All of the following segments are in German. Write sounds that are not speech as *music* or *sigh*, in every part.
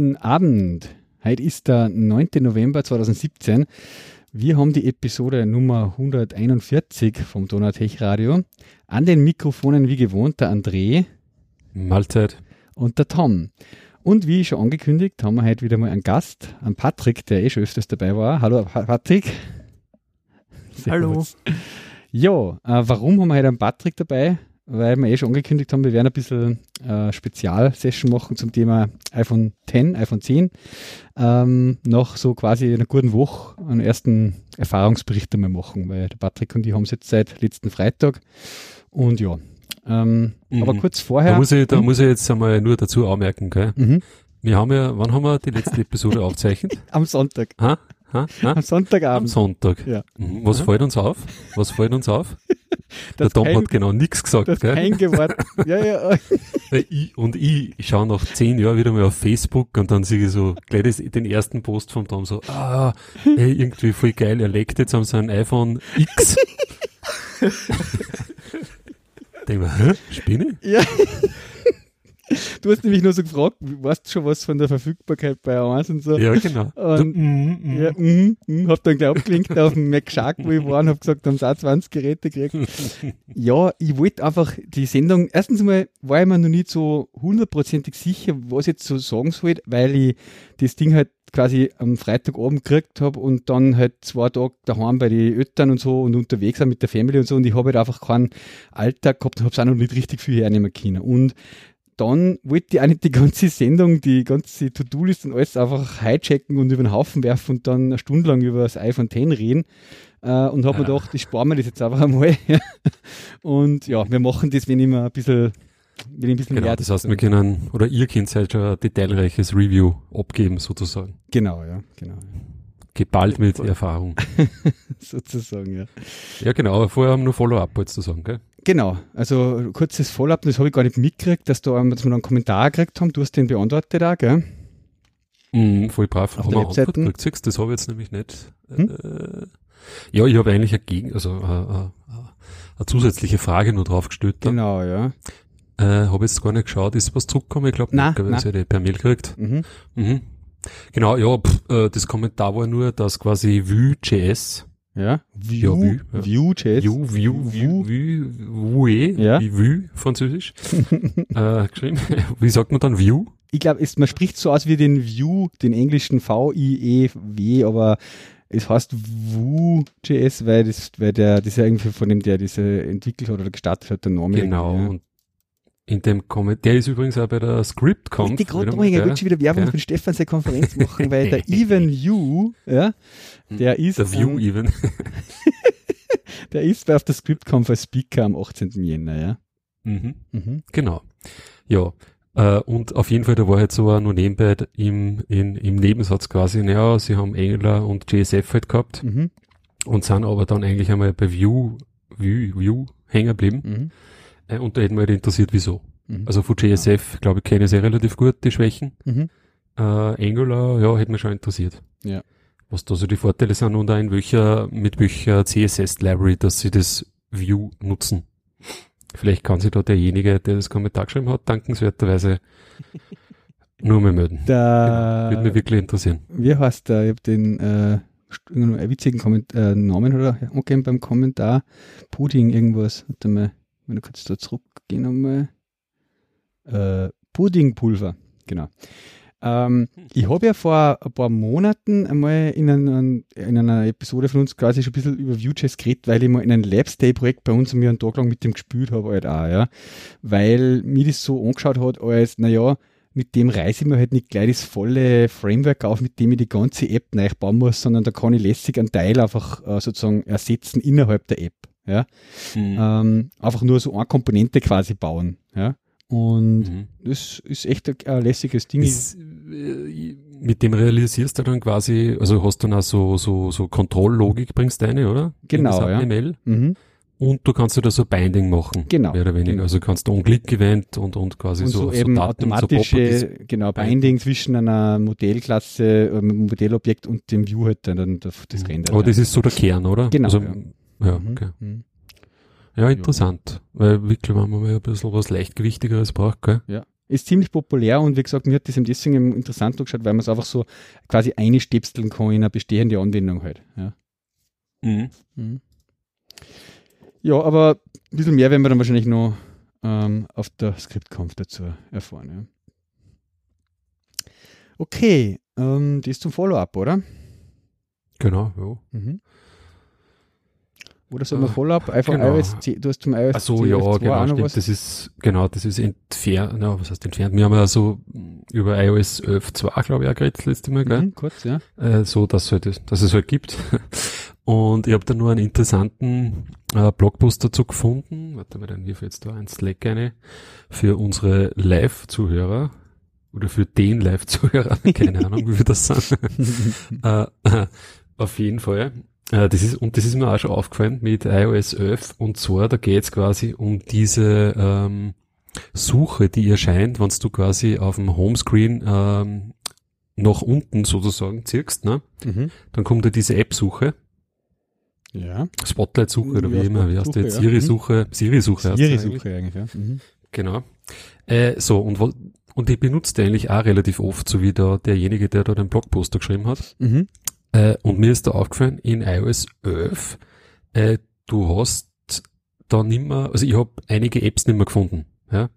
Guten Abend. Heute ist der 9. November 2017. Wir haben die Episode Nummer 141 vom Donatech Radio. An den Mikrofonen wie gewohnt der André. Mahlzeit. Und der Tom. Und wie schon angekündigt, haben wir heute wieder mal einen Gast, einen Patrick, der eh schon öfters dabei war. Hallo Patrick. Hallo. Ja, äh, warum haben wir heute einen Patrick dabei? Weil wir eh schon angekündigt haben, wir werden ein bisschen äh, Spezialsession machen zum Thema iPhone 10, iPhone 10. Ähm, noch so quasi einer guten Woche einen ersten Erfahrungsbericht einmal machen, weil der Patrick und ich haben es jetzt seit letzten Freitag. Und ja, ähm, mhm. aber kurz vorher. Da muss ich, da hm? muss ich jetzt einmal nur dazu anmerken, gell? Mhm. Wir haben ja, wann haben wir die letzte Episode *laughs* aufzeichnet? Am Sonntag. Ha? Ha? Ha? Am Sonntagabend. Am Sonntag. Ja. Mhm. Was fällt uns auf? Was fällt uns auf? *laughs* Der Tom kein, hat genau nichts gesagt. Das gell? kein Gewalt. ja, ja. *laughs* ich, und ich, ich schaue nach zehn Jahren wieder mal auf Facebook und dann sehe ich so gleich das, den ersten Post vom Tom so, ah, ey, irgendwie voll geil, er legt jetzt an sein iPhone X. *laughs* Denk mir, hä, Spinne? Ja. Du hast nämlich nur so gefragt, weißt du schon was von der Verfügbarkeit bei A1 und so? Ja, genau. Und, mm, mm. Ja, mm, mm, hab dann gleich abgelinkt auf dem Mac Shark, wo ich war und hab gesagt, haben sie auch 20 Geräte gekriegt. *laughs* ja, ich wollte einfach die Sendung, erstens mal war ich mir noch nicht so hundertprozentig sicher, was ich jetzt so sagen soll, weil ich das Ding halt quasi am Freitagabend gekriegt habe und dann halt zwei Tage daheim bei den Eltern und so und unterwegs auch mit der Family und so und ich habe halt einfach keinen Alltag gehabt und habe es auch noch nicht richtig viel hernehmen können. Und dann wollte ich auch nicht die ganze Sendung, die ganze To-Do-List und alles einfach hijacken und über den Haufen werfen und dann eine Stunde lang über das iPhone X reden. Äh, und habe mir gedacht, ich spare mir das jetzt einfach einmal. *laughs* und ja, wir machen das, wenn ich mir ein bisschen genau, das heißt, wir können, oder ihr könnt halt schon ein detailreiches Review abgeben, sozusagen. Genau, ja, genau. Geballt mit Erfahrung. *laughs* sozusagen, ja. Ja, genau, aber vorher haben wir noch Follow-up jetzt zu sagen, gell? Genau, also kurzes Follow-up, das habe ich gar nicht mitgekriegt, dass, da, dass wir einen Kommentar gekriegt haben. Du hast den beantwortet auch, gell? Mm, voll brav. Auf der Webseite. Das habe ich jetzt nämlich nicht. Hm? Äh, ja, ich habe eigentlich eine, Gegen also, äh, äh, eine zusätzliche Frage nur drauf gestellt. Genau, ja. Äh, habe jetzt gar nicht geschaut, ist was zurückgekommen? Ich glaube nicht, weil sie die per Mail gekriegt. Mhm. Mhm. Genau, ja, pff, äh, das Kommentar war nur, dass quasi Vue.js ja, Vue, ja, Vue, ja. Vue.js. Vue, Vue, Vue, Vue, Vue, ja. Vue, französisch, *laughs* äh, geschrieben. Wie sagt man dann Vue? Ich glaube, man spricht so aus wie den Vue, den englischen V-I-E-W, aber es heißt Vue.js, weil das, weil der, das ist ja irgendwie von dem, der diese entwickelt hat oder gestartet hat, der Name. Genau, ja. und in dem Comment, der ist übrigens auch bei der ScriptConf. Ich gerade machen, ich schon wieder Werbung ja. für Stefan seine Konferenz machen, weil der *laughs* Even You, ja, der ist. Der View Even. *laughs* der ist bei auf der ScriptConf als Speaker am 18. Jänner, ja. Mhm. Mhm. Genau. Ja. Äh, und auf jeden Fall, da war halt so nur nebenbei im, in, im Nebensatz quasi, naja, sie haben Angular und JSF halt gehabt mhm. und sind aber dann eigentlich einmal bei View, View, View hängen geblieben. Äh, und da hätten wir halt interessiert, wieso. Mhm. Also von JSF, glaube ich, kenne ich sehr relativ gut, die Schwächen. Mhm. Äh, Angular, ja, hätte mich schon interessiert. Ja. Was da so die Vorteile sind und auch in welcher, mit welcher CSS-Library, dass sie das View nutzen. Vielleicht kann sich da derjenige, der das Kommentar geschrieben hat, dankenswerterweise *laughs* nur mal melden. Da, genau. Würde mich wirklich interessieren. Wie heißt der? Ich habe den äh, einen witzigen Komment äh, Namen oder angegeben beim Kommentar. Pudding irgendwas. Warte mal. Wenn du kurz da zurückgehen nochmal. Äh, Puddingpulver, genau. Ähm, ich habe ja vor ein paar Monaten einmal in, einen, in, einer Episode von uns quasi schon ein bisschen über Vue.js geredet, weil ich mal in einem Labs-Day-Projekt bei uns mir einen Tag lang mit dem gespielt habe halt auch, ja. Weil mir das so angeschaut hat, als, naja, mit dem reiße ich mir halt nicht gleich das volle Framework auf, mit dem ich die ganze App neu bauen muss, sondern da kann ich lässig einen Teil einfach äh, sozusagen ersetzen innerhalb der App. Ja? Mhm. Ähm, einfach nur so eine Komponente quasi bauen. Ja? Und mhm. das ist echt ein, ein lässiges Ding. Ist, äh, mit dem realisierst du dann quasi, also hast du dann auch so, so, so Kontrolllogik bringst deine, oder? Genau, ja. Mhm. und du kannst da so Binding machen. Genau. Mehr oder weniger. Genau. Also kannst du On-Click-Event und, und quasi Und so, so, so eben Datum, automatische, so genau, Binding zwischen einer Modellklasse, ähm, Modellobjekt und dem View halt dann, dann das, das Render. Aber das ist so der Kern, oder? Genau, Also, ja. Ja, Mhm. okay. Mhm. Ja, interessant. Weil wirklich, wenn man mal ein bisschen was leichtgewichtigeres braucht, gell? Ja. Ist ziemlich populär und wie gesagt, mir hat das eben deswegen interessant angeschaut, weil man es einfach so quasi einstöpseln kann in eine bestehende Anwendung halt. Ja. Mhm. Ja, aber ein bisschen mehr werden wir dann wahrscheinlich noch ähm, auf der Skriptkampf dazu erfahren. Ja. Okay, ähm, das zum Follow-up, oder? Genau, ja. Mhm. Oder soll man Ah, Follow-up einfach genau. iOS 10, du hast zum iOS Ach so, 10, ja, 2 genau, stimmt. was? Das ist, genau, das ist entfernt, na, was heißt entfernt? Wir haben ja so über iOS 11.2, glaube ich, auch geredet, das letzte Mal, gell? Mhm, kurz, ja. äh, so dass, halt, dass es halt gibt. *laughs* Und ich habe da nur einen interessanten äh, Blogpost dazu gefunden. Warte mal, dann wirf jetzt da ein Slack eine für unsere Live-Zuhörer oder für den Live-Zuhörer, *laughs* keine Ahnung, wie wir das sagen. *laughs* äh, äh, auf jeden Fall. Äh, das ist, und das ist mir auch schon aufgefallen mit iOS 11 und zwar, da geht es quasi um diese ähm, Suche, die erscheint, wenn du quasi auf dem Homescreen ähm, nach unten sozusagen zirkst, ne? Mhm. Dann kommt da diese App-Suche, Ja. Spotlight-Suche oder Ja, wie immer, wie heißt die jetzt? ja. Siri-Suche, Siri-Suche heißt die eigentlich. Siri-Suche eigentlich, ja. Mhm. Genau. Äh, so, und, und die benutzt die eigentlich auch relativ oft, so wie da derjenige, der da den Blogposter geschrieben hat. Mhm. Äh, und mir ist da aufgefallen, in iOS 11, äh, du hast da nimmer, also ich habe einige Apps nimmer gefunden, ja.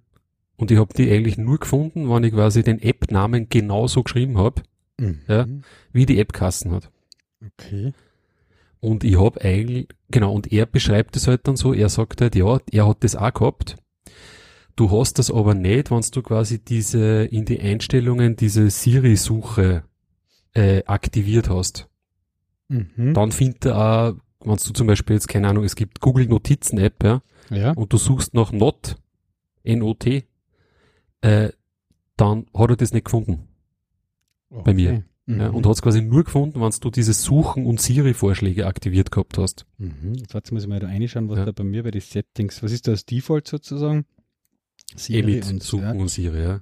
Und ich habe die eigentlich nur gefunden, wenn ich quasi den App-Namen genauso geschrieben habe, Mhm. Ja. wie die App Kassen hat. Okay. Und ich habe eigentlich, genau, und er beschreibt es halt dann so, er sagt halt, ja, er hat das auch gehabt. Du hast das aber nicht, wenn du quasi diese, in die Einstellungen diese Siri-Suche äh, aktiviert hast. Mhm. Dann findet er auch, wenn du zum Beispiel jetzt, keine Ahnung, es gibt Google Notizen App, ja, Ja. und du suchst nach Not, N-O-T, äh, dann hat er das nicht gefunden. bei mir. Okay. Mhm. Ja, und hat es quasi nur gefunden, wenn du diese Suchen und Siri-Vorschläge aktiviert gehabt hast. Mhm. Jetzt muss ich mal da reinschauen, was Ja. da bei mir bei den Settings, was ist das Default sozusagen? Eh mit und- Suchen ja. und Siri, ja.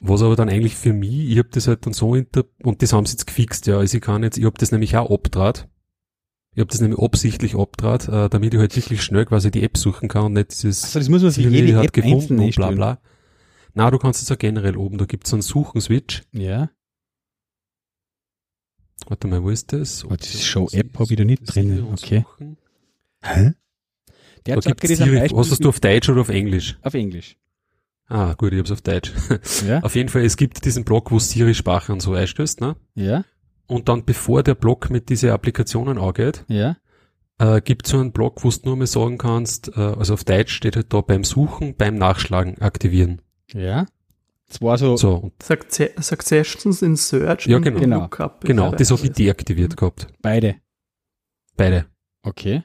Was aber dann eigentlich für mich, ich habe das halt dann so inter und das haben sie jetzt gefixt, ja. Also ich kann jetzt, ich habe das nämlich auch abtrat. Ich habe das nämlich absichtlich abtrat, äh, damit ich halt wirklich schnell quasi die App suchen kann und nicht dieses Achso, das muss man für jede hat App gefunden und bla bla. Na, du kannst es auch generell oben, da gibt's so einen Suchen-Switch. Ja. Warte mal, wo ist das? Oh, das Show-App habe ich da nicht und okay. Suchen. Hä? Der Da gibt's Siri, hast du auf Deutsch oder auf Englisch? auf Englisch. Ah, gut, ich hab's auf Deutsch. *laughs* Ja. auf jeden Fall, es gibt diesen Block, wo Siri-Sprache und so einstößt, ne? Ja. Und dann, bevor der Block mit diese Applikationen angeht, Ja. äh, gibt so einen Block, wo du nur mal sagen kannst, äh, also auf Deutsch steht halt da beim Suchen, beim Nachschlagen aktivieren. Ja. Das war so, So, und Succe Successions in Search Ja, und genau. Genau. Lookup. genau, das habe ich deaktiviert gehabt. beide. Beide. Okay.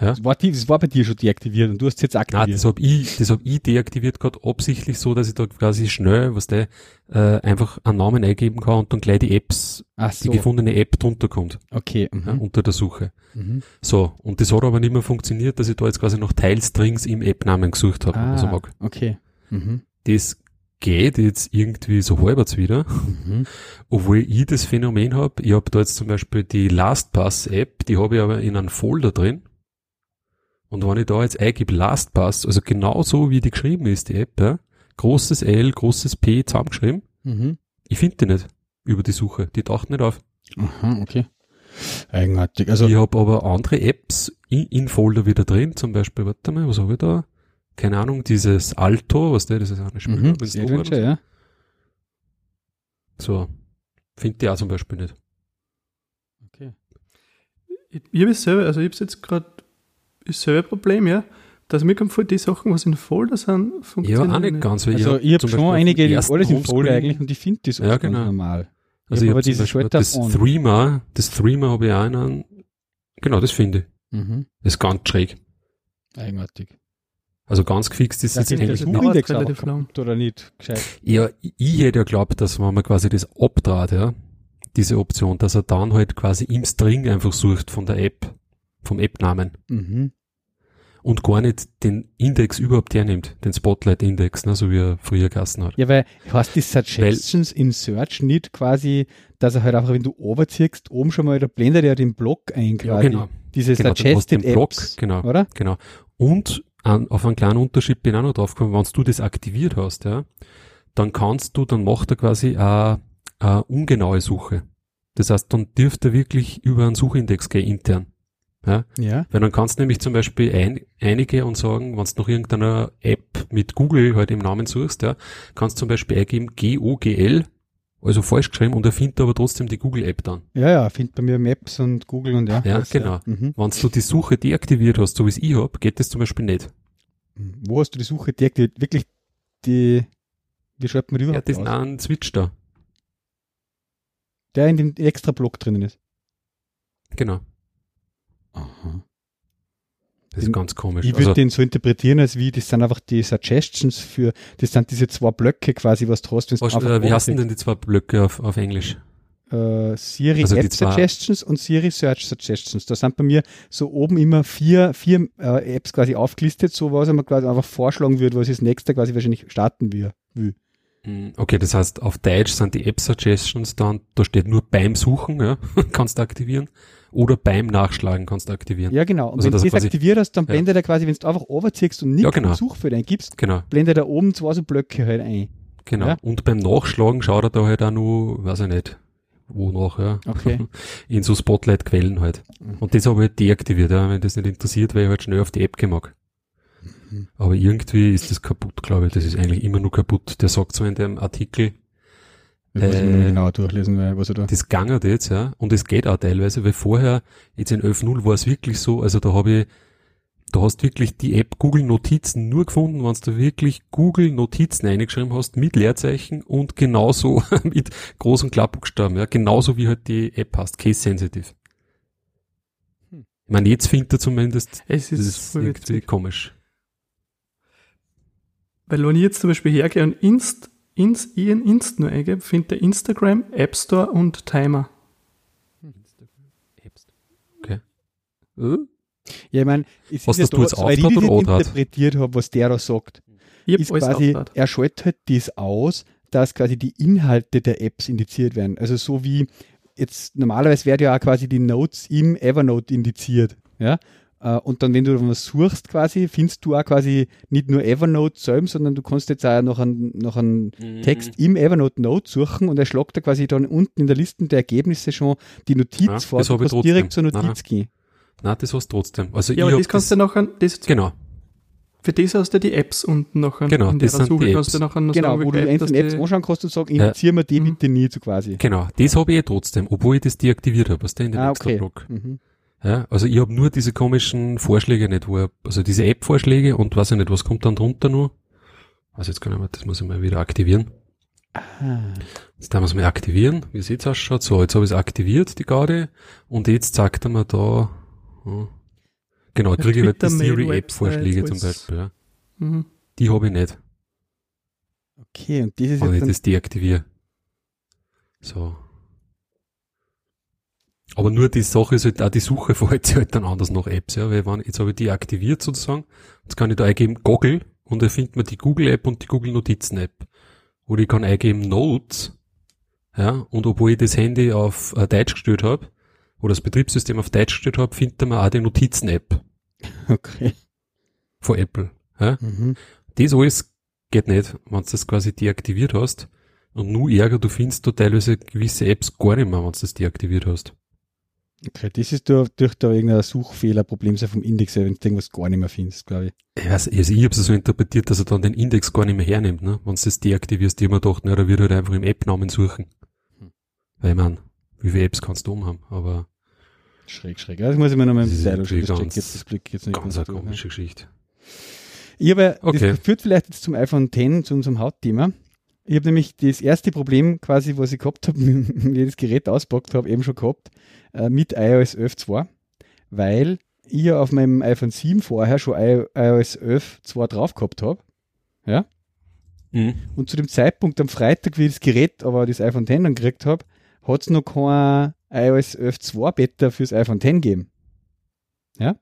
Ja. Das war, die, das war bei dir schon deaktiviert und du hast es jetzt Nein, aktiviert. das habe ich, das hab ich deaktiviert gehabt, absichtlich so, dass ich da quasi schnell, was der, äh, einfach einen Namen eingeben kann und dann gleich die Apps, Ach die so. gefundene App drunter kommt, Okay. ja, Mhm. unter der Suche. Mhm. So, und das hat aber nicht mehr funktioniert, dass ich da jetzt quasi noch Teilstrings im App-Namen gesucht habe, man so Ah, mag. okay. Mhm. Das geht jetzt irgendwie so halbwegs wieder, Mhm. obwohl ich das Phänomen habe, ich habe da jetzt zum Beispiel die LastPass-App, die habe ich aber in einem Folder drin. Und wenn ich da jetzt eingebe LastPass, also genau so wie die geschrieben ist, die App, ja, großes L, großes P zusammengeschrieben, Mhm. ich finde die nicht über die Suche, die taucht nicht auf. Aha, okay. Eigenartig. Also, ich habe aber andere Apps in, in Folder wieder drin, zum Beispiel, warte mal, was habe ich da? Keine Ahnung, dieses Alto, was der, das ist auch eine Spieler, mhm. oder so. ja. So. Finde die auch zum Beispiel nicht. Okay. Ich, ich habe selber, also ich habe jetzt gerade selber Problem, ja, dass mir kommt vor, die Sachen, was in Folder sind, Ja, funktionieren auch nicht ganz, weil Also, ich habe schon einige, die alles im Folder eigentlich und ich finde das Ja, genau. normal. Also Ich ich hab habe Beispiel Schalter das on. Threema, das Threema habe ich auch in einem, genau, das finde ich. Mhm. Das ist ganz schräg. Eigenartig. Also ganz gefixt ist Ja, es eigentlich nicht. Auch relativ lang. oder nicht? Gescheit. Ja, ich hätte ja geglaubt, dass wenn man quasi das abtrat, ja, diese Option, dass er dann halt quasi im String einfach sucht von der App. vom App-Namen. Mhm. Und gar nicht den Index überhaupt hernimmt, den Spotlight-Index, ne, so wie er früher Kassen hat. Ja, weil hast die Suggestions weil, in Search nicht quasi, dass er halt einfach, wenn du overziehst, oben schon mal, da blendet er den Block ein quasi. Ja, genau. Diese genau, Suggested Apps, Block, genau, oder? Genau. Und an, auf einen kleinen Unterschied bin ich auch noch drauf gekommen, wenn du das aktiviert hast, ja, dann kannst du, dann macht er quasi eine, eine ungenaue Suche. Das heißt, dann dürfte er wirklich über einen Suchindex gehen intern. Ja? ja. Weil dann kannst du nämlich zum Beispiel ein, einige und sagen, wenn du nach irgendeiner App mit Google halt im Namen suchst, ja, kannst du zum Beispiel eingeben G-O-G-L, also falsch geschrieben, und er findet aber trotzdem die Google-App dann. Ja, ja, findet bei mir Maps und Google und ja. Ja, genau. Ja. Mhm. Wenn du die Suche deaktiviert hast, so wie es ich hab, geht das zum Beispiel nicht. Wo hast du die Suche deaktiviert? Wirklich die, wie schreibt man die überhaupt Ja, das ist ein Switch da. Der in dem extra Block drinnen ist. Genau. Aha. Das ist ganz komisch. Ich würde also, den so interpretieren, als wie, das sind einfach die Suggestions für, das sind diese zwei Blöcke quasi, was du hast. Was, äh, wie heißen denn die zwei Blöcke auf, auf Englisch? Uh, Siri also App Suggestions und Siri Search Suggestions. Da sind bei mir so oben immer vier, vier äh, Apps quasi aufgelistet, so was man quasi einfach vorschlagen würde, was ich das nächste quasi wahrscheinlich starten will. Hm, okay, das heißt, auf Deutsch sind die App Suggestions dann, da steht nur beim Suchen, ja, *laughs* kannst du aktivieren oder beim Nachschlagen kannst du aktivieren. Ja, genau. Und also, wenn du das aktiviert hast, dann ja. blendet er quasi, wenn du einfach overziehst und nicht ja, genau. Suchfeld eingibst, genau. blendet er oben zwei so Blöcke halt ein. Genau. Ja? Und beim Nachschlagen schaut er da halt auch nur, weiß ich nicht, wo noch, ja. Okay. *laughs* In so Spotlight-Quellen halt. Mhm. Und das habe ich halt deaktiviert, ja. Wenn das nicht interessiert, weil ich halt schnell auf die App gemacht. Mhm. Aber irgendwie ist das kaputt, glaube ich. Das ist eigentlich immer nur kaputt. Der sagt so in dem Artikel, das muss ich äh, genau durchlesen, weil, was er da. Das gangert jetzt, ja. Und es geht auch teilweise, weil vorher, jetzt in 11.0 war es wirklich so, also da habe ich, da hast wirklich die App Google Notizen nur gefunden, wenn du wirklich Google Notizen eingeschrieben hast mit Leerzeichen und genauso *laughs* mit großen Klappbuchstaben, ja. Genauso wie halt die App hast, Case Sensitive. Hm. Ich meine, jetzt findet er zumindest, es ist, das ist irgendwie komisch. Weil wenn ich jetzt zum Beispiel hergehe und Inst ins, Ian Inst nur eingebe, findet der Instagram, App Store und Timer. Okay. Uh? Ja, ich meine, es was ist ja du jetzt weil ich das interpretiert habe, was der da sagt, ich ist quasi, er schaltet halt das aus, dass quasi die Inhalte der Apps indiziert werden. Also so wie jetzt normalerweise werden ja auch quasi die Notes im Evernote indiziert. Ja? Äh, und dann, wenn du was suchst quasi, findest du auch quasi nicht nur Evernote selbst, sondern du kannst jetzt auch noch einen, noch einen mhm. Text im Evernote Note suchen und er schlagt da quasi dann unten in der Liste der Ergebnisse schon die Notiz ja, vor. du kannst direkt zur Notiz nein, gehen. Nein, das hast du trotzdem. Also ja, aber das kannst das, du nachher, das, genau. Für das hast du die Apps unten nachher. Genau, in das sind Suche die Apps. Du nachher genau, sagen, wo du einzelne Apps anschauen kannst und sagen, indizieren wir die mhm. bitte nie so quasi. Genau, das habe ich eh trotzdem, obwohl ich das deaktiviert habe, was der in dem ah, extra okay. Blog. Mhm. Ja, also ich habe nur diese komischen Vorschläge nicht, wo er, also diese App-Vorschläge und weiß ich nicht, was kommt dann drunter nur? Also jetzt kann ich mal, das muss ich mal wieder aktivieren. Aha. Jetzt haben wir es mal aktivieren, wie es jetzt ausschaut. So, jetzt habe ich es aktiviert, die Garde, und jetzt zeigt er mir da, hm, genau, kriege ich halt die Siri-App-Vorschläge zum Beispiel. Ja. Mhm. Die habe ich nicht. Okay, und dieses ist jetzt. ich das deaktiviere. So. Aber nur die Sache ist halt auch die Suche *laughs* verhält sich halt dann anders nach Apps, ja, weil wenn, jetzt habe ich die aktiviert sozusagen, jetzt kann ich da eingeben Google und da findet man die Google App und die Google Notizen App. Oder ich kann eingeben Notes, ja, und obwohl ich das Handy auf äh, Deutsch gestellt habe, oder das Betriebssystem auf Deutsch gestellt habe, findet man auch die Notizen App. *laughs* Okay. Von Apple, ja. Mhm. Das alles geht nicht, wenn du das quasi deaktiviert hast. Und nur Ärger, du findest da teilweise gewisse Apps gar nicht mehr, wenn du das deaktiviert hast. Okay, das ist durch, durch da irgendein Suchfehlerproblem sein vom Index, wenn du irgendwas gar nicht mehr findest, glaube ich. Ja, also, also ich habe es so interpretiert, dass er dann den Index gar nicht mehr hernimmt, ne? Wenn du das deaktivierst, die immer gedacht, na, da wird halt einfach im App-Namen suchen. Hm. Weil ich mein, wie viele Apps kannst du umhaben, aber. Schräg, schräg. Das muss ich mir noch mal im Detail anschauen. Das check jetzt das Glück jetzt nicht. Ganz eine komische ja. Geschichte. Ich habe, okay. das führt vielleicht jetzt zum iPhone 10, zu unserem Hauptthema. Ich habe nämlich das erste Problem quasi, was ich gehabt habe, *laughs* wie ich das Gerät auspackt habe, eben schon gehabt, äh, mit iOS 11.2, weil ich ja auf meinem iPhone 7 vorher schon iOS 11.2 drauf gehabt habe. Ja. Mhm. Und zu dem Zeitpunkt am Freitag, wie ich das Gerät, aber das iPhone 10 dann gekriegt habe, hat es noch kein iOS 11.2 Beta fürs iPhone 10 gegeben. Ja?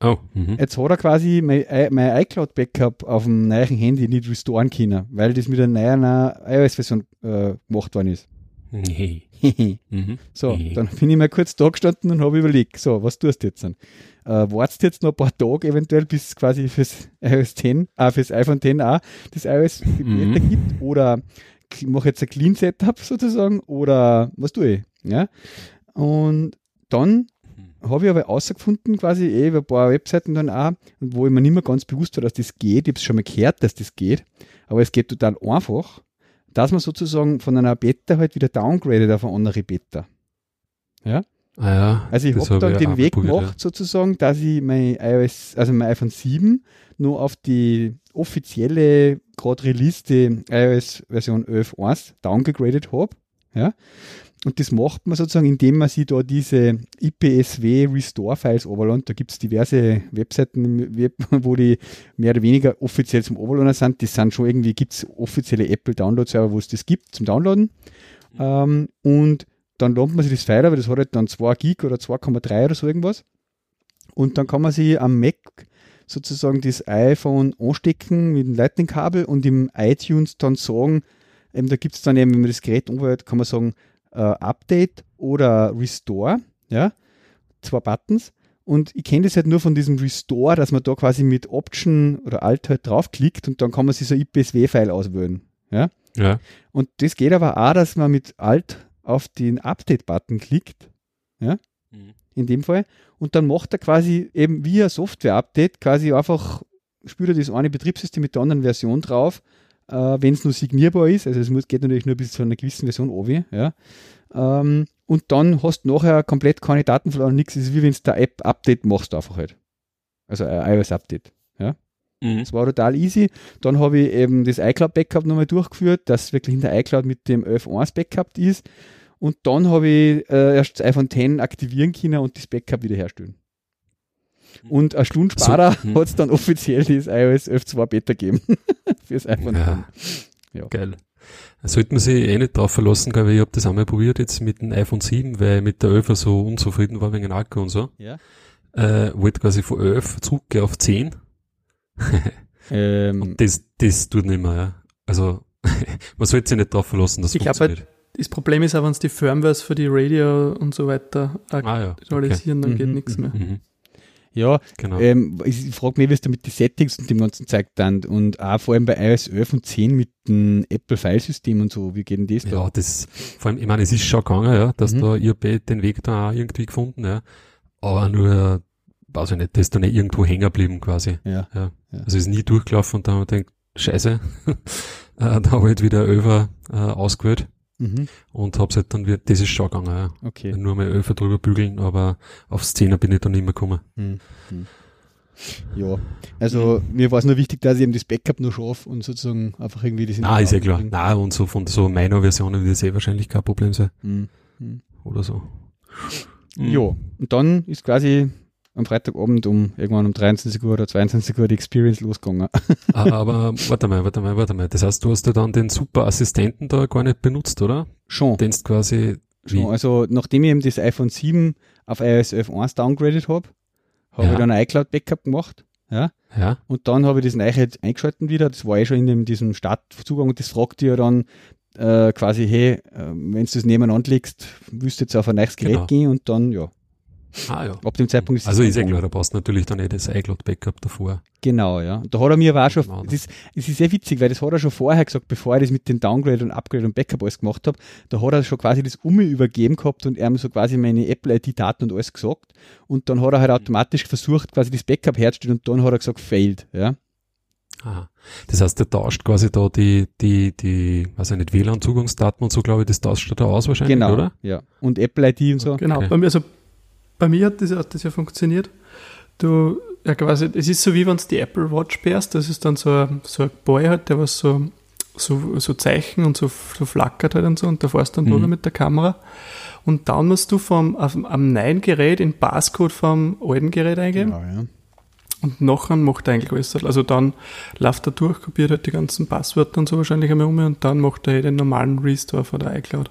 Oh, mhm. Jetzt hat er quasi mein, mein iCloud-Backup auf dem neuen Handy nicht restoren können, weil das mit einer neuen iOS-Version äh, gemacht worden ist. Nee. *laughs* mhm. So, dann bin ich mal kurz da gestanden und habe überlegt, so, was tust du jetzt dann? Äh, wartest jetzt noch ein paar Tage eventuell, bis es quasi fürs *laughs* iOS 10, äh, fürs iPhone 10 auch das iOS mhm. gibt oder mache jetzt ein Clean Setup sozusagen oder was tue ich? Ja? Und dann habe ich aber herausgefunden, quasi eh über ein paar Webseiten dann auch, wo ich mir nicht mehr ganz bewusst war, dass das geht. Ich habe es schon mal gehört, dass das geht, aber es geht total einfach, dass man sozusagen von einer Beta halt wieder downgradet auf eine andere Beta. Ja? Ah ja, also ich habe dann den Weg gemacht, ja. sozusagen, dass ich mein iOS, also mein iPhone 7 nur auf die offizielle, gerade released iOS Version 11.1 downgegradet habe. Ja? Und das macht man sozusagen, indem man sich da diese IPSW Restore Files overladet. Da gibt es diverse Webseiten im Web, *laughs* wo die mehr oder weniger offiziell zum Overladen sind. Das sind schon irgendwie, gibt es offizielle Apple Download Server, wo es das gibt zum Downloaden. Mhm. Ähm, und dann ladet man sich das File, aber das hat halt dann 2 Gig oder 2,3 oder so irgendwas. Und dann kann man sich am Mac sozusagen das iPhone anstecken mit dem Lightning-Kabel und im iTunes dann sagen, eben da gibt es dann eben, wenn man das Gerät umwählt, kann man sagen, äh, Update oder Restore, ja, zwei Buttons. Und ich kenne das halt nur von diesem Restore, dass man da quasi mit Option oder Alt halt draufklickt und dann kann man sich so IPSW-File auswählen. Ja? ja. Und das geht aber auch, dass man mit Alt auf den Update-Button klickt. Ja? Mhm. In dem Fall. Und dann macht er quasi eben wie ein Software-Update quasi einfach, spürt er das eine Betriebssystem mit der anderen Version drauf äh, wenn es nur signierbar ist. Also es muss, geht natürlich nur bis zu einer gewissen Version obi, ja. Ähm, und dann hast du nachher komplett keine Daten verloren, nichts. Es ist wie wenn du der App-Update machst einfach halt. Also ein iOS-Update. Ja. Mhm. Das war total easy. Dann habe ich eben das iCloud-Backup nochmal durchgeführt, dass wirklich in der iCloud mit dem 11.1 Backup ist. Und dann habe ich äh, erst das iPhone 10 aktivieren können und das Backup wiederherstellen. Und eine Stunde später so, hm. hat es dann offiziell das iOS 11.2 Beta gegeben. *laughs* Fürs iPhone. Ja, ja. Geil. Sollte man sich eh nicht drauf verlassen, glaube ich, ich habe das einmal probiert jetzt mit dem iPhone 7, weil ich mit der 11 so unzufrieden war wegen dem Akku und so. Ja. Äh, wollte quasi von 11 zurückgehen auf 10. *laughs* ähm, und das, das tut nicht mehr, ja. Also, *laughs* man sollte sich nicht drauf verlassen, dass es funktioniert. Halt, das Problem ist auch, wenn es die Firmwares für die Radio und so weiter aktualisieren, ah, ja. okay. dann geht mhm, nichts mehr. Mhm. Ja, genau. Ähm, ich frage mich, wie es da mit den Settings und dem ganzen Zeug dann und auch vor allem bei iOS 11 und 10 mit dem Apple-Filesystem und so, wie geht denn das ja, da? Ja, das, vor allem, ich meine, es ist schon gegangen, ja, dass mhm. da ihr den Weg da auch irgendwie gefunden, ja, aber nur, weiß ich nicht, das ist da nicht irgendwo hängen geblieben quasi. Ja. ja. ja. Also ist nie durchgelaufen und dann habe ich gedacht, scheiße, *laughs* äh, da habe ich wieder Över äh, ausgewählt. Mhm. Und hab's halt dann wieder, das ist schon gegangen, ja. Okay. Nur mal Öfer drüber bügeln, aber auf Szene bin ich dann nicht mehr gekommen. Mhm. Ja, also mhm. mir war es nur wichtig, dass ich eben das Backup noch schaffe und sozusagen einfach irgendwie das in Ah, ist ja klar. Na und so von so meiner Version wird das eh wahrscheinlich kein Problem sein. Mhm. mhm. Oder so. Ja, und dann ist quasi am Freitagabend um irgendwann um 23 Uhr oder 22 Uhr die Experience losgegangen. *laughs* Ah, aber warte mal, warte mal, warte mal. Das heißt, du hast ja dann den super Assistenten da gar nicht benutzt, oder? Schon. Den quasi. Schon. Also nachdem ich eben das iPhone 7 auf iOS 11.1 downgradet habe, habe ja. ich dann ein iCloud-Backup gemacht. Ja. ja. Und dann habe ich das neue eingeschalten wieder. Das war eh schon in dem, diesem Startzugang und das fragt dir ja dann äh, quasi, hey, äh, wenn du das nebeneinander legst, du jetzt auf ein neues Gerät genau. gehen und dann, ja. Ah, ja. Ab dem Zeitpunkt ist Also ist klar, da du natürlich dann eh das iCloud-Backup davor. Genau, ja. Und da hat er mir aber auch schon, das ist, das ist sehr witzig, weil das hat er schon vorher gesagt, bevor er das mit den Downgrade und Upgrade und Backup alles gemacht hat, da hat er schon quasi das um mich übergeben gehabt und er haben so quasi meine Apple-ID-Daten und alles gesagt. Und dann hat er halt automatisch versucht, quasi das Backup herzustellen und dann hat er gesagt, failed, ja. Aha. Das heißt, der tauscht quasi da die, die, die, weiß ich nicht, WLAN-Zugangsdaten und so, glaube ich, das tauscht er da aus wahrscheinlich, genau, oder? ja. Und Apple-ID und so. Genau, okay. also bei mir hat das, hat das ja funktioniert. Du, ja quasi, es ist so wie wenn du die Apple Watch bärst, das ist dann so ein, so ein Boy halt, der was so, so, so Zeichen und so, so flackert halt und so und da fährst dann mhm. drüber mit der Kamera. Und dann musst du vom, auf, am neuen Gerät den Passcode vom alten Gerät eingeben. Genau, ja. Und nachher macht er eigentlich alles. Also dann läuft er durch, kopiert halt die ganzen Passwörter und so wahrscheinlich einmal um und dann macht er halt den normalen Restore von der iCloud.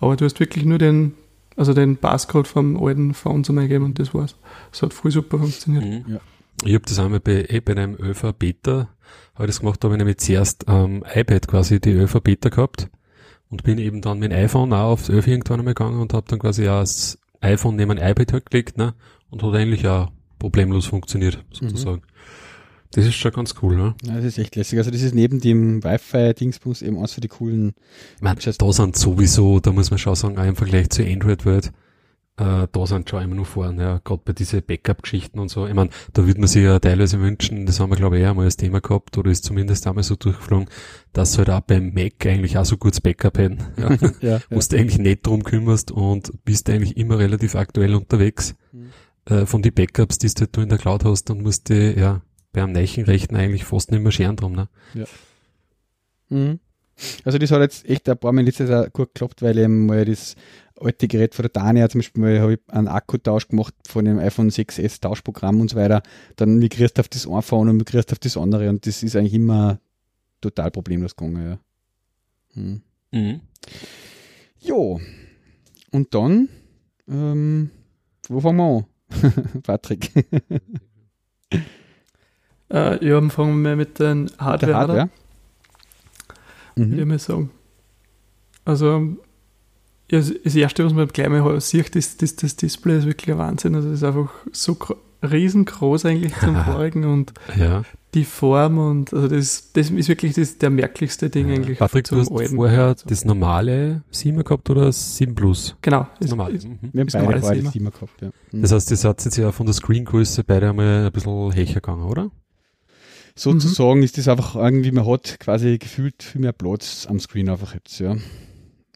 Aber du hast wirklich nur den, also den Passcode vom alten Phone zu eingeben und das war's. Das hat voll super funktioniert. Mhm. Ja. Ich habe das einmal bei, eh bei einem ÖV Beta, habe das gemacht, da habe ich nämlich zuerst am ähm, iPad quasi die ÖV Beta gehabt und bin eben dann mit dem iPhone auch aufs ÖV irgendwann einmal gegangen und habe dann quasi auch das iPhone neben ein iPad halt gelegt, ne? Und hat eigentlich auch problemlos funktioniert, sozusagen. Mhm. Das ist schon ganz cool, ne? Ja, das ist echt lässig. Also das ist neben dem Wi-Fi-Dingsbums eben eins für die coolen. Ich meine, da sind sowieso, da muss man schon sagen, auch im Vergleich zu Android-Welt, äh, da sind schon immer noch vorne, ja, gerade bei diesen Backup-Geschichten und so. Ich meine, da würde man sich ja teilweise wünschen, das haben wir glaube ich eh einmal als Thema gehabt, oder ist zumindest einmal so durchgeflogen, dass halt auch beim Mac eigentlich auch so gutes Backup hätten, *laughs* ja, *laughs* ja, wo ja. du eigentlich nicht drum kümmerst und bist eigentlich immer relativ aktuell unterwegs. Mhm. Äh, von den Backups, die du in der Cloud hast, dann musst du, ja, beim Neichenrechten eigentlich fast nicht mehr scheren drum, ne? Ja. Mhm. Also das hat jetzt echt ein paar Mal letztes Jahr gut geklappt, weil eben mal das alte Gerät von der Dania zum Beispiel mal habe ich einen Akkutausch gemacht von dem iPhone 6S Tauschprogramm und so weiter. Dann migrierst du auf das iPhone und migrierst auf das andere und das ist eigentlich immer total problemlos gegangen, ja. Hm. Mhm. Jo. Und dann, ähm, wo fangen wir an? *laughs* Patrick. *laughs* äh, ja, fangen wir mit den Hardware, Hardware? an. Mhm. Würde ich mal sagen. Also, ja, das erste, was man gleich mal sieht, ist, das, das Display ist wirklich ein Wahnsinn. Also, es ist einfach so riesengroß eigentlich zum *laughs* vorigen und ja. die Form und also das, das ist wirklich das, der merklichste Ding ja. eigentlich. Patrick, du hast alten vorher also. das normale 7 gehabt oder 7 Plus? Genau. Das normale. Mhm. Wir haben beide, beide 7 gehabt, ja. Mhm. Das heißt, das hat jetzt ja von der Screengröße beide einmal ein bisschen hecher gegangen, oder? Sozusagen mhm. ist das einfach irgendwie, man hat quasi gefühlt viel mehr Platz am Screen einfach jetzt, ja.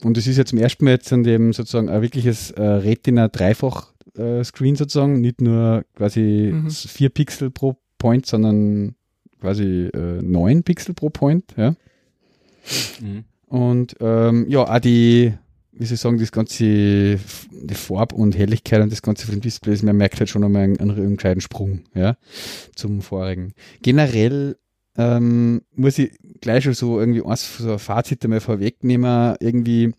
Und es ist ja zum ersten Mal jetzt an dem sozusagen ein wirkliches äh, Retina dreifach äh, Screen sozusagen, nicht nur quasi mhm. 4 Pixel pro Point, sondern quasi äh, 9 Pixel pro Point, ja. Mhm. Und ähm, ja, auch die, wie soll ich sagen, das ganze, die Farb und Helligkeit und das ganze von Displays, man merkt halt schon einmal einen, einen gescheiten Sprung, ja, zum vorigen. Generell ähm, muss ich gleich schon so irgendwie eins, so ein Fazit einmal vorwegnehmen, irgendwie,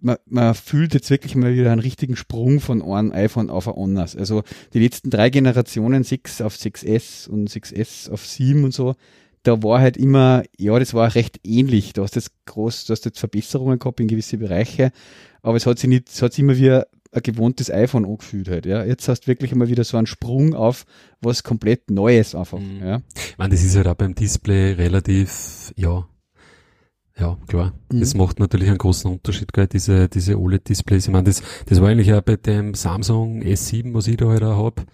man, man fühlt jetzt wirklich mal wieder einen richtigen Sprung von einem iPhone auf ein anderes. Also die letzten drei Generationen, 6 auf 6S und 6S auf 7 und so, da war halt immer, ja, das war recht ähnlich. Du hast jetzt groß, du hast jetzt Verbesserungen gehabt in gewisse Bereiche, aber es hat sich nicht, es hat sich immer wieder ein gewohntes iPhone angefühlt halt, ja. Jetzt hast du wirklich einmal wieder so einen Sprung auf was komplett Neues einfach, mhm. ja. Ich meine, das ist halt auch beim Display relativ, ja, ja, klar. Mhm. Das macht natürlich einen großen Unterschied, gell, diese, diese OLED-Displays. Ich meine, das, das war eigentlich auch bei dem Samsung S7, was ich da halt auch hab,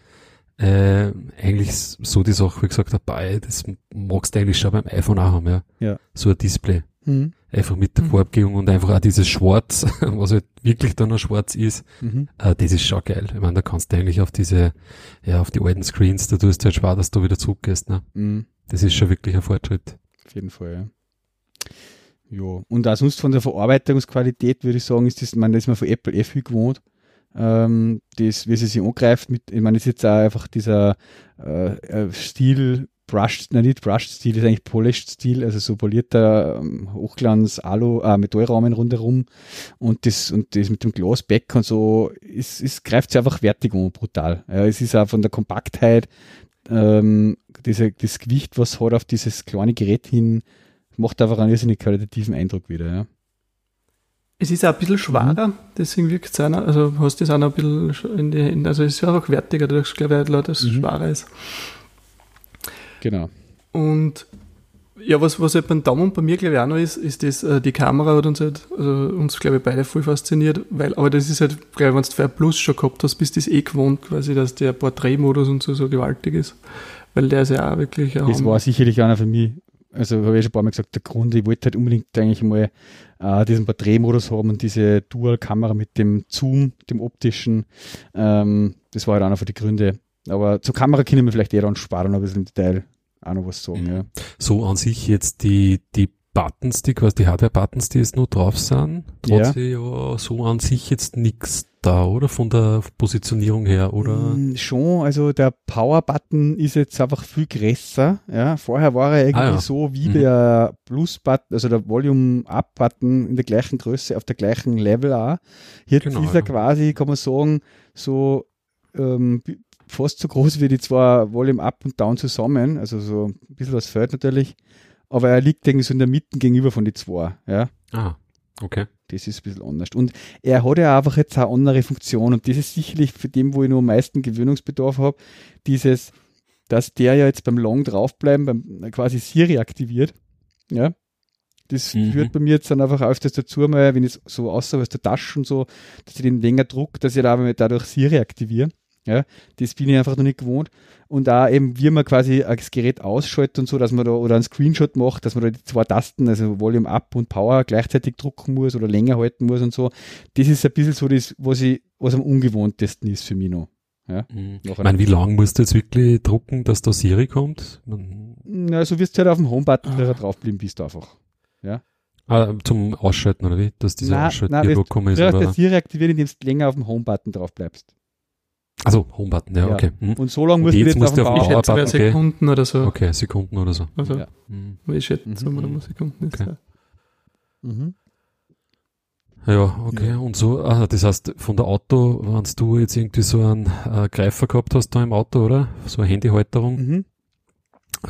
äh, eigentlich so die Sache, wie gesagt habe, das magst du eigentlich schon beim iPhone auch haben, ja. ja. So ein Display. Mhm. Einfach mit der mhm. Farbgebung und einfach auch dieses Schwarz, *laughs* was halt wirklich dann noch schwarz ist, mhm. äh, das ist schon geil. Ich meine, da kannst du eigentlich auf diese, ja, auf die alten Screens, da tust du halt schwer, dass du wieder zurückgehst, ne? Mhm. Das ist schon wirklich ein Fortschritt. Auf jeden Fall, ja. Ja, und auch sonst von der Verarbeitungsqualität würde ich sagen, ist das, man, das ist man von Apple eh viel gewohnt. Ähm, das, wie sie sich angreift mit, ich meine, das ist jetzt auch einfach dieser äh, äh Stil, Brushed, nein, nicht Brushed Stil, ist eigentlich Polished Stil, also so polierter ähm, Hochglanz, Alu, äh, Metallrahmen rundherum und das, und das mit dem Glasback und so, es, es greift sich einfach wertig um, brutal. Ja, es ist auch von der Kompaktheit, ähm, diese, das Gewicht, was hat auf dieses kleine Gerät hin, macht einfach einen irrsinnig qualitativen Eindruck wieder, ja. Es ist auch ein bisschen schwerer, mhm. deswegen wirkt es auch, noch, also hast du es auch noch ein bisschen in die Hände, also es ist einfach wertiger, dadurch glaube ich, dass es mhm. schwerer ist. Genau. Und ja, was, was halt beim Daumen bei mir, glaube ich, auch noch ist, ist das, äh, die Kamera hat uns halt, also uns, glaube ich, beide voll fasziniert, weil, aber das ist halt, glaube ich, wenn du Fire Plus schon gehabt hast, bist du das eh gewohnt, quasi, dass der Porträtmodus und so, so gewaltig ist. Weil der ist ja auch wirklich. Das war sicherlich einer für mich also habe ich schon ein paar Mal gesagt, der Grund, ich wollte halt unbedingt eigentlich mal äh, diesen Porträtmodus haben und diese Dual-Kamera mit dem Zoom, dem optischen. Ähm, das war halt einer von den Gründen. Aber zur Kamera können wir vielleicht eher dann sparen, ein bisschen im Detail auch noch was sagen. Mhm. Ja. So an sich jetzt die, die Buttons, die quasi die Hardware-Buttons, die jetzt nur drauf sind, trotzdem ja. ja so an sich jetzt nichts da, oder? Von der Positionierung her, oder? Mm, schon, also der Power-Button ist jetzt einfach viel größer. Ja, vorher war er irgendwie ah, ja. so wie mhm. der Plus-Button, also der Volume-Up-Button in der gleichen Größe, auf der gleichen Level auch. Jetzt genau, ist er ja. quasi, kann man sagen, so ähm, fast so groß wie die zwei Volume-Up und Down zusammen. Also so ein bisschen was fällt natürlich. Aber er liegt irgendwie so in der Mitte gegenüber von die zwei. Ja. Ah, okay. Das ist ein bisschen anders. Und er hat ja einfach jetzt eine andere Funktion und das ist sicherlich für den, wo ich noch am meisten Gewöhnungsbedarf habe, dieses, dass der ja jetzt beim Long draufbleiben, beim quasi Siri aktiviert. Ja. Das mhm. führt bei mir jetzt dann einfach das dazu, mal, wenn ich so außer aus der Tasche und so, dass ich den länger druck, dass ich da aber dadurch Siri aktiviere. Ja, das bin ich einfach noch nicht gewohnt. Und da eben, wie man quasi das Gerät ausschaltet und so, dass man da oder einen Screenshot macht, dass man da die zwei Tasten, also Volume Up und Power gleichzeitig drucken muss oder länger halten muss und so. Das ist ein bisschen so das, was ich, was am ungewohntesten ist für mich noch. Ja, mhm. Ich meine, wie lange musst du jetzt wirklich drucken, dass da Siri kommt? Na, so wirst du halt auf dem Home-Button ah. draufbleiben bist einfach. Ja. Ah, zum Ausschalten, oder wie? Dass dieser Ausschalten kommen ist. Du oder? Siri aktivieren, indem du länger auf dem Home-Button drauf bleibst. Also Home-Button, ja, ja, okay. Hm. Und so lange musst du jetzt, jetzt auf dem Power-Button, okay. Sekunden oder so. Okay, Sekunden oder so. Also, ja. Hm. ich schätze, mhm. mal Sekunden ist okay. Mhm. Ja, okay. Ja. Und so, ah, das heißt, von der Auto, wenn du jetzt irgendwie so einen äh, Greifer gehabt hast da im Auto, oder? So eine Handyhalterung, mhm.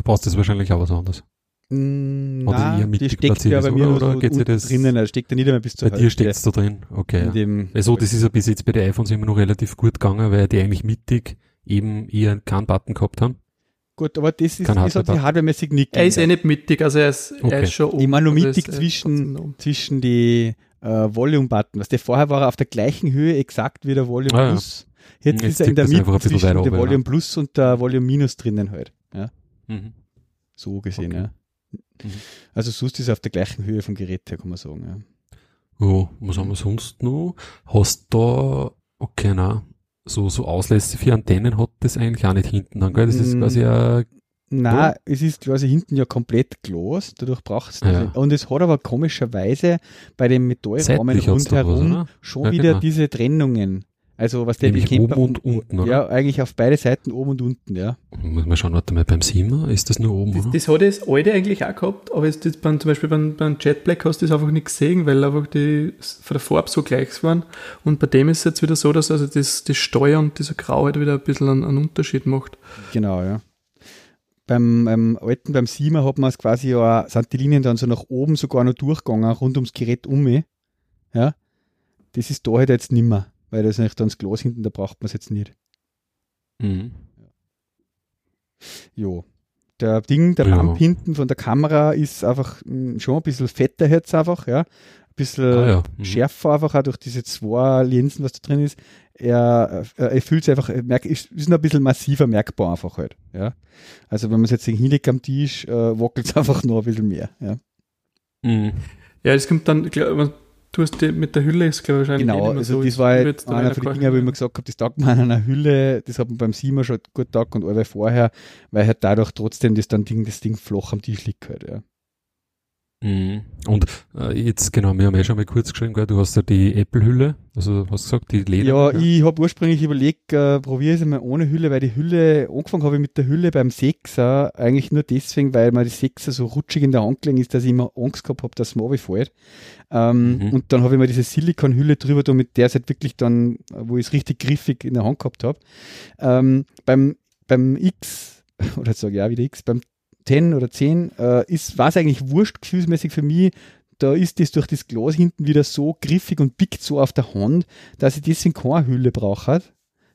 brauchst du das wahrscheinlich auch was anderes. Mm, oder na, die steckt ja bei mir oder, oder so das drinnen, da steckt ja nicht einmal bis zur Bei dir steckt es da drin, okay. Ja. Also das ist ja bis jetzt bei den iPhones immer noch relativ gut gegangen, weil die eigentlich mittig eben eher keinen Button gehabt haben. Gut, aber das ist, das hat sich hardwaremäßig nicht Er ist eh nicht mittig, also er ist, okay. er ist schon oben. Ich meine nur mittig also zwischen, zwischen die äh, Volume-Button. Was der vorher war er auf der gleichen Höhe exakt wie der Volume ah, Plus. Jetzt, Jetzt ist er in der Mitte zwischen der Volume Plus und der Volume Minus drinnen halt. Ja. Mhm. So gesehen, okay. ja. Mhm. Also sonst ist es auf der gleichen Höhe vom Gerät her, kann man sagen. Ja, ja was haben wir sonst noch? Hast da, okay, na, so, so Auslässe für Antennen hat das eigentlich auch nicht hinten dann, gell? Das ist mm, quasi ein Nein, es ist quasi hinten ja komplett Glas, dadurch braucht es ja. Und es hat aber komischerweise bei dem Metallrahmen rundherum schon ja, wieder genau. diese Trennungen. Also was der Nämlich oben und unten, oder? Ja, eigentlich auf beide Seiten oben und unten, ja. Muss man schauen, warte mal, beim Siemer ist das nur oben, das, oder? Das hat das alte eigentlich auch gehabt, aber jetzt, jetzt beim, zum Beispiel beim, beim Jet Black hast du das einfach nicht gesehen, weil einfach die von der Farbe so gleich waren. Und bei dem ist es jetzt wieder so, dass also das, das Steuer und dieser Grau halt wieder ein bisschen einen, einen Unterschied macht. Genau, ja. Beim, beim alten, beim Siemer hat man es quasi ja, sind die Linien dann so nach oben sogar noch durchgegangen, rund ums Gerät um. Ja. Das ist da halt jetzt nimmer weil das nicht dann das Glas hinten, da braucht man es jetzt nicht. Mhm. Jo. Der Ding, der ja. hinten von der Kamera ist einfach hm, schon ein bisschen fetter jetzt einfach, ja. Ein bisschen ah, ja. mhm. schärfer einfach auch durch diese zwei Linsen, was da drin ist. Er, er, er fühlt sich einfach, er merkt, ist, ist noch ein bisschen massiver merkbar einfach halt, ja. Also wenn man es jetzt hinlegt am Tisch, äh, wackelt es *laughs* einfach noch ein bisschen mehr, ja. Mhm. Ja, es kommt dann, glaub, Du hast die, mit der Hülle ist, glaube ich, wahrscheinlich Genau, also so das war jetzt einer von den Dingen, wo ich mir gesagt habe, das taugt mir an einer Hülle, das hat man beim Siemer schon gut taugt und alle vorher, weil halt dadurch trotzdem das dann Ding, das Ding flach am Tisch liegt halt, ja. Mhm. Und äh, jetzt, genau, wir haben ja schon mal kurz geschrieben, gell, du hast ja die Apple-Hülle, also hast du gesagt, die Leder. Ja, ja. ich habe ursprünglich überlegt, äh, probiere es einmal ohne Hülle, weil die Hülle, angefangen habe ich mit der Hülle beim Sechser, eigentlich nur deswegen, weil mir die Sechser so rutschig in der Hand gelegen ist, dass ich immer Angst gehabt habe, dass es mir fällt. Ähm, mhm. Und dann habe ich mir diese Silikonhülle drüber, da mit der es halt wirklich dann, wo ich es richtig griffig in der Hand gehabt habe. Ähm, beim, beim X, *laughs* oder sage ich ja wieder X, beim 10 oder 10, äh, ist, war es eigentlich wurscht gefühlsmäßig für mich. Da ist das durch das Glas hinten wieder so griffig und pickt so auf der Hand, dass ich deswegen keine Hülle brauche.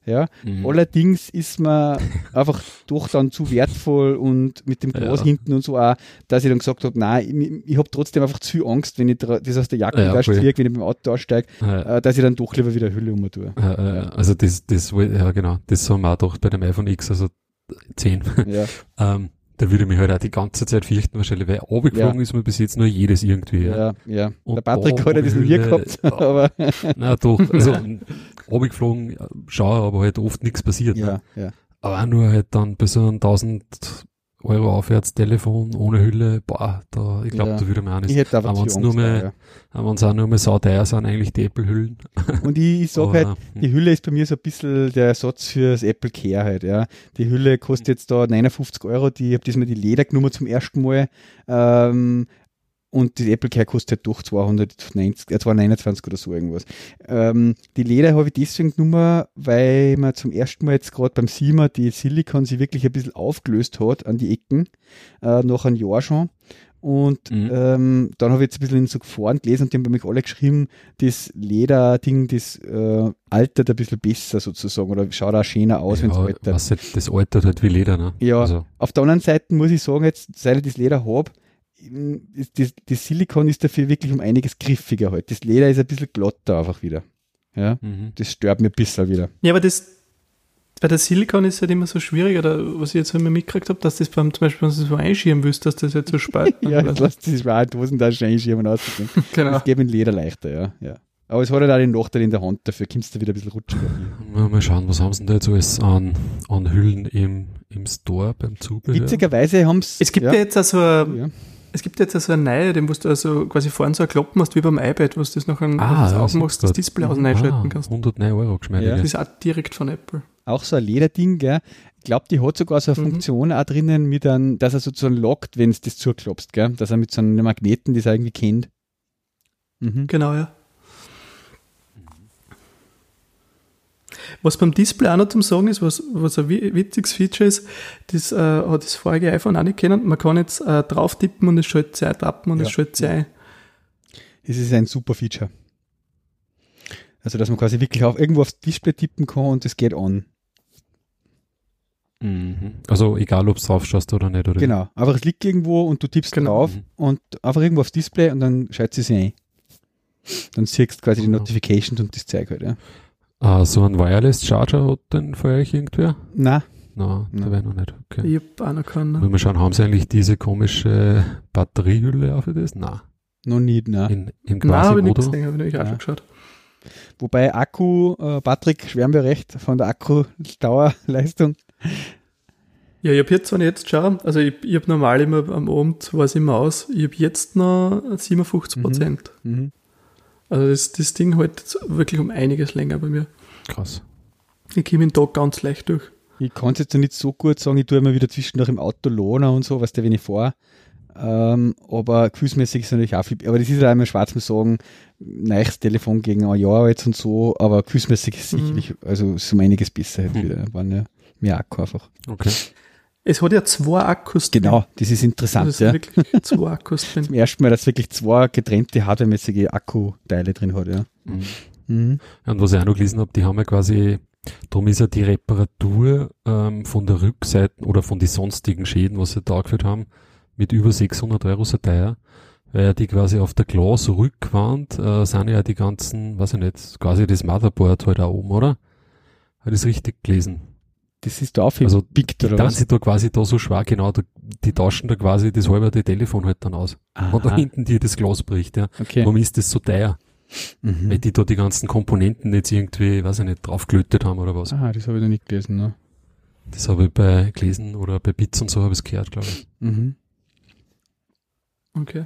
Ja, mhm. allerdings ist mir einfach doch dann zu wertvoll und mit dem Glas ja. hinten und so auch, dass ich dann gesagt habe, nein, ich, ich habe trotzdem einfach zu viel Angst, wenn ich das aus der Jacke ja, kriege, wenn ich mit dem Auto aussteige, ja. äh, dass ich dann doch lieber wieder Hülle um tue. Ja, also das, das, ja genau, das haben wir auch gedacht bei dem iPhone X, also 10. Ja. *laughs* ähm, da würde ich mich halt auch die ganze Zeit fürchten, wahrscheinlich, weil runtergeflogen ja. ist mir bis jetzt nur jedes irgendwie. Ja, ja. Und Der Patrick hat ja das noch nie gehabt, aber. *laughs* Na doch, also, *laughs* runtergeflogen, schau, aber halt oft nichts passiert. Ja, ne? ja. Aber auch nur halt dann bei so einem 1000 Euro aufwärts Telefon ohne Hülle, boah, da, ich glaube, Ja. da würde man auch nicht. Ich hätte Aber wenn's zu nur Angst mehr- ja. Wenn es auch nur mehr sauteuer sind, eigentlich die Apple-Hüllen. Und ich, ich sag halt, hm, die Hülle ist bei mir so ein bisschen der Ersatz fürs Apple Care halt, ja. Die Hülle kostet jetzt da 59 Euro, die, ich habe diesmal die Leder genommen zum ersten Mal, ähm, und die Apple Care kostet doch 290, äh, 229 oder so irgendwas. Ähm, die Leder habe ich deswegen genommen, weil man zum ersten Mal jetzt gerade beim Sima die Silikon sich wirklich ein bisschen aufgelöst hat an die Ecken, äh, nach einem Jahr schon. Und Mhm. ähm, dann habe ich jetzt ein bisschen in so Foren gelesen und die haben bei mich alle geschrieben, das Lederding, das äh, altert ein bisschen besser sozusagen oder schaut auch schöner aus, wenn es ja, altert. was das altert halt wie Leder, ne? Ja. Also, Auf der anderen Seite muss ich sagen, jetzt, seit ich das Leder habe, das, das Silikon ist dafür wirklich um einiges griffiger halt. Das Leder ist ein bisschen glatter einfach wieder. Ja, mhm. das stört mir ein bisschen wieder. Ja, aber das, bei der Silikon ist halt immer so schwierig, oder was ich jetzt immer mitgekriegt habe, dass das beim, zum Beispiel, wenn du so einschieben willst, dass das jetzt so spalt. *laughs* Ja, jetzt lass das schwere Dosentasche einschirmen auszugehen. genau. Das geht mit Leder leichter, ja. ja. Aber es hat halt auch den Nachteil in der Hand, dafür kommst du wieder ein bisschen rutschiger. Mal, mal schauen, was haben sie denn da jetzt alles an, an Hüllen im, im Store beim Zubehör? Witzigerweise haben es. Es gibt ja, jetzt also eine, ja. Es gibt jetzt also eine neue, den musst du also quasi vorne so ein Kloppen hast wie beim iPad, wo du das noch ein, Ah, das aufmachst, das. Display aus ah, einschalten kannst. 109 Euro geschmeidig. Ja. Das ist auch direkt von Apple. auch so ein Lederding, gell? Ich glaube, die hat sogar so eine Mhm. Funktion auch drinnen, mit einem, dass er sozusagen lockt, wenn du das zuklopfst, gell? Dass er mit so einem Magneten das er irgendwie kennt. Mhm. Genau, ja. Was beim Display auch noch zum Sagen ist, was, was ein wi- witziges Feature ist, das äh, hat das vorige iPhone auch nicht kennen. Man kann jetzt äh, drauf tippen und es schaltet sich tappen und Ja. es schaltet sich ein. Das ist ein super Feature. Also, dass man quasi wirklich auf, irgendwo aufs Display tippen kann und das geht an. Mhm. Also egal, ob du drauf schaust oder nicht. Oder Genau. Einfach es liegt irgendwo und du tippst Genau. drauf Mhm. und einfach irgendwo aufs Display und dann schaltet sie sich ein. Dann siehst du quasi die Genau. Notifications und das Zeug halt, ja. Ah, so ein Wireless Charger hat denn für euch irgendwer? Nein, Nein. da wäre noch nicht. Okay. Ich hab auch noch keinen. Wollen wir schauen, haben sie eigentlich diese komische Batteriehülle auf das? Nein. noch nicht, na. In, in Nein, habe ich nicht gesehen, habe ich nämlich auch Ja. schon geschaut. Wobei Akku, äh, Patrick, schwärmen wir recht von der Akkudauerleistung. Ja, ich habe jetzt, wenn ich jetzt schaue, also ich, ich habe normal immer am Abend, war es immer aus, ich habe jetzt noch 57 Prozent. Mhm. Also das, das Ding hält jetzt wirklich um einiges länger bei mir. Krass. Ich komme den Tag ganz leicht durch. Ich kann es jetzt noch nicht so gut sagen, ich tue immer wieder zwischendurch im Auto lohnen und so, was der wenn ich fahre. Ähm, aber gefühlsmäßig ist es natürlich auch viel, aber das ist ja einmal schwarz zu sagen, neues Telefon gegen ein Jahr jetzt und so, aber gefühlsmäßig ist Mhm. sicherlich, also ist um einiges besser halt Mhm. wieder, waren ja mehr Akku einfach. Okay. Es hat ja zwei Akkus drin. Genau, das ist interessant, Also es ja. wirklich zwei Akkus *laughs* drin. Zum ersten Mal, dass wirklich zwei getrennte hardwaremäßige Akkuteile drin hat, ja. Mhm. Mhm. Und was ich auch noch gelesen habe, die haben ja quasi, darum ist ja die Reparatur ähm, von der Rückseite oder von den sonstigen Schäden, was sie da geführt haben, mit über 600 Euro so teuer, weil ja die quasi auf der Glasrückwand äh, sind ja die ganzen, weiß ich nicht, quasi das Motherboard halt da oben, oder? Hat ich das richtig gelesen? Das ist da auch Also, Big oder Dann was? sie da quasi da so schwer, genau, da, die tauschen da quasi das halbe Telefon halt dann aus. Und da Aha, hinten dir das Glas bricht, ja. okay. Warum ist das so teuer? Mhm. Weil die da die ganzen Komponenten jetzt irgendwie, weiß ich nicht, draufgelötet haben oder was. Aha, das habe ich noch nicht gelesen, ne? Das habe ich bei gelesen oder bei Bits und so habe ich es gehört, glaube ich. Mhm. Okay.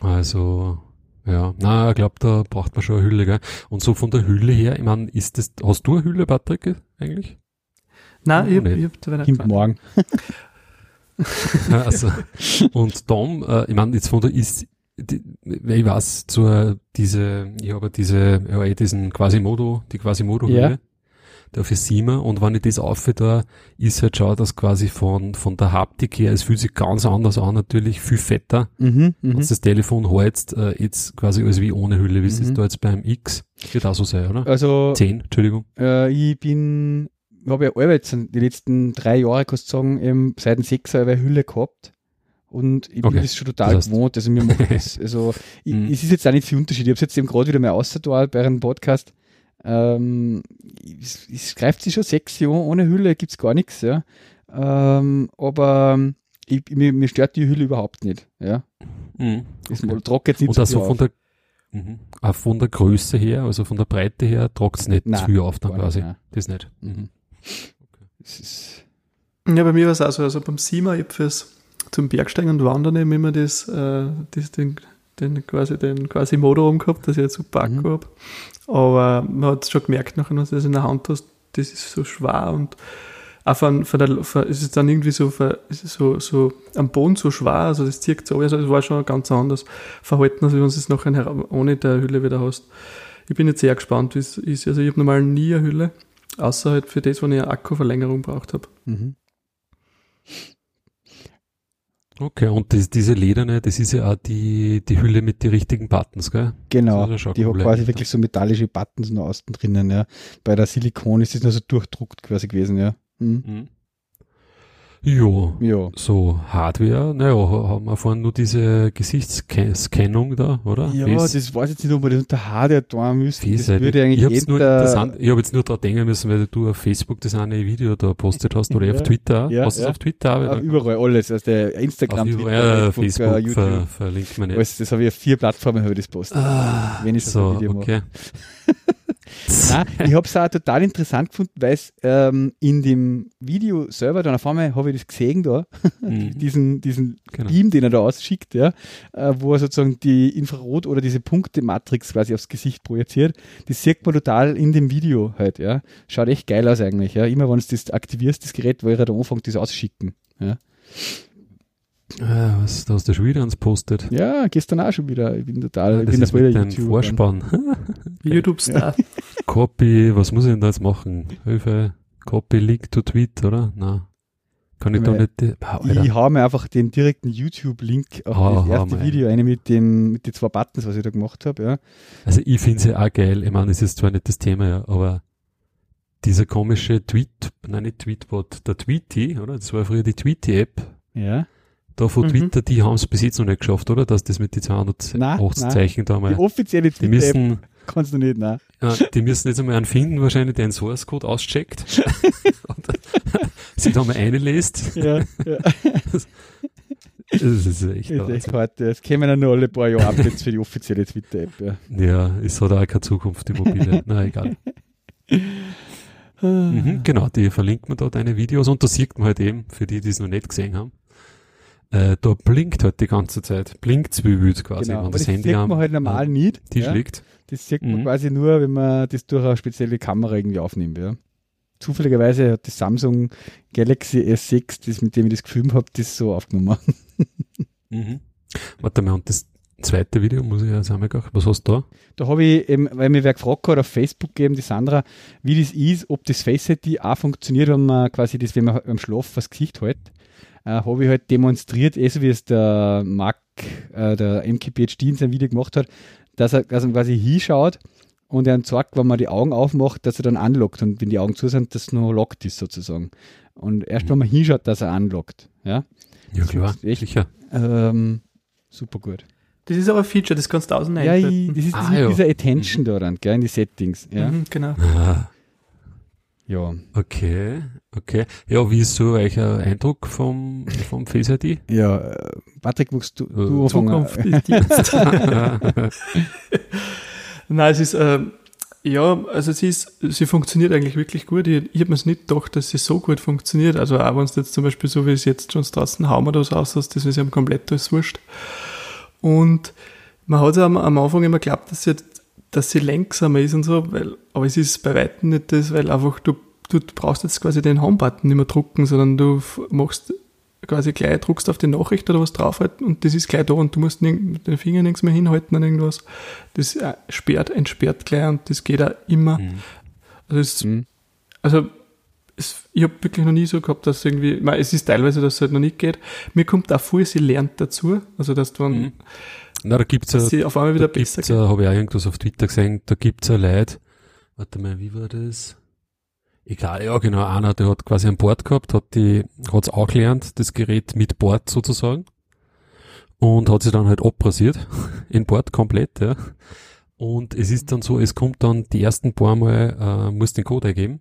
Also, ja, na, ich glaube, da braucht man schon eine Hülle, gell? Und so von der Hülle her, ich meine, ist das, hast du eine Hülle, Patrick, eigentlich? Nein, ich habe Nicht. ich hab weiter Kommt gefragt. morgen. *laughs* also, und Tom, äh, ich meine, jetzt von der ist, die, weil ich weiß, zur, diese, ich habe diese, ja, eh diesen Quasimodo, die Quasimodo-Hülle, Ja. der für Sima, und wenn ich das aufhöre, da ist halt schon, dass quasi von, von der Haptik her, es fühlt sich ganz anders an, natürlich, viel fetter. Mhm. Wenn Mhm. du das Telefon hältst, äh, jetzt quasi alles wie ohne Hülle, wie es Mhm. ist da jetzt beim X, wird auch so sein, oder? Also, 10, Entschuldigung. äh, ich bin, ich habe ja jetzt die letzten drei Jahre, kannst du sagen, eben seit dem 6er eine Hülle gehabt. Und ich bin Okay. das schon total Das heißt- gewohnt. Also mir macht *laughs* das, also ich, Mhm. es ist jetzt auch nicht viel Unterschied. Ich habe es jetzt eben gerade wieder mal ausgetan bei einem Podcast. Ähm, es, es greift sich schon sechs Jahre ohne Hülle, gibt's gar nichts, ja. Ähm, aber ich, mir, mir stört die Hülle überhaupt nicht, ja. Das Okay. tragt jetzt nicht Und so also von der, mhm. auch von der Größe her, also von der Breite her, tragt es nicht Nein, zu viel auf dann quasi. nicht, nein. Das nicht. Mhm. Es ist, Ja, bei mir war es auch so, also beim Sima, ich fürs zum Bergsteigen und Wandern eben immer das, äh, das den, den quasi den quasi Motor umgehabt, dass ich jetzt super Akku mhm. habe. Aber man hat schon gemerkt, nachher, wenn du das in der Hand hast, das ist so schwer und auch von, von der, von, ist es dann irgendwie so, von, ist es so, so am Boden so schwer, also das zieht so, also das war schon ganz anders verhalten, als wenn du es nachher ohne der Hülle wieder hast. Ich bin jetzt sehr gespannt, wie es ist. Also ich habe normal nie eine Hülle, außer halt für das, wenn ich eine Akkuverlängerung braucht habe. Mhm. Okay, und das, diese lederne, das ist ja auch die, die Hülle mit den richtigen Buttons, gell? Genau, die hat quasi wirklich so metallische Buttons noch außen drinnen, ja. Bei der Silikon ist es nur so durchdruckt quasi gewesen, ja. Mhm. Mhm. Jo, ja. so Hardware, naja, haben wir vorhin nur diese Gesichtsscannung da, oder? Ja, Face. das weiß ich jetzt nicht, ob man das unter Hardware tun müsste. Das würde eigentlich ich, hab's nur ich habe jetzt nur da denken müssen, weil du auf Facebook das eine Video da postet hast oder ja. auf Twitter. Ja, hast du ja. auf Twitter? Ja, überall alles, also der Instagram, Twitter, ja, Facebook, Facebook YouTube. Ver, verlinkt man nicht. Alles, das habe ich auf vier Plattformen habe ich das postet. Ah, wenn ich so, Video okay. Nein, ich habe es auch total interessant gefunden, weil es ähm, in dem Video selber, dann auf einmal habe ich das gesehen da, *laughs* mhm. diesen, diesen genau. Beam, den er da ausschickt, ja, äh, wo er sozusagen die Infrarot- oder diese Punkte-Matrix quasi aufs Gesicht projiziert. Das sieht man total in dem Video halt, ja. Schaut echt geil aus eigentlich, ja. Immer wenn du das aktivierst, das Gerät, weil er da anfängt, das ausschicken, ja. Ja, was, da hast du schon wieder ans postet. Ja, gestern auch schon wieder. Ich bin total, *laughs* ja, ich bin das wieder YouTube Vorspann. YouTube-Star. Copy, was muss ich denn da jetzt machen? Hilfe, Copy Link to Tweet, oder? Na. Kann ich da nicht. Alter. Ich habe mir einfach den direkten YouTube-Link auf ah, das erste Video, eine mit dem, mit den zwei Buttons, was ich da gemacht habe, ja. Also ich finde es ja auch geil. Ich meine, es ist zwar nicht das Thema, ja, aber dieser komische Tweet, nein, nicht Tweetbot, der Tweety, oder? Das war früher die Tweety-App. Ja da von mhm. Twitter, die haben es bis jetzt noch nicht geschafft, oder? Dass das mit den 280 Zeichen da mal. Die offizielle Twitter die müssen, kannst du nicht, nein. Ja, die müssen jetzt einmal einen finden, wahrscheinlich, der einen Source Code auscheckt. *laughs* und sie da mal einlässt. Ja, ja. *laughs* Das, ist echt, das ist echt hart. Das kämen ja nur alle paar Jahre Updates für die offizielle Twitter-App. Ja. ja, es hat auch keine Zukunft, die mobile. *laughs* Na, egal. mhm, genau, die verlinkt man da deine Videos und da sieht man halt eben, für die, die es noch nicht gesehen haben, äh, da blinkt halt die ganze Zeit. Blinkt wie wild quasi, genau, wenn das, das Handy sieht man halt normal nicht. Tisch ja? liegt. Das sieht man mhm. quasi nur, wenn man das durch eine spezielle Kamera irgendwie aufnimmt. Ja. Zufälligerweise hat das Samsung Galaxy S6, das, mit dem ich das gefilmt habe, das so aufgenommen. mhm. Warte mal, und das zweite Video muss ich ja sagen, was hast du da? Da habe ich eben, weil mir wer gefragt hat auf Facebook gegeben, die Sandra, wie das ist, ob das Face ID auch funktioniert, wenn man quasi das, wenn man beim Schlaf das Gesicht hält habe ich halt demonstriert, eh so wie es der Mark, äh, der MKPHD in seinem Video gemacht hat, dass er, dass er quasi hinschaut und er zeigt, wenn man die Augen aufmacht, dass er dann anlockt und wenn die Augen zu sind, dass es noch lockt ist sozusagen. Und erst wenn man hinschaut, dass er anlockt. Ja, ja klar, echt, sicher. Ähm, super gut. Das ist aber ein Feature, das kannst du außen Ja, ich, das ist ah, dieser Attention mhm. da dann, gell, in die Settings. Ja? Mhm, genau. Ah. Ja. Okay, okay. Ja, wie ist so euer Eindruck vom, vom Face ID? Ja, äh, Patrick, wuchst du, du äh, Zukunft ist jetzt. *laughs* *laughs* Nein, es ist, äh, ja, also sie ist, sie funktioniert eigentlich wirklich gut. Ich, ich habe mir es nicht gedacht, dass sie so gut funktioniert. Also auch wenn es jetzt zum Beispiel so wie es jetzt schon draußen haben oder so aussieht, das ist ja komplett alles wurscht. Und man hat am, am Anfang immer geglaubt, dass sie dass sie langsamer ist und so, weil, aber es ist bei weitem nicht das, weil einfach du, du brauchst jetzt quasi den Home-Button nicht mehr drucken, sondern du machst quasi gleich, druckst auf die Nachricht oder was draufhalten und das ist gleich da und du musst mit den Fingern nichts mehr hinhalten an irgendwas. Das äh, sperrt, entsperrt gleich und das geht auch immer. Mhm. Also, es, mhm. also es, ich habe wirklich noch nie so gehabt, dass irgendwie, ich meine, es ist teilweise, dass es halt noch nicht geht. Mir kommt auch viel, sie lernt dazu, also dass du mhm na, da gibt's ja, auf einmal wieder besser gibt's ja, habe ich auch irgendwas auf Twitter gesehen, da gibt's ja Leute, warte mal, wie war das? Egal, ja genau, einer, der hat quasi ein Board gehabt, hat die, hat's auch gelernt, das Gerät mit Board sozusagen. Und hat sich dann halt abrasiert, *laughs* in Board komplett, ja. Und es ist dann so, es kommt dann die ersten paar Mal, äh, muss den Code eingeben.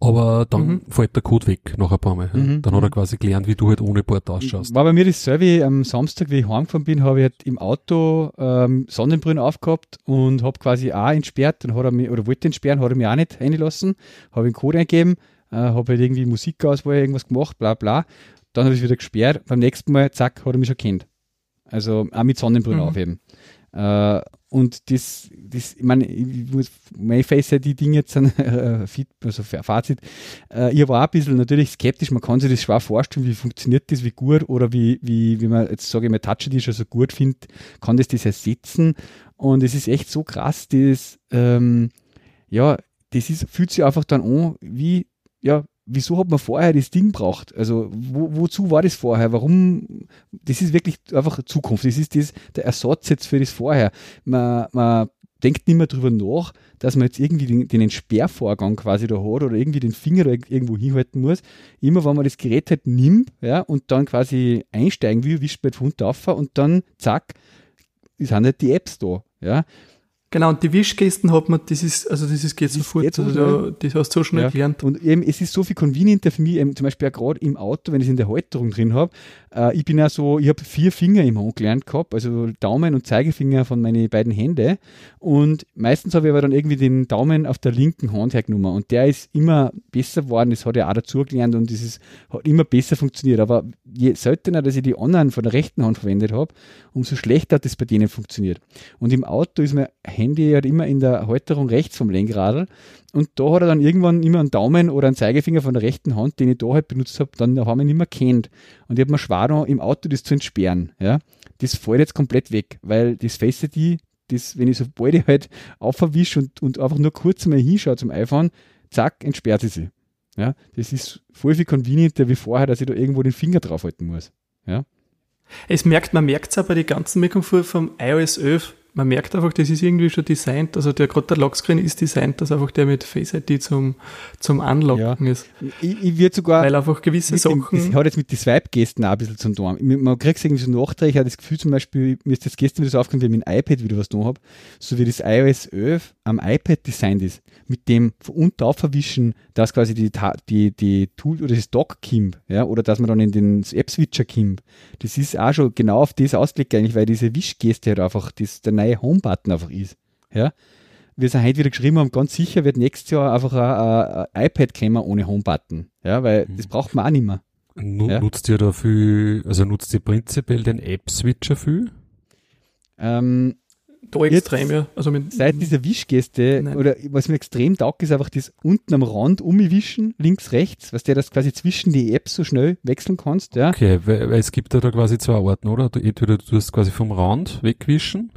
Aber dann mhm. fällt der Code weg nach ein paar Mal. Mhm. Dann hat er quasi gelernt, wie du halt ohne Port ausschaust. War bei mir dasselbe, am Samstag, wie ich heimgefahren bin, habe ich halt im Auto ähm, Sonnenbrillen aufgehabt und habe quasi auch entsperrt, dann hat er mich, oder wollte entsperren, hat er mich auch nicht reinlassen, habe den Code eingegeben, äh, habe halt irgendwie Musikauswahl irgendwas gemacht, bla bla. Dann habe ich es wieder gesperrt, beim nächsten Mal, zack, hat er mich schon kennt. Also auch mit Sonnenbrillen mhm. aufheben. Äh, und das, das, ich meine, ich muss, mein Face die Dinge jetzt sind, *laughs* äh, also Fazit. Äh, ich war ein bisschen natürlich skeptisch, man kann sich das schwer vorstellen, wie funktioniert das, wie gut oder wie, wie, wie man jetzt sage ich mal Touch ID schon so gut findet, kann das das ersetzen. Und es ist echt so krass, das, ähm, ja, das ist, fühlt sich einfach dann an, wie, ja, wieso hat man vorher das Ding braucht? Also wo, wozu war das vorher? Warum? Das ist wirklich einfach Zukunft. Das ist das, der Ersatz jetzt für das vorher. Man, man denkt nicht mehr drüber nach, dass man jetzt irgendwie den, den Entsperrvorgang quasi da hat oder irgendwie den Finger irgendwo hinhalten muss. Immer wenn man das Gerät halt nimmt ja, und dann quasi einsteigen will, wischt man den Hund auf und dann zack, sind halt die Apps da. Ja. Genau, und die Wischgesten hat man, das ist, also das ist geht sofort, geht also, das hast du so schnell ja. gelernt. Und eben, es ist so viel convenienter für mich, eben, zum Beispiel auch gerade im Auto, wenn ich es in der Halterung drin habe. Äh, ich bin ja so, ich habe vier Finger im Hand gelernt gehabt, also Daumen und Zeigefinger von meinen beiden Händen. Und meistens habe ich aber dann irgendwie den Daumen auf der linken Hand hergenommen. Und der ist immer besser geworden, das hat ja auch dazu gelernt und das ist, hat immer besser funktioniert. Aber je seltener, dass ich die anderen von der rechten Hand verwendet habe, umso schlechter hat das bei denen funktioniert. Und im Auto ist mir Handy halt immer in der Halterung rechts vom Lenkradl. Und da hat er dann irgendwann immer einen Daumen oder einen Zeigefinger von der rechten Hand, den ich da halt benutzt habe, dann haben wir ihn nicht mehr kennt. Und ich habe mir schwer im Auto das zu entsperren. Ja. Das fällt jetzt komplett weg, weil das Face ID, das, wenn ich so beide halt aufwische und, und einfach nur kurz mal hinschaue zum iPhone, zack, entsperrt sie sich. Ja. Das ist voll viel convenienter wie vorher, dass ich da irgendwo den Finger draufhalten muss. Ja. Es merkt, man merkt es bei den ganzen Wirkungen vom iOS 11, man merkt einfach, das ist irgendwie schon designt, also der gerade der Lockscreen ist designt, dass einfach der mit Face ID zum, zum Anlocken ja. ist. Ich, ich würde sogar. Weil einfach gewisse Sachen. Das hat jetzt mit den Swipe-Gesten auch ein bisschen zum tun. Man kriegt irgendwie so Nachträge, ich habe das Gefühl zum Beispiel, mir ist das gestern wieder so aufgefallen, wie ich mit dem iPad wieder was da habe, so wie das iOS 11 am iPad designt ist, mit dem von unten auf verwischen, dass quasi die, die, die Tool oder das Dock kommt, ja, oder dass man dann in den App-Switcher kommt. Das ist auch schon genau auf das ausgelegt eigentlich, weil diese Wischgeste halt einfach das, der neue Home-Button einfach ist. Ja. Wir sind heute wieder geschrieben haben, ganz sicher wird nächstes Jahr einfach ein, ein iPad kommen ohne Home-Button. Ja, weil mhm. das braucht man auch nicht mehr. N ja. Nutzt ihr dafür, also nutzt ihr prinzipiell den App-Switcher viel? Ähm, da extrem, ja. Also mit, seit dieser Wischgeste, nein. oder was mir extrem taugt, ist einfach das unten am Rand umwischen, links, rechts, was der das quasi zwischen die Apps so schnell wechseln kannst, ja. Okay, weil, weil es gibt da, da quasi zwei Arten, oder? Du, entweder du tust quasi vom Rand wegwischen.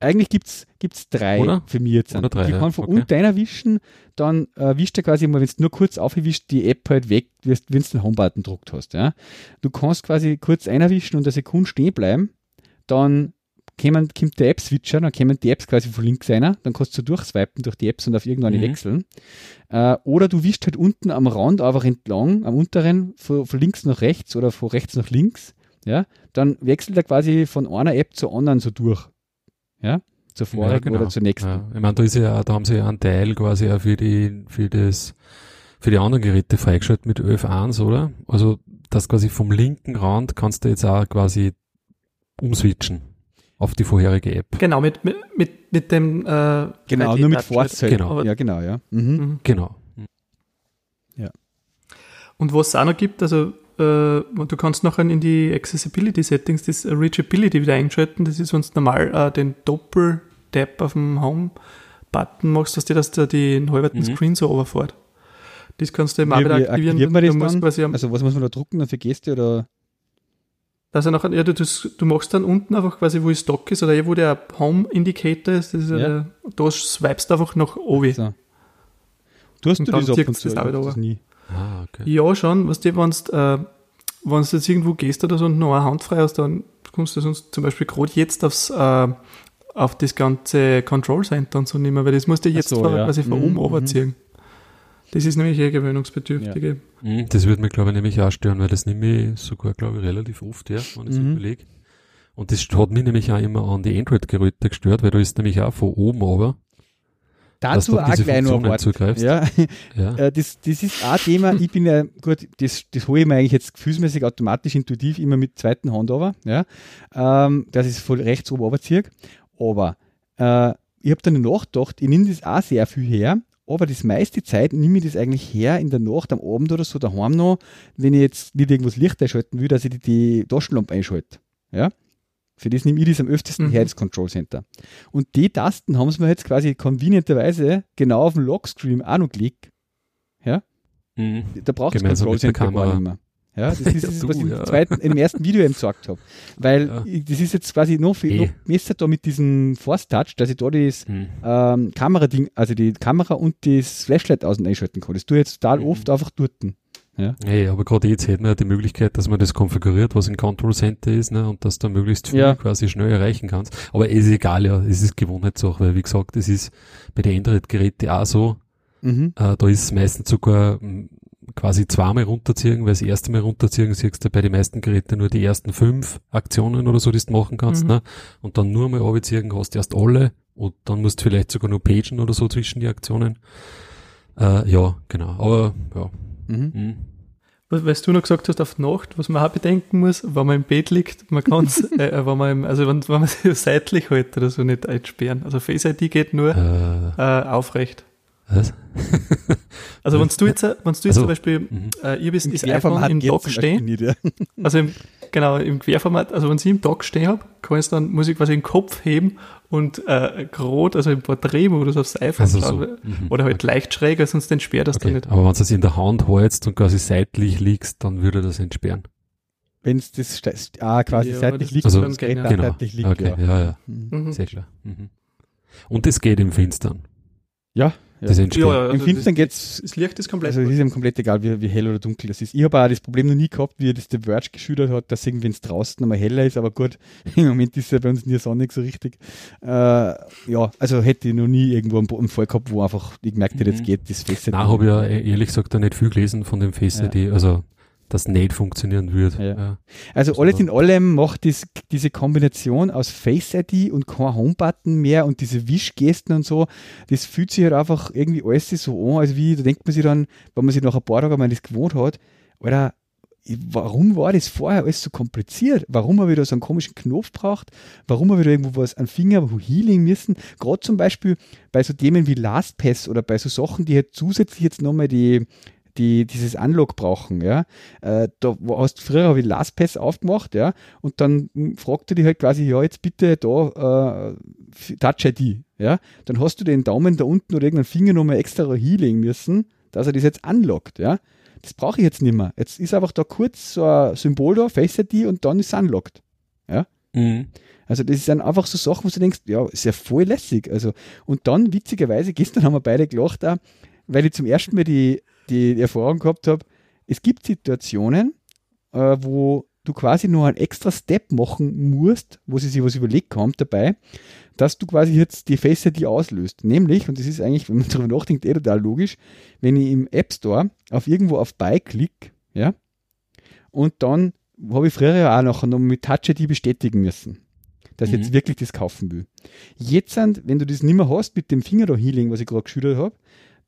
Eigentlich gibt's gibt's drei oder? für mich jetzt. Oder drei, die kann von okay. unten erwischen, dann äh, wischt er quasi mal, wenn du nur kurz aufgewischt, die App halt weg, wenn du den Homebutton druckt hast, ja. Du kannst quasi kurz einwischen und eine Sekunde stehen bleiben, dann kämen, kommt der App-Switcher, dann kämen die Apps quasi von links einer, dann kannst du durchswipen durch die Apps und auf irgendwann mhm. wechseln. Äh, oder du wischst halt unten am Rand einfach entlang, am unteren, von, von, links nach rechts oder von rechts nach links, ja, dann wechselt er quasi von einer App zur anderen so durch. Ja, zur vorigen ja, genau. oder zur nächsten. Ja. Ich meine, da ist ja, da haben sie ja einen Teil quasi auch für die, für das, für die anderen Geräte freigeschaltet mit 11.1, oder? Also, das quasi vom linken Rand kannst du jetzt auch quasi umswitchen auf die vorherige App. Genau, mit, mit, mit, mit dem äh, Genau, nur mit Vorzeichen. Genau. Ja, genau, ja. Mhm. Mhm. Genau. Ja. Und was es auch noch gibt, also äh, du kannst nachher in die Accessibility Settings das Reachability wieder einschalten. Das ist, wenn du normal äh, den Doppel-Tap auf dem Home-Button machst, dass dir das da den halben mhm. Screen so overfährt. Das kannst du eben auch wieder aktivieren. Man das dann? Also was muss man da drucken für Gäste oder? dass er nachher, ja, du, du machst dann unten einfach quasi, wo es Stock ist oder wo der Home Indicator ist, das ist ja. der, da swipest du einfach nach oben. So. Du hast und du das ab und zu, das nie. Ah, okay. Ja, schon, was du, wenn du, äh, jetzt irgendwo gehst oder so und noch eine Hand frei hast, dann kommst du sonst zum Beispiel gerade jetzt aufs, äh, auf das ganze Control Center und so mehr, weil das musst du jetzt so, ja. quasi von mhm, oben mhm. runterziehen. Das ist nämlich eher gewöhnungsbedürftige. Ja. Mhm, das würde mich, glaube ich, nämlich auch stören, weil das nehme ich sogar, glaube ich, relativ oft, ja, wenn ich es mhm. überlege. Und das hat mich nämlich auch immer an die Android-Geräte gestört, weil da ist nämlich auch von oben aber dazu auch gleich noch ein Wort. Ja. ja. Äh, das, das ist ein Thema, ich bin ja, gut, das, das hole ich mir eigentlich jetzt gefühlsmäßig automatisch, intuitiv immer mit zweiten Hand over, ja. Ähm, das ist voll rechts oben runterziehe. Aber äh, ich habe dann nachgedacht, ich nehme das auch sehr viel her, aber das meiste Zeit nehme ich das eigentlich her in der Nacht, am Abend oder so, daheim noch, wenn ich jetzt nicht irgendwas Licht einschalten will, dass ich die, die Taschenlampe einschalte. Ja? Für das nehme ich das am öftesten mhm. her, das Control Center. Und die Tasten haben sie mir jetzt quasi convenienterweise genau auf dem Lockscreen auch noch gelegt. Ja? Mhm. Da braucht es Control Center gar nicht mehr. Ja, das *laughs* ist, das, was ich im, zweiten, im ersten Video eben gesagt habe. Weil ja. ich, das ist jetzt quasi noch viel, noch besser da mit diesem Force Touch, dass ich da das mhm. ähm, Kamerading, also die Kamera und das Flashlight außen einschalten kann. Das tue ich jetzt total mhm. oft einfach dort. Ja. Hey, aber gerade jetzt hätten wir ja die Möglichkeit, dass man das konfiguriert, was im Control Center ist, ne, und dass du möglichst viel ja. quasi schnell erreichen kannst. Aber es ist egal, ja, es ist Gewohnheitssache, weil wie gesagt, es ist bei den Android-Geräten auch so, mhm. äh, da ist es meistens sogar hm, quasi zweimal runterziehen, weil das erste Mal runterziehen siehst du bei den meisten Geräten nur die ersten fünf Aktionen oder so, die du machen kannst, mhm. ne? Und dann nur mal runterziehen hast du erst alle und dann musst du vielleicht sogar nur pagen oder so zwischen die Aktionen. Äh, ja, genau. Aber ja. Mhm. Mhm. Was, weißt du noch gesagt hast auf Nacht, was man auch bedenken muss, wenn man im Bett liegt, man kann es, *laughs* äh, äh, wenn man im, also wenn, wenn man sich seitlich hält oder so nicht einsperren. Also Face ID geht nur äh, äh, aufrecht. Was? *laughs* also wenn du jetzt, wenn du jetzt also, zum Beispiel, mhm. äh, ihr bist das iPhone im Dock stehen, nicht, ja. *laughs* also im, genau, im Querformat, also wenn ich im Dock stehen habe, kann ich dann, muss ich quasi den Kopf heben und äh, gerade, also im Porträtmodus aufs iPhone also so. mhm. oder halt okay. leicht schräger, sonst entsperrt das okay. dann nicht. Aber wenn du es in der Hand hältst und quasi seitlich liegst, dann würde das entsperren. Wenn es das ah, quasi ja, seitlich liegt, also, dann geht genau. seitlich liegt, okay, ja. ja, ja. Mhm. Sehr klar. Mhm. Und das geht im Finstern. Ja, das ja. entsteht. Ja, also Im Finstern geht's. Das Licht ist komplett. Also es ist ihm komplett egal, wie, wie hell oder dunkel das ist. Ich habe auch das Problem noch nie gehabt, wie das der Verge geschildert hat, dass irgendwie, wenn es draußen einmal heller ist, aber gut, *laughs* im Moment ist es ja bei uns nie sonnig so richtig. Äh, ja, also hätte ich noch nie irgendwo einen, Fall gehabt, wo einfach ich gemerkt hätte, jetzt mhm. geht das Face Nein, habe ich ja ehrlich gesagt da nicht viel gelesen von dem Face ja. also das nicht funktionieren würde. Ja. Ja. Also alles in allem macht das, diese Kombination aus Face ID und kein Homebutton mehr und diese Wischgesten und so, das fühlt sich halt einfach irgendwie alles so an, als wie, da denkt man sich dann, wenn man sich nach ein paar Tagen mal das gewohnt hat, oder warum war das vorher alles so kompliziert? Warum habe ich da so einen komischen Knopf braucht? Warum habe ich da irgendwo was an Finger healing müssen? Gerade zum Beispiel bei so Themen wie LastPass oder bei so Sachen, die halt zusätzlich jetzt nochmal die, die dieses Unlock brauchen, ja. Äh, da hast früher habe ich LastPass aufgemacht, ja, und dann fragte die halt quasi, ja, jetzt bitte da äh, Touch ID, ja. Dann hast du den Daumen da unten oder irgendeinen Finger nochmal extra hinlegen müssen, dass er das jetzt unlockt, ja. Das brauche ich jetzt nicht mehr. Jetzt ist einfach da kurz so ein Symbol da, Face ID und dann ist es unlocked, ja. Mhm. Also das sind einfach so Sachen, wo du denkst, ja, ist ja voll lässig. Also, und dann, witzigerweise, gestern haben wir beide gelacht, auch, weil ich zum ersten Mal die die Erfahrung gehabt habe, es gibt Situationen, äh, wo du quasi nur einen extra Step machen musst, wo sie sich was überlegt haben dabei, dass du quasi jetzt die Face ID auslöst. Nämlich, und das ist eigentlich, wenn man *laughs* darüber nachdenkt, eh total logisch, wenn ich im App Store auf irgendwo auf Buy klick, ja, und dann habe ich früher ja auch noch mit Touch ID bestätigen müssen, dass ich jetzt mhm. wirklich das kaufen will. Jetzt, wenn du das nicht mehr hast mit dem Finger da Healing, was ich gerade geschildert habe,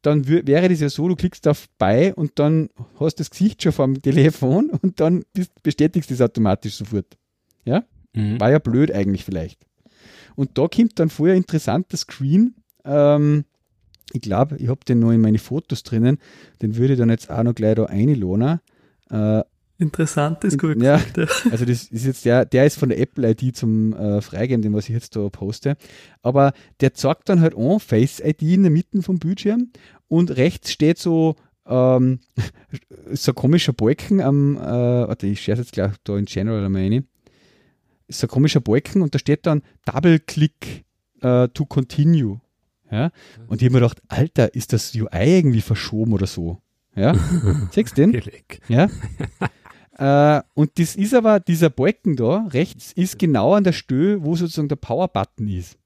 dann wäre das ja so, du klickst auf bei und dann hast du das Gesicht schon vom Telefon *laughs* und dann bestätigst du es automatisch sofort. Ja? Mhm. War ja blöd eigentlich vielleicht. Und da kommt dann vorher interessanter Screen. Ähm, ich glaube, ich habe den noch in meine Fotos drinnen. Den würde ich dann jetzt auch noch gleich da einladen. Äh, Interessant ist gut. Ja, *laughs* also das ist jetzt der, der ist von der Apple ID zum äh, Freigeben, den was ich jetzt da poste. Aber der zeigt dann halt an, Face ID in der Mitte vom Bildschirm und rechts steht so ähm, *laughs* so ein komischer Balken am, äh, warte, ich scherze jetzt gleich da in General. Ist so ein komischer Balken und da steht dann Double Click uh, to continue. Ja? Und ich habe mir gedacht, Alter, ist das UI irgendwie verschoben oder so? Ja? *laughs* Siehst du den? Ja? Äh, und das ist aber, dieser Balken da rechts ist genau an der Stelle, wo sozusagen der Power-Button ist.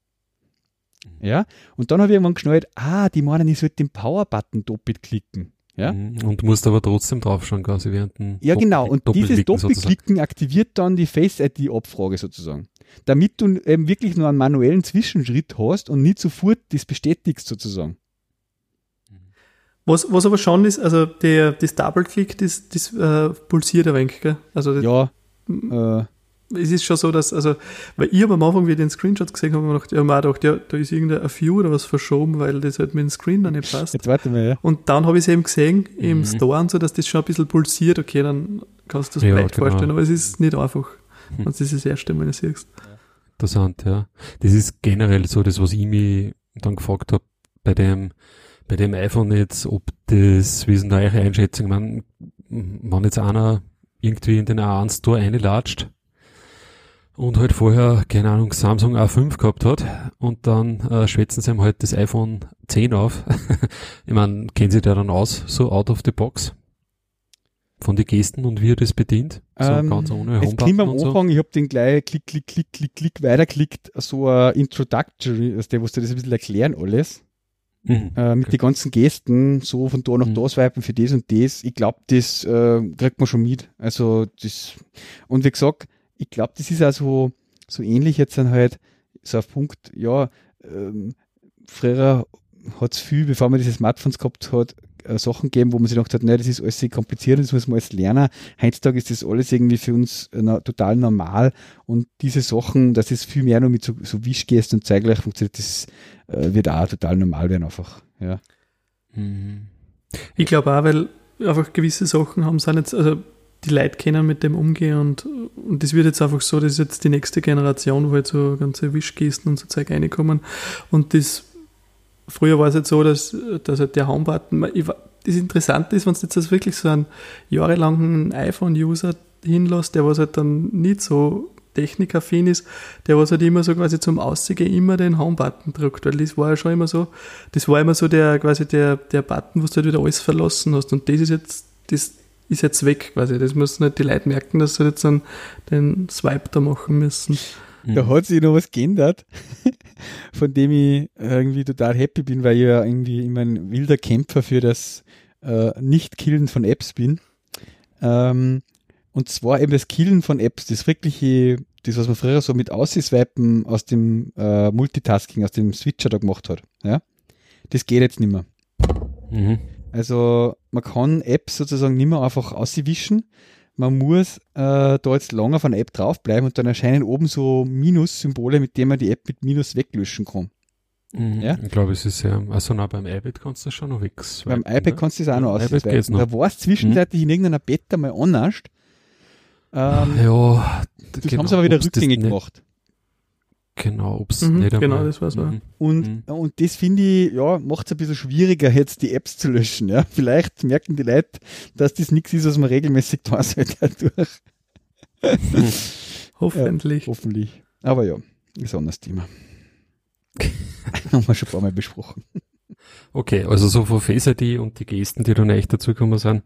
Ja, und dann habe ich irgendwann geschnallt, ah, die meinen, ich sollte den Power-Button doppelt klicken. Ja? Mhm. Und musst aber trotzdem draufschauen, quasi während dem Ja, genau. Und dieses Doppelklicken aktiviert dann die Face-ID-Abfrage sozusagen. Damit du eben wirklich nur einen manuellen Zwischenschritt hast und nicht sofort das bestätigst sozusagen. Was, was aber schon ist, also der, das Double-Click, das, das äh, pulsiert ein wenig, gell? Also das, ja. Äh, es ist schon so, dass, also, weil ich habe am Anfang, wie ich den Screenshot gesehen habe, gedacht, ja, mir gedacht, ja, da ist irgendein View oder was verschoben, weil das halt mit dem Screen dann nicht passt. Jetzt warte mal, ja. Und dann habe ich es eben gesehen im mhm. Store und so, dass das schon ein bisschen pulsiert. Okay, dann kannst du das ja, vielleicht genau. vorstellen, aber es ist nicht einfach, mhm. wenn du das das erste Mal siehst. Interessant, ja. Das ist generell so das, was ich mich dann gefragt habe bei dem, bei dem iPhone jetzt, ob das, wie ist denn da eure Einschätzung, man, wenn jetzt einer irgendwie in den A1 Store einlatscht, und halt vorher, keine Ahnung, Samsung A5 gehabt hat und dann äh, schwätzen sie ihm halt das iPhone 10 auf. *laughs* ich meine, kennen Sie da dann aus, so out of the box? Von den Gesten und wie er das bedient? So ähm, ganz ohne Es klingt am Anfang, so. ich habe den gleich klick, klick, klick, klick, klick weiterklickt, so ein Introductory, also der wusste das ein bisschen erklären alles. Mhm, äh, mit okay. den ganzen Gesten, so von da nach mhm. da swipen für das und das. Ich glaube, das äh, kriegt man schon mit. Also das, und wie gesagt, ich glaube, das ist also so ähnlich jetzt dann halt so auf Punkt, ja, ähm, früher hat es viel, bevor man diese Smartphones gehabt hat, äh, Sachen gegeben, wo man sich gedacht hat, naja, das ist alles sehr kompliziert, das muss man alles lernen. Heutzutage ist das alles irgendwie für uns äh, total normal und diese Sachen, dass es viel mehr noch mit so, so Wischgesten und zeigleich funktioniert, das äh, wird auch total normal werden einfach, ja. Mhm. Ich glaube auch, weil einfach gewisse Sachen haben sind jetzt, also die Leute können mit dem umgehen und, und das wird jetzt einfach so, das ist jetzt die nächste Generation, wo halt so ganze Wischgesten und so Zeug reinkommen und das früher war es jetzt so, dass, dass halt der Homebutton, das Interessante ist, wenn du jetzt also wirklich so einen jahrelangen iPhone-User hinlässt, der was halt dann nicht so technikaffin ist, der was halt immer so quasi zum Aussehen immer den Home-Button drückt, weil das war ja schon immer so, das war immer so der quasi der, der Button, wo du halt wieder alles verlassen hast und das ist jetzt, das ist jetzt weg quasi. Das müssen halt die Leute merken, dass sie jetzt dann den Swipe da machen müssen. Da hat sich noch was geändert, *laughs* von dem ich irgendwie total happy bin, weil ich ja irgendwie immer ein wilder Kämpfer für das äh, Nicht-Killen von Apps bin. Ähm, und zwar eben das Killen von Apps, das wirkliche, das, was man früher so mit Ausswipen aus dem äh, Multitasking, aus dem Switcher da gemacht hat. Ja? Das geht jetzt nicht mehr. Mhm. Also man kann Apps sozusagen nicht mehr einfach auswischen. Man muss äh, da jetzt lange auf einer App draufbleiben und dann erscheinen oben so Minus-Symbole, mit denen man die App mit Minus weglöschen kann. Mhm, ja? Ich glaube, es ist ja, also na, beim iPad kannst du das schon noch wegswipen. Beim iPad ne? kannst du das auch noch ausweichen. Da war es zwischenzeitlich mhm. in irgendeiner Beta mal anders. Ähm, ja, das genau, haben sie aber wieder rückgängig gemacht. Genau, ob's mhm, nicht Genau, das war's. Mhm. Und, mhm. und das finde ich, ja, macht es ein bisschen schwieriger, jetzt die Apps zu löschen. Ja? Vielleicht merken die Leute, dass das nichts ist, was man regelmäßig tun sollte dadurch. *laughs* hoffentlich. Ja, hoffentlich. Aber ja, ist ein anderes Thema. *laughs* haben wir schon ein paar Mal besprochen. Okay, also so von Face ID und die Gesten, die dann echt dazugekommen sind,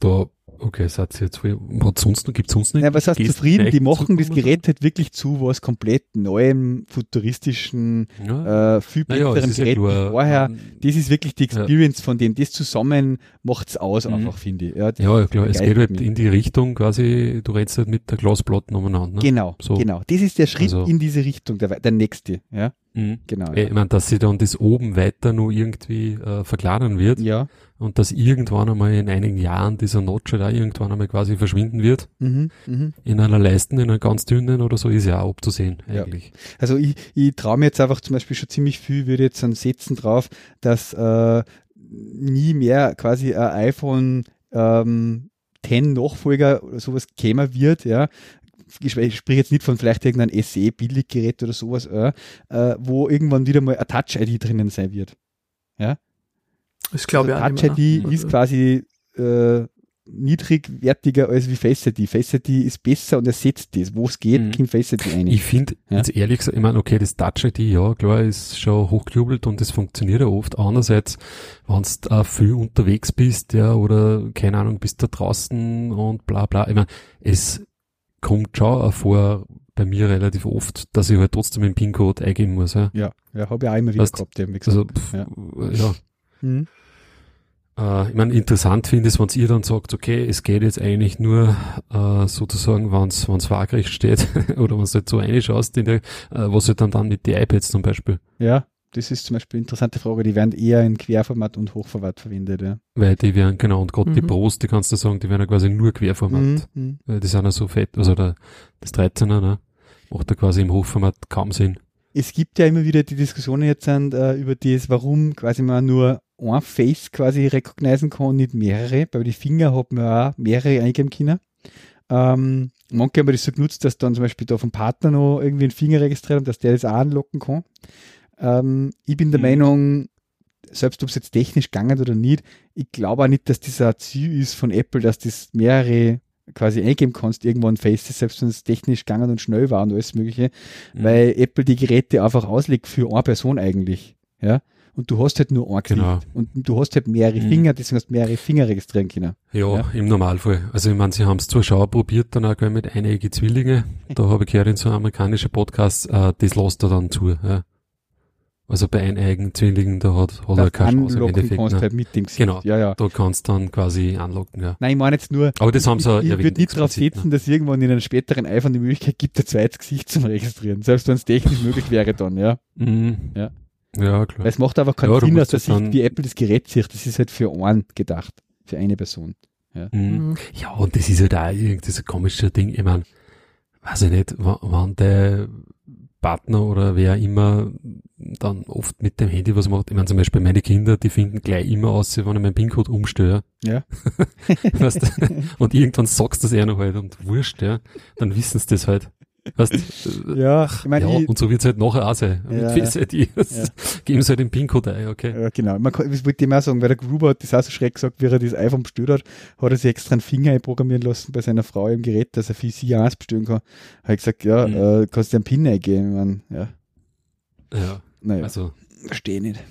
da Okay, Satz jetzt, was sonst noch, gibt's sonst nicht? Ja, was heißt zufrieden? Die machen das Gerät halt wirklich zu was komplett neuem, futuristischen, ja. äh, viel besseren naja, Gerät ja vorher. Um, das ist wirklich die Experience ja. von dem. Das zusammen macht's aus, mhm. einfach, finde ich. Ja, ja klar, es geht halt mich. in die Richtung quasi, du redest halt mit der Glasplatte umeinander. Ne? Genau, so. genau. Das ist der Schritt also. in diese Richtung, der, der nächste, ja. Mhm. Genau. Ja. Ich meine, dass sie dann das oben weiter nur irgendwie äh, verkleinern wird. Ja und dass irgendwann einmal in einigen Jahren dieser Notch da irgendwann einmal quasi verschwinden wird. Mhm, mh. In einer Leisten, in einer ganz dünnen oder so, ist ja auch abzusehen eigentlich. Ja. Also ich, ich traue mir jetzt einfach zum Beispiel schon ziemlich viel, würde jetzt dann setzen drauf, dass äh, nie mehr quasi ein iPhone ähm, 10 Nachfolger oder sowas kämen wird, ja, ich spreche jetzt nicht von vielleicht irgendeinem SE-Billiggerät oder sowas, äh, äh, wo irgendwann wieder mal ein Touch-ID drinnen sein wird. Ja, ich glaube also ja. Touch ID ist quasi äh, niedrigwertiger als wie Face ID. Face ID ist besser und ersetzt das. Wo es geht, mhm. kommt Face ID ein. Ich finde, ja? jetzt ehrlich gesagt, ich meine, okay, das Touch ID, ja, klar, ist schon hochgejubelt und das funktioniert ja oft. Andererseits, wenn du auch viel unterwegs bist, ja, oder, keine Ahnung, bist da draußen und bla, bla. Ich meine, es kommt schon auch vor, bei mir relativ oft, dass ich halt trotzdem den PIN-Code eingeben muss. Ja, ja, ja habe ich auch immer wieder weißt, gehabt, eben, wie gesagt. Also, pff, ja. ja. Mhm. Äh, ich meine, interessant finde ich, wenn ihr dann sagt, okay, es geht jetzt eigentlich nur äh, sozusagen, wenn es waagerecht steht *laughs* oder wenn es halt so reinschaust, in der, äh, was halt dann dann mit den iPads zum Beispiel. Ja, das ist zum Beispiel eine interessante Frage. Die werden eher in Querformat und Hochformat verwendet, ja. Weil die werden, genau, und gerade mhm. die Pros, die kannst du sagen, die werden ja quasi nur Querformat. Mhm. mhm. Weil die sind ja so fett, also der, das 13er, ne, macht da quasi im Hochformat kaum Sinn. Es gibt ja immer wieder die Diskussionen jetzt sind, äh, über das, warum quasi man nur ein Face quasi recognizen kann, nicht mehrere. Bei den Finger hat man auch mehrere eingeben können. Ähm, manche haben das so genutzt, dass dann zum Beispiel da vom Partner noch irgendwie einen Finger registriert und dass der das auch anlocken kann. Ähm, ich bin der mhm. Meinung, selbst ob es jetzt technisch gegangen oder nicht, ich glaube auch nicht, dass dieser Ziel ist von Apple, dass das mehrere quasi eingeben kannst, irgendwann Faces, selbst wenn es technisch gegangen und schnell war und alles Mögliche, mhm. weil Apple die Geräte einfach auslegt für eine Person eigentlich. Ja und du hast halt nur ein Gesicht genau. und du hast halt mehrere mhm. Finger, deswegen hast du mehrere Finger registrieren können. Ja, ja. im Normalfall. Also ich meine, sie haben es zwar schon probiert, dann auch mit einigen Zwillinge. Da habe ich gehört in so einem amerikanischen Podcast, äh, das lässt er dann zu. Ja. Also bei eineigen Zwillingen, da hat, hat er keine Chance im Endeffekt. Kannst ne? halt mit dem. Genau, ja, ja. da kannst du dann quasi anlocken. Ja. Nein, ich meine jetzt nur, Aber das haben sie ich, ich würde nicht darauf setzen, ne? dass irgendwann in einem späteren iPhone die Möglichkeit gibt, ein zweites Gesicht zu registrieren, selbst wenn es technisch möglich wäre dann, ja. Mhm. ja. Ja, klar. Weil es macht einfach keinen ja, Sinn, dass das sich wie Apple das Gerät sieht. Das ist halt für einen gedacht. Für eine Person. Ja, mhm. ja und das ist halt auch irgendwie so ein komisches Ding. Ich meine, weiß ich nicht, wann der Partner oder wer immer dann oft mit dem Handy was macht. Ich meine, zum Beispiel meine Kinder, die finden gleich immer aus, wenn ich meinen PIN-Code umstöre. Ja. *laughs* weißt, *laughs* und irgendwann sagst du das eher noch halt und wurscht, ja, dann wissen sie das halt. Weißt, ja, ich meine, ja, und so wird's halt nachher auch sein. Ja, mit Face ID. Ja. Geben sie halt den PIN-Code ein, okay. Ja, genau. Man kann, das wollte ich mal sagen, weil der Gruber hat das auch so schreck gesagt, wie er das iPhone bestellt hat, hat er sich extra einen Finger einprogrammieren lassen bei seiner Frau im Gerät, dass er für sie eins bestellen kann. Hat gesagt, ja, mhm. äh, kannst du einen PIN eingeben? Man, ja. Ja. Naja. Also. Verstehe nicht.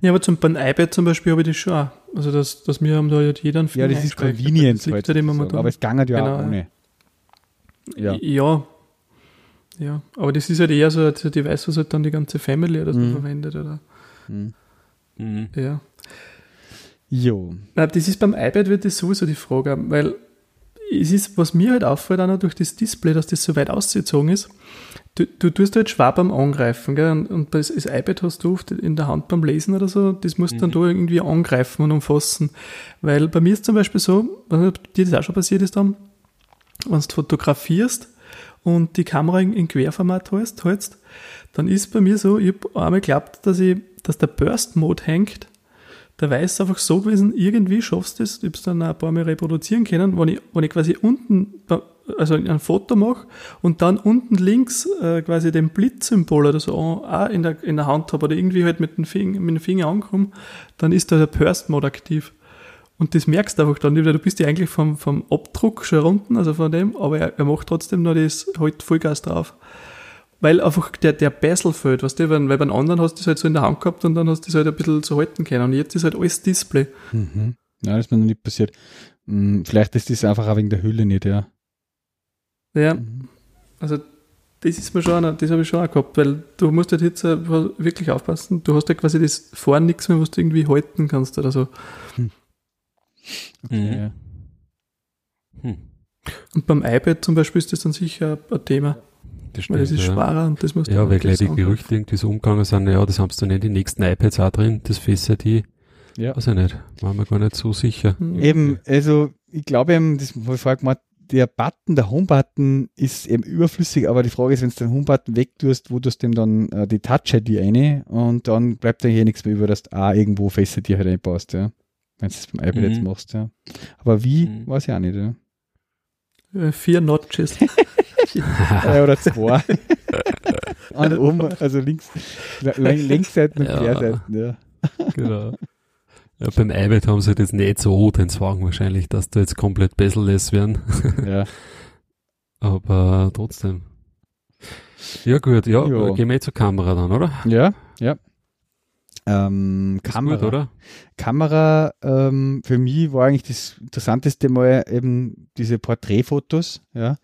Ja, aber zum, beim iPad zum Beispiel habe ich das schon auch. Also, das, das wir haben da jetzt jeder einen Finger Ja, das ist convenient. Halt, halt so, aber es ging halt ja genau. auch ohne. Ja. ja. Ja, aber das ist halt eher so ein Device, was halt dann die ganze Family oder so mhm. verwendet, oder? Mhm. mhm. Ja. Jo. Na, das ist beim iPad wird das sowieso die Frage, weil es ist, was mir halt auffällt, auch noch durch das Display, dass das so weit ausgezogen ist. Du, du tust halt schwer beim Angreifen, gell? Und, und das, das, iPad hast du oft in der Hand beim Lesen oder so, das musst du mhm. dann da irgendwie angreifen und umfassen. Weil bei mir ist zum Beispiel so, ob dir das auch schon passiert ist dann, wenn du fotografierst und die Kamera in, Querformat hältst, hältst, dann ist bei mir so, ich habe einmal geglaubt, dass, ich, dass der Burst-Mode hängt. Der weiß einfach so gewesen, irgendwie schaffst du es, ich habe es dann ein paar Mal reproduzieren können, wenn ich, wenn ich quasi unten, also ein Foto mache und dann unten links äh, quasi den Blitzsymbol oder so auch in der, in der Hand habe oder irgendwie halt mit dem Finger, mit dem Finger ankomme, dann ist da der Burst-Mode aktiv. Und das merkst du einfach dann nicht, weil du bist ja eigentlich vom, vom Abdruck schon unten, also von dem, aber er, er macht trotzdem noch das halt Vollgas drauf. Weil einfach der, der Bezel fällt, weißt du, weil, weil beim anderen hast du das halt so in der Hand gehabt und dann hast du das halt ein bisschen zu halten können. Und jetzt ist halt alles Display. Mhm. Ja, das ist mir noch nicht passiert. Hm, vielleicht ist das einfach auch wegen der Hülle nicht, ja. Ja, mhm. also das ist mir schon, das habe ich schon auch gehabt, weil du musst halt jetzt wirklich aufpassen. Du hast ja quasi das vorne nichts mehr, was du irgendwie halten kannst oder so. Hm. Okay. Mhm. Hm. Und beim iPad zum Beispiel ist das dann sicher ein Thema. Das stimmt, weil das ist ja. schwerer und das muss Ja, weil gleich die Gerüchte irgendwie so umgegangen sind, ja, das haben sie dann in den nächsten iPads auch drin, das Face ID. Ja. Weiß ich nicht, waren wir gar nicht so sicher. Mhm. Eben, also ich glaube eben, das habe ich vorher gemacht, der Button, der Home-Button ist eben überflüssig, aber die Frage ist, wenn du den Home-Button wegtust, wo tust du dem dann äh, die Touch-ID eine und dann bleibt da hier nichts mehr über, dass du auch irgendwo Face ID halt einbaust, ja. Wenn du es beim iPad mhm. jetzt machst, ja. Aber wie, mhm. weiß ich auch nicht, ja. Äh, vier Notches. *laughs* ja, oder zwei. *laughs* An oben, also links, Längsseiten und ja. Querseiten, ja. genau. Ja, beim iPad haben sie das nicht so den Zwang wahrscheinlich, dass da jetzt komplett bezeless werden. *laughs* ja. Aber trotzdem. Ja, gut, ja, jo. gehen wir jetzt zur Kamera dann, oder? Ja, ja. Ähm, Kamera, gut, oder? Kamera, ähm, für mich war eigentlich das Interessanteste mal eben diese Porträtfotos, ja.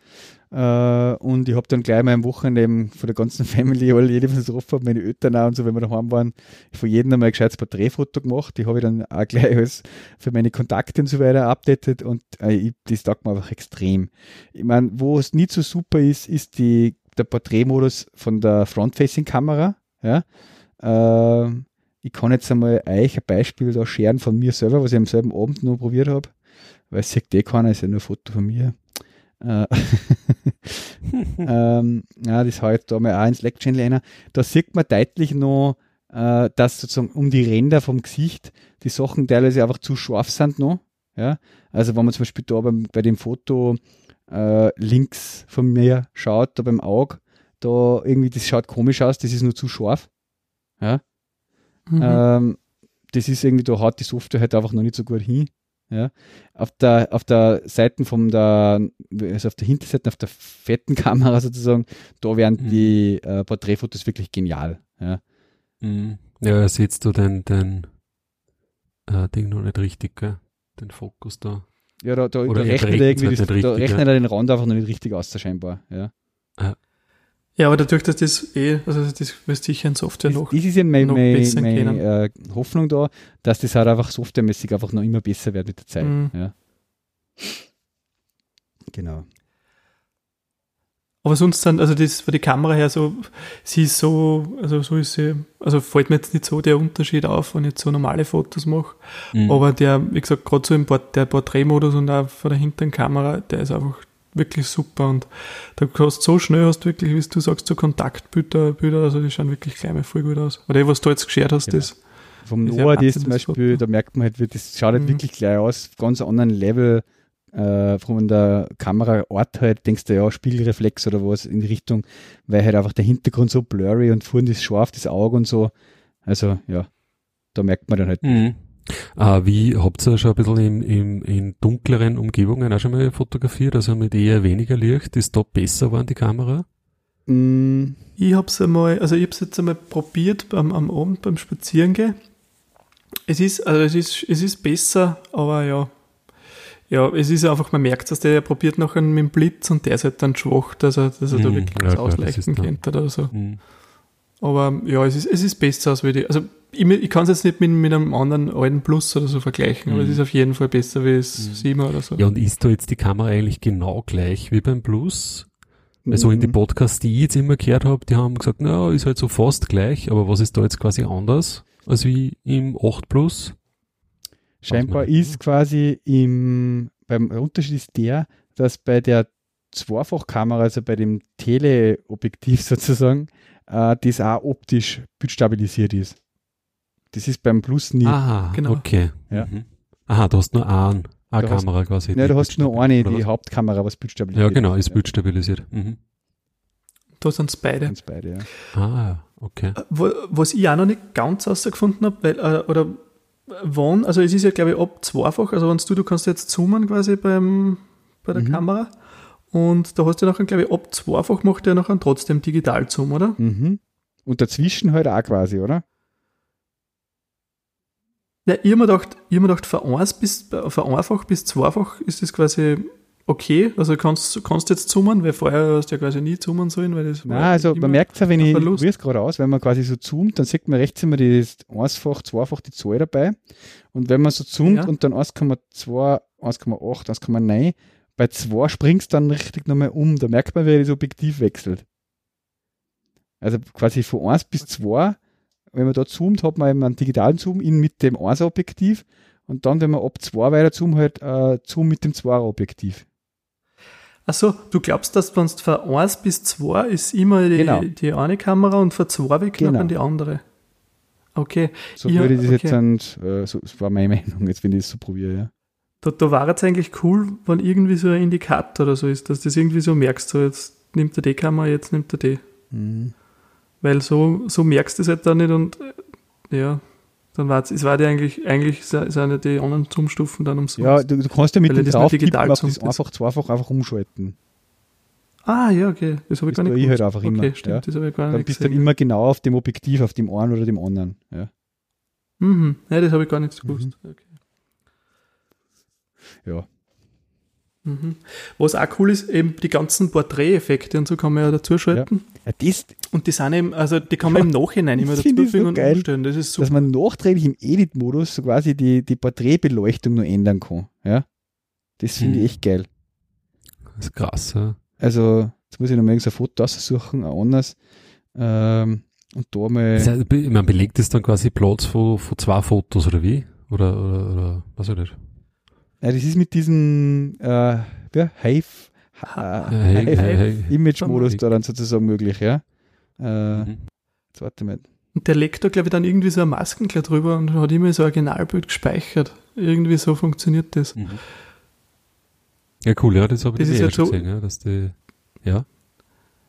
Äh, und ich habe dann gleich mal am Wochenende eben von der ganzen *laughs* Family, alle, jede von uns getroffen, meine Eltern auch und so, wenn wir daheim waren, von jedem einmal ein gescheites Porträtfoto gemacht. Die habe ich dann auch gleich als für meine Kontakte und so weiter updated und äh, ich, das taugt mir einfach extrem. Ich meine, wo es nicht so super ist, ist die, der Porträtmodus von der Front-Facing-Kamera, ja. Äh, ich kann jetzt einmal euch ein Beispiel da scheren von mir selber, was ich am selben Abend noch probiert habe, weil es sieht eh keiner, ist ja nur ein Foto von mir. Äh, *laughs* ähm, ja, das habe ich da mal auch ins Slack-Channel einer. Da sieht man deutlich noch, äh, dass sozusagen um die Ränder vom Gesicht die Sachen teilweise einfach zu scharf sind noch. Ja? Also wenn man zum Beispiel da beim, bei dem Foto äh, links von mir schaut, da beim Auge, da irgendwie, das schaut komisch aus, das ist nur zu scharf. Ja? Mhm. Ähm, das ist irgendwie, da haut die Software halt einfach noch nicht so gut hin. Ja. Auf der, auf der Seite von der, also auf der Hinterseite, auf der fetten *laughs* Kamera sozusagen, da wären mhm. die äh, Porträtfotos wirklich genial. Ja, mhm. ja siehst du den, den äh, Ding noch nicht richtig, gell? den Fokus da. Ja, da, da, da rechnet, er irgendwie das, da rechnet er den Rand einfach noch nicht richtig aus, scheinbar. Ja. ja. Ja, aber dadurch, dass das eh, also das wird sicher in Software noch. Das ist ja meine, meine, meine äh, Hoffnung da, dass das halt einfach softwaremäßig einfach noch immer besser wird mit der Zeit. Mhm. Ja. Genau. Aber sonst sind, also das von der Kamera her so, sie ist so, also so ist sie, also fällt mir jetzt nicht so der Unterschied auf, wenn ich jetzt so normale Fotos mache. Mhm. Aber der, wie gesagt, gerade so im Port, der Porträtmodus und auch von der hinteren Kamera, der ist einfach wirklich super und da hast so schnell hast du wirklich, wie du sagst, so Kontaktbilder, Bilder, also die schauen wirklich gleich mal voll gut aus. Oder was du jetzt geschert hast, genau. das. Vom Noah, das zum Beispiel, Foto. da merkt man halt, das schaut halt mhm. wirklich gleich aus, ganz anderen Level äh, von der Kameraort halt, denkst du ja, Spiegelreflex oder was in die Richtung, weil halt einfach der Hintergrund so blurry und vorhin ist scharf, das Auge und so. Also ja, da merkt man dann halt. Mhm. Äh, wie habt ihr schon ein bisschen in, in, in dunkleren Umgebungen auch schon mal fotografiert, also mit eher weniger Licht? Ist da besser geworden die Kamera? Mm, ich hab's einmal, also ich hab's jetzt einmal probiert am, am Abend beim Spazierengehen. Es ist, also es ist, es ist besser, aber ja, ja, es ist einfach, man merkt, dass der probiert nachher mit dem Blitz und der ist halt dann schwach, dass er, dass er mm, da wirklich ja, was ausleichten könnte oder so. Mm. Aber ja, es ist, es ist besser als wie die, also ich, ich kann es jetzt nicht mit, mit einem anderen alten Plus oder so vergleichen, mhm. aber es ist auf jeden Fall besser wie das mhm. 7 oder so. Ja, und ist da jetzt die Kamera eigentlich genau gleich wie beim Plus? Also in den mhm. Podcasts, die ich jetzt immer gehört habe, die haben gesagt, na, ist halt so fast gleich, aber was ist da jetzt quasi anders als wie im 8 Plus? Scheinbar ist quasi im, beim Unterschied ist der, dass bei der Zweifachkamera, also bei dem Teleobjektiv *laughs* sozusagen, äh, das auch optisch bildstabilisiert ist. Das ist beim Plus nie. Aha, genau. Okay. Ja. Mhm. Aha, du hast nur eine da Kamera hast, quasi. Nein, du hast nur eine, die Hauptkamera, was bildstabilisiert. Ja, genau, ist bildstabilisiert. Mhm. Da sind es beide. Sind's beide ja. Ah, okay. Äh, was ich auch noch nicht ganz herausgefunden habe, weil, äh, oder wann, also es ist ja glaube ich ab zweifach, also wenn du, du kannst jetzt zoomen quasi beim, bei der mhm. Kamera und da hast du nachher, glaube ich, ab zweifach macht er nachher trotzdem Digital-Zoom, oder? Mhm. Und dazwischen halt auch quasi, oder? Ja, ich habe mir gedacht, ich hab mir gedacht, von, eins bis, von einfach bis zweifach ist das quasi okay. Also kannst kannst jetzt zoomen, weil vorher hast du ja quasi nie zoomen sollen, weil das Nein, also man merkt es ja, wenn ich, probiere es gerade aus, wenn man quasi so zoomt, dann sieht man rechts immer das einfach, zweifach die Zahl dabei. Und wenn man so zoomt ja. und dann 1,2, 1,8, 1,9, bei 2 springst du dann richtig nochmal um. Da merkt man, wie das Objektiv wechselt. Also quasi von 1 bis 2 wenn man da zoomt, hat man eben einen digitalen Zoom in mit dem 1er-Objektiv und dann, wenn man ab 2 weiter zoomt, halt äh, Zoom mit dem 2er-Objektiv. Achso, du glaubst, dass wenn es von 1 bis 2 ist immer die, genau. die eine Kamera und von 2 weg genau. dann die andere. Okay. So ja, würde ich das okay. jetzt dann, äh, so, das war meine Meinung, jetzt wenn ich das so probiere, ja. Da, da war es eigentlich cool, wenn irgendwie so ein Indikator oder so ist, dass du das irgendwie so merkst, so jetzt nimmt er die Kamera, jetzt nimmt er die. Mhm. Weil so, so merkst du es halt dann nicht und äh, ja, dann war es, war die eigentlich, eigentlich sind die anderen Zoom-Stufen dann umsonst. Ja, du, du kannst ja mit dem drauf digital das einfach zweifach einfach umschalten. Ah, ja, okay. Das habe ich das gar nicht ich halt einfach immer. Okay, stimmt, ja. das habe ich gar nicht Dann bist du dann immer genau auf dem Objektiv, auf dem einen oder dem anderen. Ja. Mhm. Ja, das habe ich gar nicht so gewusst. Mhm. Okay. Ja. Mhm. Was auch cool ist, eben die ganzen Porträteffekte und so kann man ja dazuschalten. Ja. Ja das, und die sind eben, also die kann man im Nachhinein immer dazu so und geil, umstellen. Das ist super. Dass man nachträglich im Edit-Modus so quasi die, die Porträtbeleuchtung nur ändern kann. Ja. Das finde ich mhm. echt geil. Das ist krass, ja. Also, jetzt muss ich noch mal ein Foto aussuchen, ein anderes. Ähm, und da mal. Das heißt, man belegt das dann quasi Platz von, von zwei Fotos oder wie? Oder, oder, oder was soll das? Ja, das ist mit diesem äh, ja, Hive Image-Modus da dann sozusagen möglich, ja. Äh, mhm. Jetzt warte mal. Und der legt da, glaube ich, dann irgendwie so ein Maskenkleid drüber und hat immer so ein Originalbild gespeichert. Irgendwie so funktioniert das. Mhm. Ja, cool, ja, das habe ich das ja schon gesehen, ja, dass die, ja.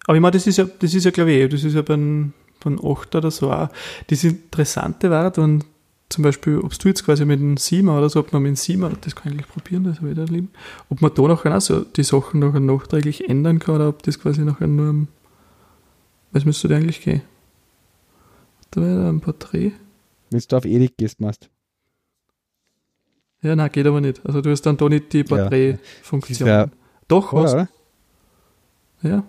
Aber ich meine, das ist ja, das ist ja, glaube ich, eh, das ist ja beim, beim 8 oder so auch. Das Interessante war, dann zum Beispiel, ob du jetzt quasi mit dem Sima oder so, ob man mit dem Sima, das kann ich eigentlich probieren, das habe ich da lieben, ob man da nachher auch so die Sachen nachher nachträglich ändern kann oder ob das quasi nachher nur, was müsste da eigentlich gehen? Da wäre da ein Porträt. Wenn du auf Edit gehst, machst. Ja, nein, geht aber nicht. Also du hast dann da nicht die Porträtfunktion. Ja. Doch, was? Oder? Ja.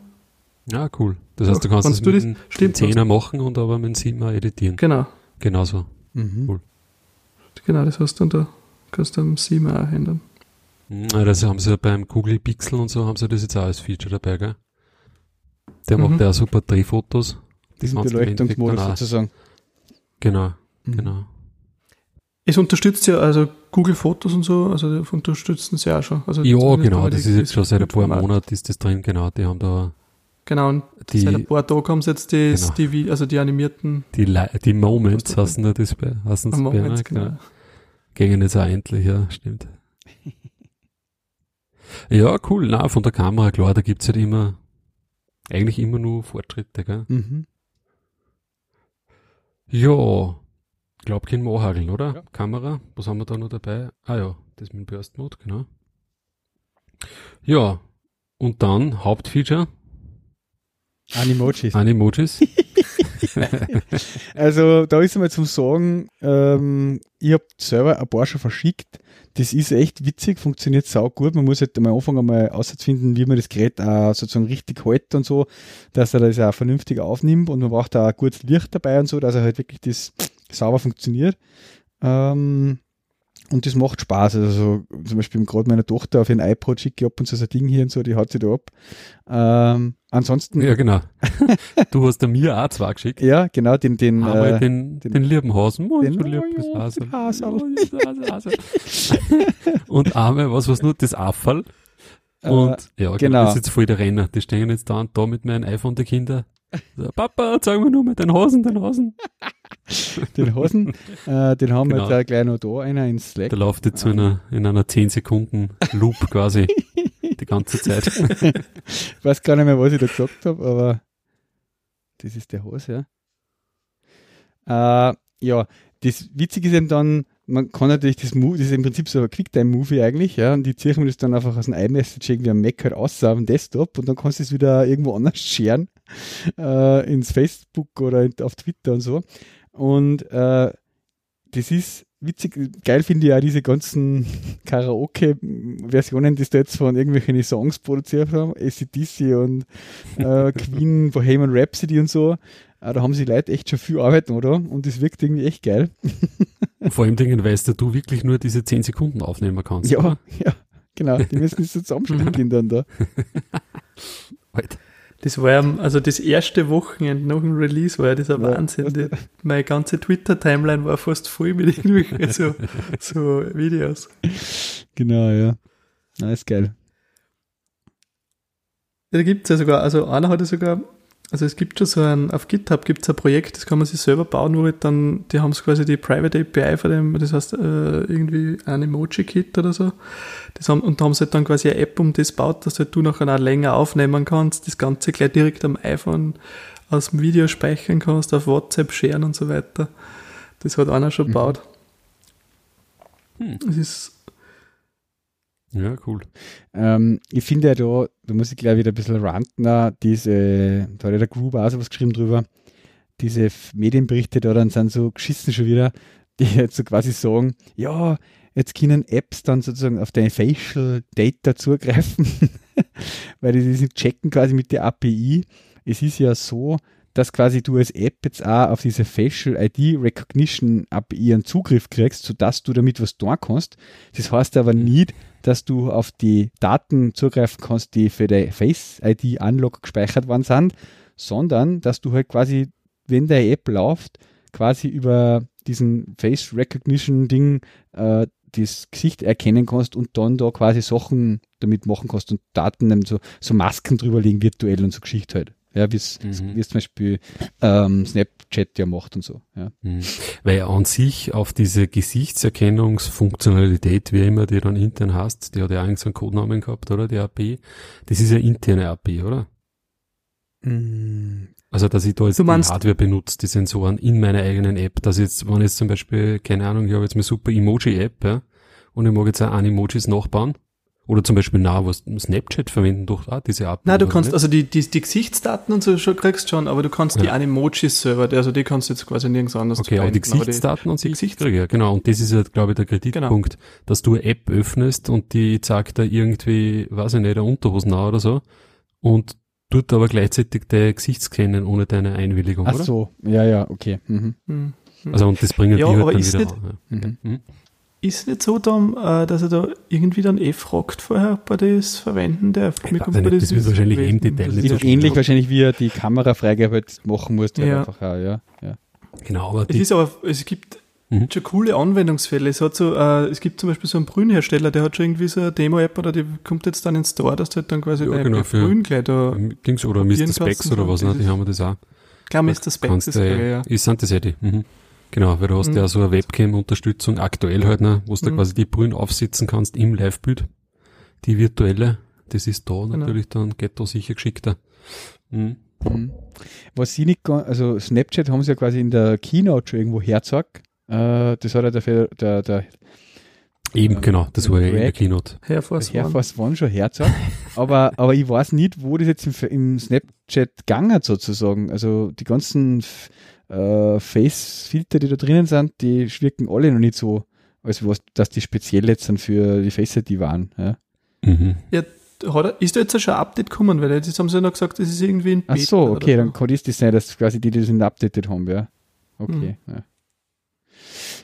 Ja, cool. Das heißt, du kannst es mit dem Zehner machen und aber mit dem Siebener editieren. Genau. Genauso. Mhm. Cool. Genau, das hast du dann da, kannst du am Siebener auch ändern. Mhm, das haben sie ja beim Google Pixel und so, haben sie das jetzt auch als Feature dabei, gell? Der mhm. macht ja super Drehfotos. Diesen Beleuchtungsmodus sozusagen. Genau, mhm. genau. Es unterstützt ja also Google Fotos und so, also unterstützen sie auch schon. Also ja, genau, das ist jetzt schon seit ein paar Monaten ist das drin, genau, die haben da Genau, und die, seit ein paar Tagen haben sie jetzt die, genau. die, also die animierten. Die, die Moments hast du das bei, hast du Moments, genau. genau. Gingen jetzt auch endlich, ja, stimmt. ja, cool, na, von der Kamera, klar, da gibt's halt immer, eigentlich immer nur Fortschritte, gell? Mhm. Ja, glaub kein Mohageln, oder? Ja. Kamera, was haben wir da noch dabei? Ah ja, das mit dem Burst Mode, genau. Ja, und dann Hauptfeature, Animojis. Animojis. *laughs* *laughs* also da ist einmal zum Sagen, ähm, ich habe selber ein paar schon verschickt. Das ist echt witzig, funktioniert sau gut. Man muss halt am Anfang einmal auszufinden, wie man das Gerät auch sozusagen richtig hält und so, dass er das auch vernünftig aufnimmt und man braucht da auch gutes Licht dabei und so, dass er halt wirklich das sauber funktioniert. Ähm, und das macht Spaß. Also zum Beispiel gerade meine Tochter auf ihren iPod schicke ab und so ein Ding hier und so, die hat sie da ab. Ähm, ansonsten. Ja, genau. *laughs* du hast mir auch zwei geschickt. Ja, genau, den, den, äh, den, den, den lieben Hasen. Oh, den, so lieb oh, Hasen. Hasen. *laughs* und einmal, was was nur, das Affall. Äh, und äh, ja, genau. das ist jetzt voll der Renner. Die stehen jetzt da und da mit meinem iPhone der Kinder. So, Papa, zeig mir nur mal den Hasen, den Hasen. *laughs* den Hasen, äh, den haben genau. wir jetzt auch gleich noch da, einer in Slack. Der läuft jetzt so in einer, in einer 10 Sekunden Loop quasi die ganze Zeit. ich *laughs* weiß gar nicht mehr, was ich da gesagt habe, aber das ist der Hase, ja. Äh, ja, das Witzige ist eben dann, man kann natürlich das Move, das ist im Prinzip so ein Quicktime-Movie eigentlich, ja, und die ziehen wir das dann einfach aus dem iMessage irgendwie am Mac halt aus, auf dem Desktop und dann kannst du es wieder irgendwo anders scheren, *laughs* äh, ins Facebook oder auf Twitter und so. Und äh, das ist witzig, geil finde ich auch diese ganzen *laughs* Karaoke-Versionen, die da jetzt von irgendwelchen Songs produziert haben, ACDC und äh, *laughs* Queen, Bohemian Rhapsody und so. Äh, da haben sich Leute echt schon viel arbeiten, oder? Und das wirkt irgendwie echt geil. Vor allem Dingen weißt du, wirklich nur diese 10 Sekunden aufnehmen kannst. Ja, oder? ja, genau. Die müssen es so zusammenspielen dann da. Alter. Das war ja, also das erste Wochenende nach dem Release war ja dieser ja, Wahnsinn. Die, meine ganze Twitter-Timeline war fast voll mit irgendwelchen so, so Videos. Genau, ja. Na, ist geil. Ja, da gibt es ja sogar, also einer hat ja sogar also es gibt schon so ein, auf GitHub gibt es ein Projekt, das kann man sich selber bauen, nur halt dann, die haben es quasi die Private API von dem, das heißt äh, irgendwie ein Emoji-Kit oder so. Das haben, und da haben sie halt dann quasi eine App um das baut, dass halt du nachher auch länger aufnehmen kannst, das Ganze gleich direkt am iPhone aus dem Video speichern kannst, auf WhatsApp sharen und so weiter. Das hat einer schon mhm. gebaut. Hm. Das ist ja, cool. Ähm, ich finde ja da, da muss ich gleich wieder ein bisschen ranten, diese, da hat ja der Gruber auch so was geschrieben drüber, diese Medienberichte da dann sind so geschissen schon wieder. die jetzt so quasi sagen, ja, jetzt können Apps dann sozusagen auf deine Facial Data zugreifen, *laughs* weil die sind checken quasi mit der API. Es ist ja so, dass quasi du als App jetzt auch auf diese Facial ID Recognition API einen Zugriff kriegst, sodass du damit was tun kannst. Das heißt aber mhm. nicht, dass du auf die Daten zugreifen kannst, die für deine Face ID Unlock gespeichert worden sind, sondern dass du halt quasi, wenn deine App läuft, quasi über diesen Face Recognition Ding äh, das Gesicht erkennen kannst und dann da quasi Sachen damit machen kannst und Daten, so, so Masken drüberlegen virtuell und so Geschichte halt. Ja, wie es mhm. zum Beispiel ähm, Snapchat ja macht und so. Ja. Mhm. Weil an sich auf diese Gesichtserkennungsfunktionalität, wie immer die dann intern hast, die hat ja eigentlich so einen Codenamen gehabt, oder? Die API. Das ist ja interne API, oder? Mhm. Also, dass ich da jetzt die Hardware benutze, die Sensoren in meiner eigenen App, dass jetzt, wenn jetzt zum Beispiel, keine Ahnung, ich habe jetzt eine super Emoji-App, ja, und ich mag jetzt auch an Emojis nachbauen, oder zum Beispiel nah, was Snapchat verwenden durch ah, diese App. Nein, du kannst, nicht? also die, die, die Gesichtsdaten und so schon kriegst schon, aber du kannst ja. die Animojis selber, also die kannst du jetzt quasi nirgends anders Okay, aber die Gesichtsdaten und die Gesichts ja, genau. Und das ist ja, glaube ich, der Kreditpunkt, genau. dass du eine App öffnest und die zeigt da irgendwie, weiß ich nicht, eine Unterhosen nah oder so und tut aber gleichzeitig dein Gesicht scannen ohne deine Einwilligung, Ach oder? Ach so, ja, ja, okay. Mhm. Mhm. Also und das bringen ja, die halt dann wieder nicht, an. Ja. Mhm. Ist nicht so, dann, äh, dass er da irgendwie dann eh fragt vorher, ob er das verwenden darf. Ich weiß nicht, das, wird wahrscheinlich im Detail nicht so Ähnlich wahrscheinlich, wie er die Kamerafreigabe halt machen muss. Ja. Einfach auch, ja, ja. Genau, aber es ist aber, es gibt mhm. schon coole Anwendungsfälle. Es hat so, äh, es gibt zum Beispiel so einen Brühenhersteller, der hat schon irgendwie so eine Demo-App oder die kommt jetzt dann ins Store, dass du halt dann quasi ja, genau, für Brühen gleich da Dings oder Mr. Specs oder was, ne? die haben wir das auch. Klar, Mr. Specs ist, äh, ja. Ist das ja die. Mhm. Genau, weil du hast mhm. ja so eine Webcam-Unterstützung aktuell halt, ne, wo du mhm. quasi die Brühen aufsitzen kannst im Live-Bild. Die virtuelle, das ist da genau. natürlich dann, geht da sicher geschickter. Mhm. Mhm. Was sie nicht, also Snapchat haben sie ja quasi in der Keynote schon irgendwo hergezeigt. Äh, das hat ja der, der, der Eben, äh, genau, das war ja in der Keynote. Air Force, Air Force One. One schon hergezeigt. *laughs* aber, aber ich weiß nicht, wo das jetzt im, im Snapchat gegangen sozusagen. Also die ganzen äh, Face-Filter, die da drinnen sind, die wirken alle noch nicht so, als was, dass die speziell jetzt dann für die Face ID waren. Ja, mhm. ja hat, ist da jetzt schon ein Update gekommen? Weil jetzt haben sie ja noch gesagt, das ist irgendwie ein Beta. Ach so, okay, dann kann das sein, dass quasi die, die das updated haben, ja. Okay, mhm. ja.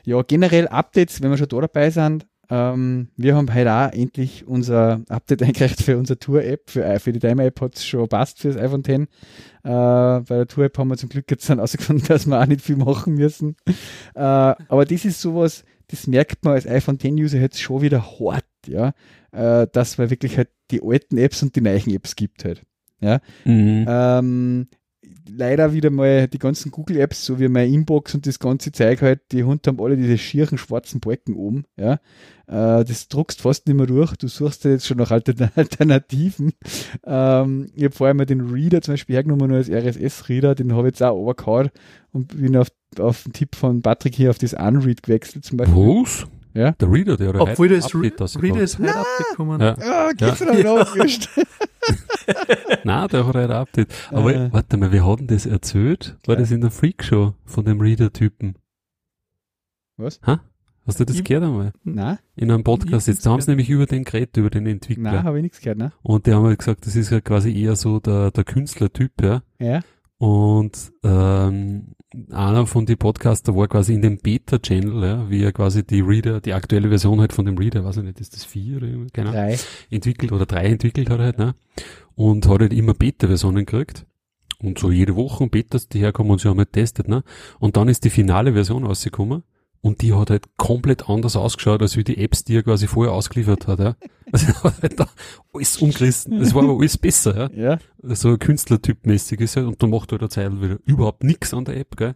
Ja, generell Updates, wenn wir schon da dabei sind, ähm, wir haben heute auch endlich unser Update *laughs* eingereicht für unsere Tour-App. Für, äh, für die Timer-App hat es schon passt für das iPhone X. Äh, bei der Tour-App haben wir zum Glück jetzt dann *laughs* herausgefunden, dass wir auch nicht viel machen müssen. Äh, aber das ist sowas, das merkt man als iPhone X-User jetzt schon wieder hart, ja. Äh, dass man wirklich halt die alten Apps und die neuen Apps gibt halt. Ja. Mhm. Ähm, leider wieder mal die ganzen Google-Apps, so wie meine Inbox und das ganze Zeug halt, die Hunde haben alle diese schieren schwarzen Balken oben, ja. Äh, das druckst fast nicht mehr durch, du suchst ja jetzt schon nach *laughs* Alternativen. Ähm, ich habe vorher mal den Reader zum Beispiel hergenommen nur als RSS-Reader, den habe ich jetzt auch overgehauen und bin auf, auf den Tipp von Patrick hier auf das Unread gewechselt zum Beispiel. Was? Ja? Der Reader, der Obwohl das Update, das Reader ist heute abgekommen. Ja, ja geht's ja. noch Nein, der hat ein Update. Aber äh. warte mal, wir hatten das erzählt? War ja. das in der Freakshow von dem Reader-Typen? Was? Ha? Hast du das ich, gehört einmal? Nein. In einem Podcast jetzt. Da haben sie nämlich über den geredet, über den Entwickler. Nein, habe ich nichts gehört, ne? Und die haben halt gesagt, das ist ja quasi eher so der, der Künstlertyp, ja. Ja. Und ähm, einer von den Podcaster war quasi in dem Beta-Channel, ja, wie er quasi die Reader, die aktuelle Version halt von dem Reader, weiß ich nicht, ist das vier oder keine Ahnung, entwickelt oder drei entwickelt hat er halt, ne? Und hat halt immer Beta-Versionen gekriegt. Und so jede Woche Betas, die herkommen und sie haben halt testet, ne? Und dann ist die finale Version rausgekommen und die hat halt komplett anders ausgeschaut, als wie die Apps, die er quasi vorher ausgeliefert hat. Ja. Also *laughs* er hat halt da alles umgerissen. Das war aber alles besser. Ja. ja. So Künstlertypmäßig ist halt. Und dann macht er der Zeit wieder überhaupt nichts an der App. Gell.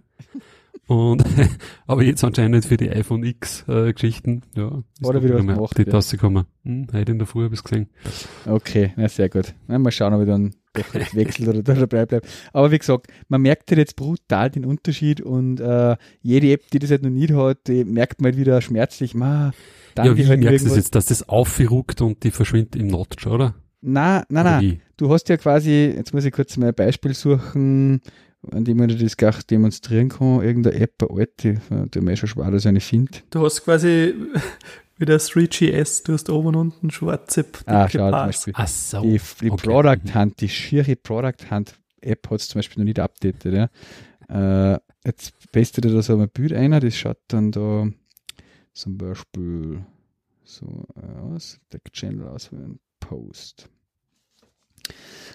Und *laughs* aber jetzt anscheinend für die iPhone X äh, Geschichten, ja, Oder wieder was gemacht, die Tasse gekommen. Hm, heute in der Früh habe ich gesehen. Okay, na sehr gut. Na, mal schauen, ob ich dann wechselt oder dabei bleibt. Aber wie gesagt, man merkt halt jetzt brutal den Unterschied und äh, jede App, die das halt noch nicht hat, die merkt man halt wieder schmerzlich, ma, dann ja, wie halt merkst du das jetzt, dass das aufgeruckt und die verschwindet im Notch, oder? Na, na, na. Du hast ja quasi, jetzt muss ich kurz mal ein Beispiel suchen, an dem man das gar demonstrieren kann, irgendeine App, eine alte, der mir schon schwer, dass ich eine finde. Du hast quasi wieder 3GS, du hast oben und unten schwarze Ah, schau. Ach so. Die, die okay. Product. Hunt, die schiere Product Hunt App hat es zum Beispiel noch nicht updated, ja. Äh, jetzt pestet er da so ein Bild ein, das schaut dann da zum Beispiel so aus, Deck Channel auswählen, Post.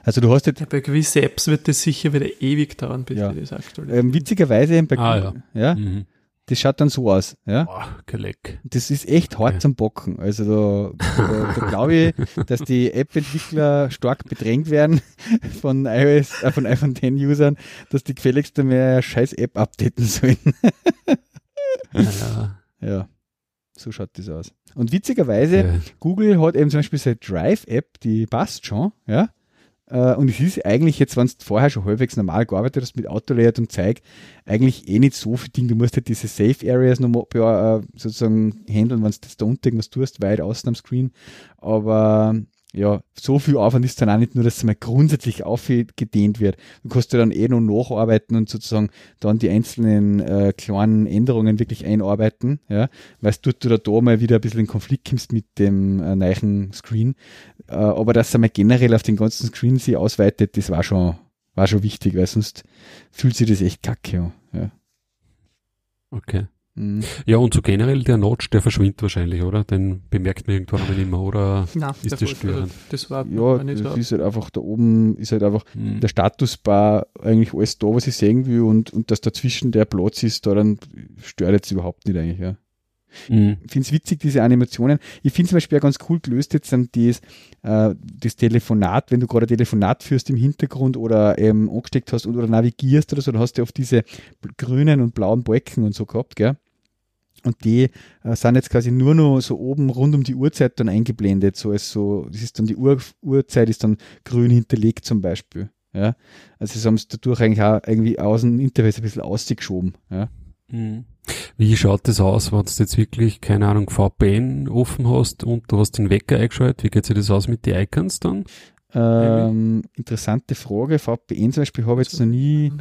Also du hast jetzt Ja, bei gewissen Apps wird das sicher wieder ewig dauern, bis Ja. die das aktualisieren. ähm, witzigerweise bei Ah, Google, ja. Mhm. Das schaut dann so aus, ja. Leck. Das ist echt hart zum Bocken. Also da, da, da glaube ich, *laughs* dass die App-Entwickler stark bedrängt werden *laughs* von iOS, äh, von iPhone 10 Usern, dass die gefälligst mehr scheiß App updaten sollen. Ja, *laughs* ja, so schaut das aus. Und witzigerweise, ja. Google hat eben zum Beispiel seine Drive-App, die passt schon, ja. Äh, Und es ist eigentlich jetzt, wenn du vorher schon halbwegs normal gearbeitet hast mit Autolayout und Zeig, eigentlich eh nicht so viel Ding. Du musst halt diese Safe Areas noch mal, ja, äh, sozusagen handeln, wenn du das da unten irgendwas tust, weit außen am Screen. Aber ja, so viel Aufwand ist dann auch nicht nur, dass es mal grundsätzlich aufgedehnt wird. Du kannst ja dann eh noch nacharbeiten und sozusagen dann die einzelnen äh, kleinen Änderungen wirklich einarbeiten, ja, weil du da, da mal wieder ein bisschen in Konflikt kommst mit dem äh, neuen Screen. Äh, aber dass er mal generell auf den ganzen Screen sich ausweitet, das war schon, war schon wichtig, weil sonst fühlt sich das echt kacke an. Ja. Okay. Mhm. Ja, und so generell der Notch, der verschwindet wahrscheinlich, oder? Den bemerkt man irgendwann einmal nicht mehr, oder? Nein, ist das Fall- störend? also Das war Ja, nicht das so. ist halt einfach da oben, ist halt einfach Hm. der Statusbar eigentlich alles da, was ich sehen will und, und dass dazwischen der Platz ist, da dann stört jetzt überhaupt nicht eigentlich, ja. Mhm. Ich finde es witzig, diese Animationen. Ich finde zum Beispiel auch ganz cool gelöst jetzt dann das, äh, das Telefonat, wenn du gerade ein Telefonat führst im Hintergrund oder ähm, angesteckt hast oder navigierst oder so, dann hast du oft diese grünen und blauen Balken und so gehabt, gell? Und die äh, sind jetzt quasi nur noch so oben rund um die Uhrzeit dann eingeblendet, so als so, das ist dann die Uhr, Uhrzeit ist dann grün hinterlegt zum Beispiel. Ja, also sie haben es dadurch eigentlich auch irgendwie aus dem Interface ein bisschen ausgeschoben. Ja. Mhm. Wie schaut das aus, wenn du jetzt wirklich, keine Ahnung, VPN offen hast und du hast den Wecker eingeschaltet? Wie geht sich das aus mit den Icons dann? Ähm, interessante Frage. VPN zum Beispiel habe ich jetzt noch nie.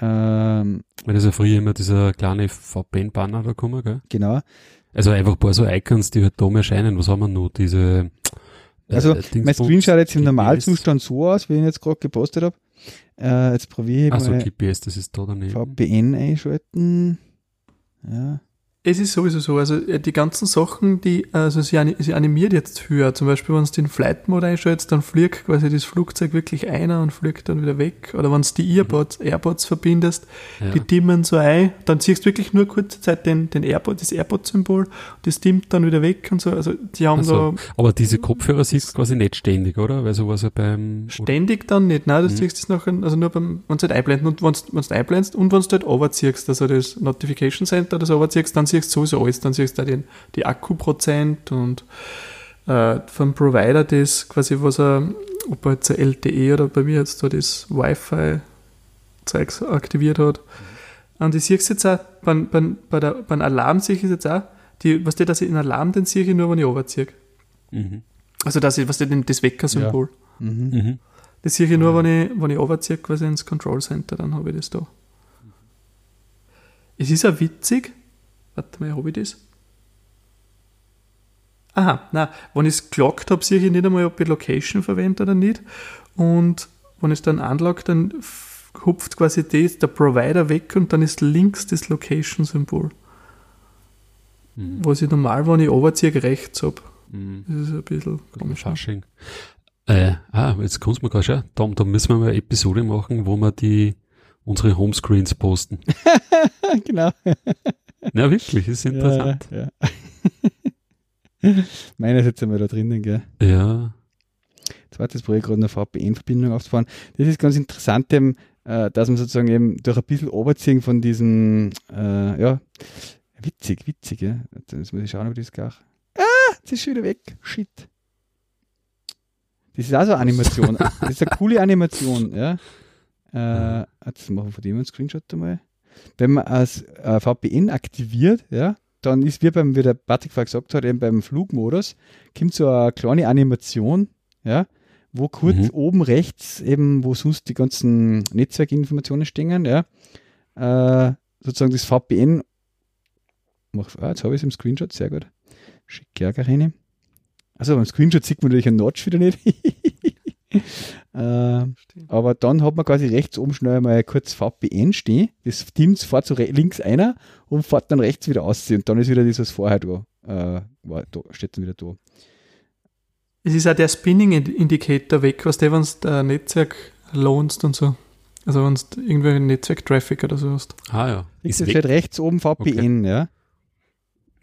Ähm, Weil das ist ja früher immer dieser kleine VPN-Banner da gekommen, gell? genau. Also einfach ein paar so Icons, die halt da mehr erscheinen. Was haben wir noch? Diese äh, Also, Dingsbums, Mein Screen schaut jetzt im GPS. Normalzustand so aus, wie ich ihn jetzt gerade gepostet habe. Äh, jetzt probiere ich Ach mal GPS, das ist da daneben. VPN einschalten. Ja. Es ist sowieso so, also äh, die ganzen Sachen, die, also sie, ani- sie animiert jetzt höher. Zum Beispiel, wenn du den Flight Mode einschaltest, dann fliegt quasi das Flugzeug wirklich einer und fliegt dann wieder weg. Oder wenn du die Airpods, Airpods verbindest, Ja. die dimmen so ein, dann siehst du wirklich nur kurze Zeit den, den Airpod, das Airpod-Symbol, das dimmt dann wieder weg und so. Also die haben Ach so. da Aber diese Kopfhörer siehst du quasi nicht ständig, oder? Weil sowas ja beim... ständig dann nicht, nein, das Mhm. siehst du nachher, also nur beim, wenn du halt einblenden und wenn du einblendest und wenn du halt overziehst, also das Notification Center, das overziehst, dann siehst du sowieso alles, dann siehst du auch den, die Akkuprozent und äh, vom Provider das quasi, was er, ob er jetzt ein LTE oder bei mir jetzt da das Wi-Fi-Zeugs aktiviert hat. Und ich sehe es jetzt auch, beim, beim, bei der, beim Alarm sehe ich es jetzt auch, die, was der, dass ich einen Alarm, den sehe ich nur, wenn ich overziehe. Mhm. Also, dass ich, was der, das Wecker-Symbol. Mhm. Mhm. Das sehe ich nur, wenn ich, wenn ich overziehe, quasi ins Control Center, dann habe ich das da. Es ist auch witzig. Warte mal, habe ich das? Aha, nein, wenn ich es gelockt habe, sehe ich nicht einmal, ob ich Location verwende oder nicht. Und wenn ich es dann unlock, dann hupft quasi das, der Provider weg und dann ist links das Location-Symbol. Mhm. Was ich normal, wenn ich overziehe, rechts habe. Mhm. Das ist ein bisschen komisch. Fasching. Äh, ah, jetzt kommst du mir gerade schon. Tom, da müssen wir mal eine Episode machen, wo wir die unsere Homescreens posten. *laughs* genau. *laughs* Na wirklich, ist interessant. Ja, ja. *laughs* Meiner ist jetzt einmal da drinnen, gell. Ja. Zweites Projekt gerade eine VPN-Verbindung aufzubauen. Das ist ganz interessant, eben, äh, dass man sozusagen eben durch ein bisschen Oberziehen von diesem, äh, ja, witzig, witzig, ja. Jetzt muss ich schauen, ob das gar. Ah, jetzt ist schon wieder weg. Shit. Das ist auch so eine Animation. *laughs* Das ist eine coole Animation, ja. Äh, jetzt machen wir von dem einen Screenshot einmal. Wenn man als äh, VPN aktiviert, ja, dann ist wie beim, wie der Patrick vorher gesagt hat, eben beim Flugmodus, kommt so eine kleine Animation, ja, wo kurz mhm. oben rechts eben, wo sonst die ganzen Netzwerkinformationen stehen, ja, äh, sozusagen das VPN, ah, jetzt habe ich es im Screenshot, sehr gut, schick Ärger rein. Also beim Screenshot sieht man natürlich einen Notch wieder nicht. *laughs* äh, aber dann hat man quasi rechts oben schnell mal kurz VPN stehen. Das Teams fährt so links einer und fährt dann rechts wieder aus und dann ist wieder dieses vorher da. Äh, war, da steht dann wieder da. Es ist auch der Spinning-Indicator weg, was der, wenn du ein Netzwerk lohnst und so. Also wenn du irgendwelche Netzwerk-Traffic oder so hast. Ah ja. Ist das steht rechts oben VPN, okay. ja.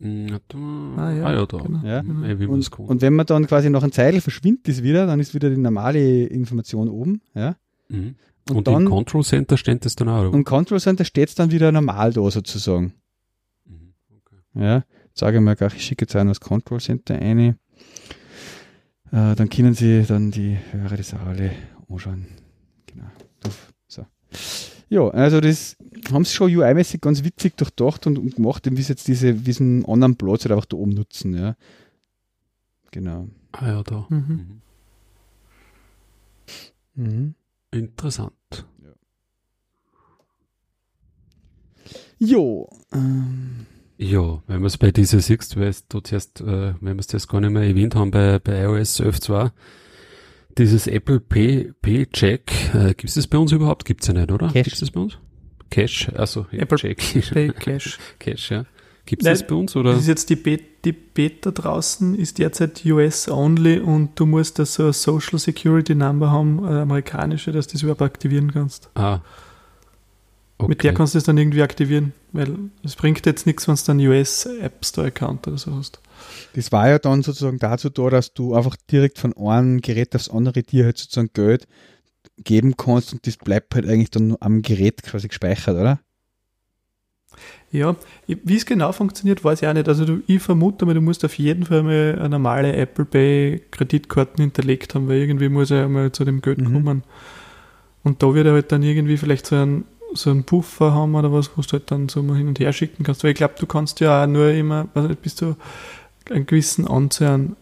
Mm, ah ja, ah, ja da. Genau. Ja. Genau. Und, und, wenn man dann quasi nach einem Zeitl verschwindet das wieder, dann ist wieder die normale Information oben. Ja. Mhm. Und, und dann, im Control Center steht das dann auch. Und im Control Center steht es dann wieder normal da sozusagen. Mhm. Okay. Ja. Sage ich mal gleich, ich schicke jetzt auch noch das Control Center ein. Äh, dann können Sie dann die Hörer das auch alle anschauen. Genau. So. Ja, also das haben sie schon UI-mäßig ganz witzig durchdacht und, und gemacht, wie sie jetzt diese, diesen anderen Platz halt einfach da oben nutzen. Ja. Genau. Ah ja, da. Mhm. Mhm. mhm. Interessant. Ja. Jo. Ähm. Ja, wenn man es bei dieser siehst, weil du zuerst, äh, wenn wir es das gar nicht mehr erwähnt haben, bei, bei iOS 12.2, dieses Apple Pay, Pay Check, äh, gibt es das bei uns überhaupt? Gibt es ja nicht, oder? Gibt es das bei uns? Cash, also Apple Check. Pay Cash. *laughs* Cash, ja. Gibt es das bei uns, oder? Das ist jetzt die, Be die Beta draußen, ist derzeit US only und du musst da so eine Social Security Number haben, eine amerikanische, dass du das überhaupt aktivieren kannst. Ah, Okay. Mit der kannst du es dann irgendwie aktivieren, weil es bringt jetzt nichts, wenn du dann US App Store Account oder so hast. Das war ja dann sozusagen dazu da, dass du einfach direkt von einem Gerät aufs andere dir halt sozusagen Geld geben kannst und das bleibt halt eigentlich dann nur am Gerät quasi gespeichert, oder? Ja, wie es genau funktioniert, weiß ich auch nicht. Also du, ich vermute mal, du musst auf jeden Fall mal eine normale Apple Pay Kreditkarten hinterlegt haben, weil irgendwie muss er ja mal zu dem Geld mhm. kommen. Und da wird er halt dann irgendwie vielleicht so ein so einen Puffer haben oder was, wo du halt dann so mal hin und her schicken kannst. Weil ich glaube, du kannst ja auch nur immer, also bis zu einen gewissen Anzahl an,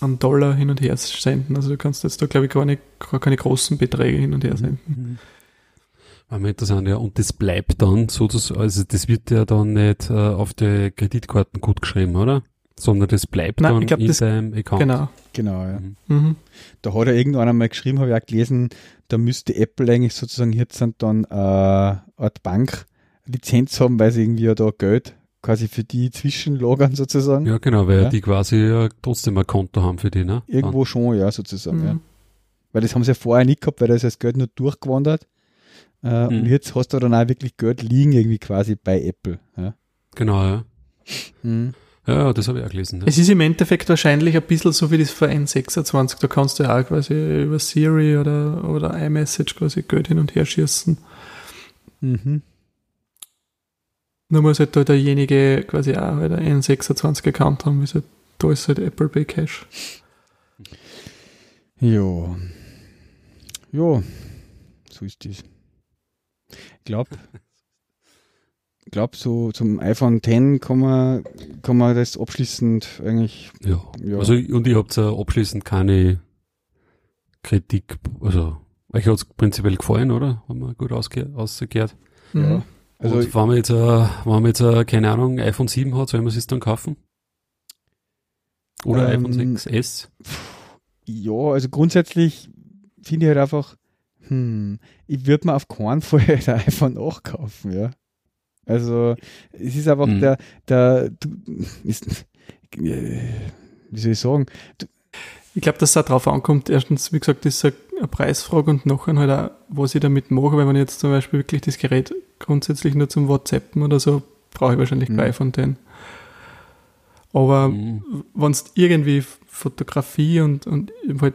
an, Dollar hin und her senden. Also du kannst jetzt da, glaube ich, gar, nicht, gar keine großen Beträge hin und her mhm. senden. Mhm. War interessant, ja. Und das bleibt dann sozusagen, also das wird ja dann nicht äh, auf die Kreditkarten gut geschrieben, oder? Sondern das bleibt Nein, dann glaub, in das, deinem Account. Genau. Genau, ja. Mhm. mhm. Da hat ja irgendwann einmal geschrieben, habe ich auch gelesen, da müsste Apple eigentlich sozusagen jetzt dann äh, Art Bank Lizenz haben, weil sie irgendwie ja da Geld quasi für die zwischenlagern sozusagen. Ja, genau, weil ja. die quasi ja trotzdem ein Konto haben für die, ne? Irgendwo schon, ja, sozusagen, mhm. ja. Weil das haben sie ja vorher nicht gehabt, weil da ist das Geld nur durchgewandert. Äh, mhm. Und jetzt hast du dann auch wirklich Geld liegen irgendwie quasi bei Apple. Ja. Genau, ja. Mhm. Ja, das habe ich auch gelesen. Ja. Es ist im Endeffekt wahrscheinlich ein bisschen so wie das für N26. Da kannst du ja auch quasi über Siri oder, oder iMessage quasi Geld hin und her schießen. Mhm. Nur muss halt da derjenige quasi auch halt ein N26-Account haben, halt, da ist halt Apple Pay Cash. Jo. Jo. So ist das. Ich glaube, glaube, so zum iPhone X kann man, kann man das abschließend eigentlich. Ja. ja. Also, und ich habe uh, abschließend keine Kritik, also, euch hat es prinzipiell gefallen, oder? Haben wir gut ausgekehrt. Mhm. Also, und wenn man jetzt, uh, wenn man jetzt, uh, keine Ahnung, iPhone 7 hat, soll man es dann kaufen? Oder ähm, iPhone 6S? Ja, also grundsätzlich finde ich halt einfach, hm, ich würde mir auf keinen Fall *laughs* ein iPhone 8 kaufen, ja. Also es ist einfach mhm. der, der du, ist, äh, wie soll ich sagen? Du, ich glaube, dass es darauf ankommt, erstens, wie gesagt, das ist eine Preisfrage und nachher halt auch, was ich damit mache, weil man jetzt zum Beispiel wirklich das Gerät grundsätzlich nur zum WhatsAppen oder so, brauche ich wahrscheinlich mhm. kein von denen. Aber mhm. wenn es irgendwie Fotografie und, und halt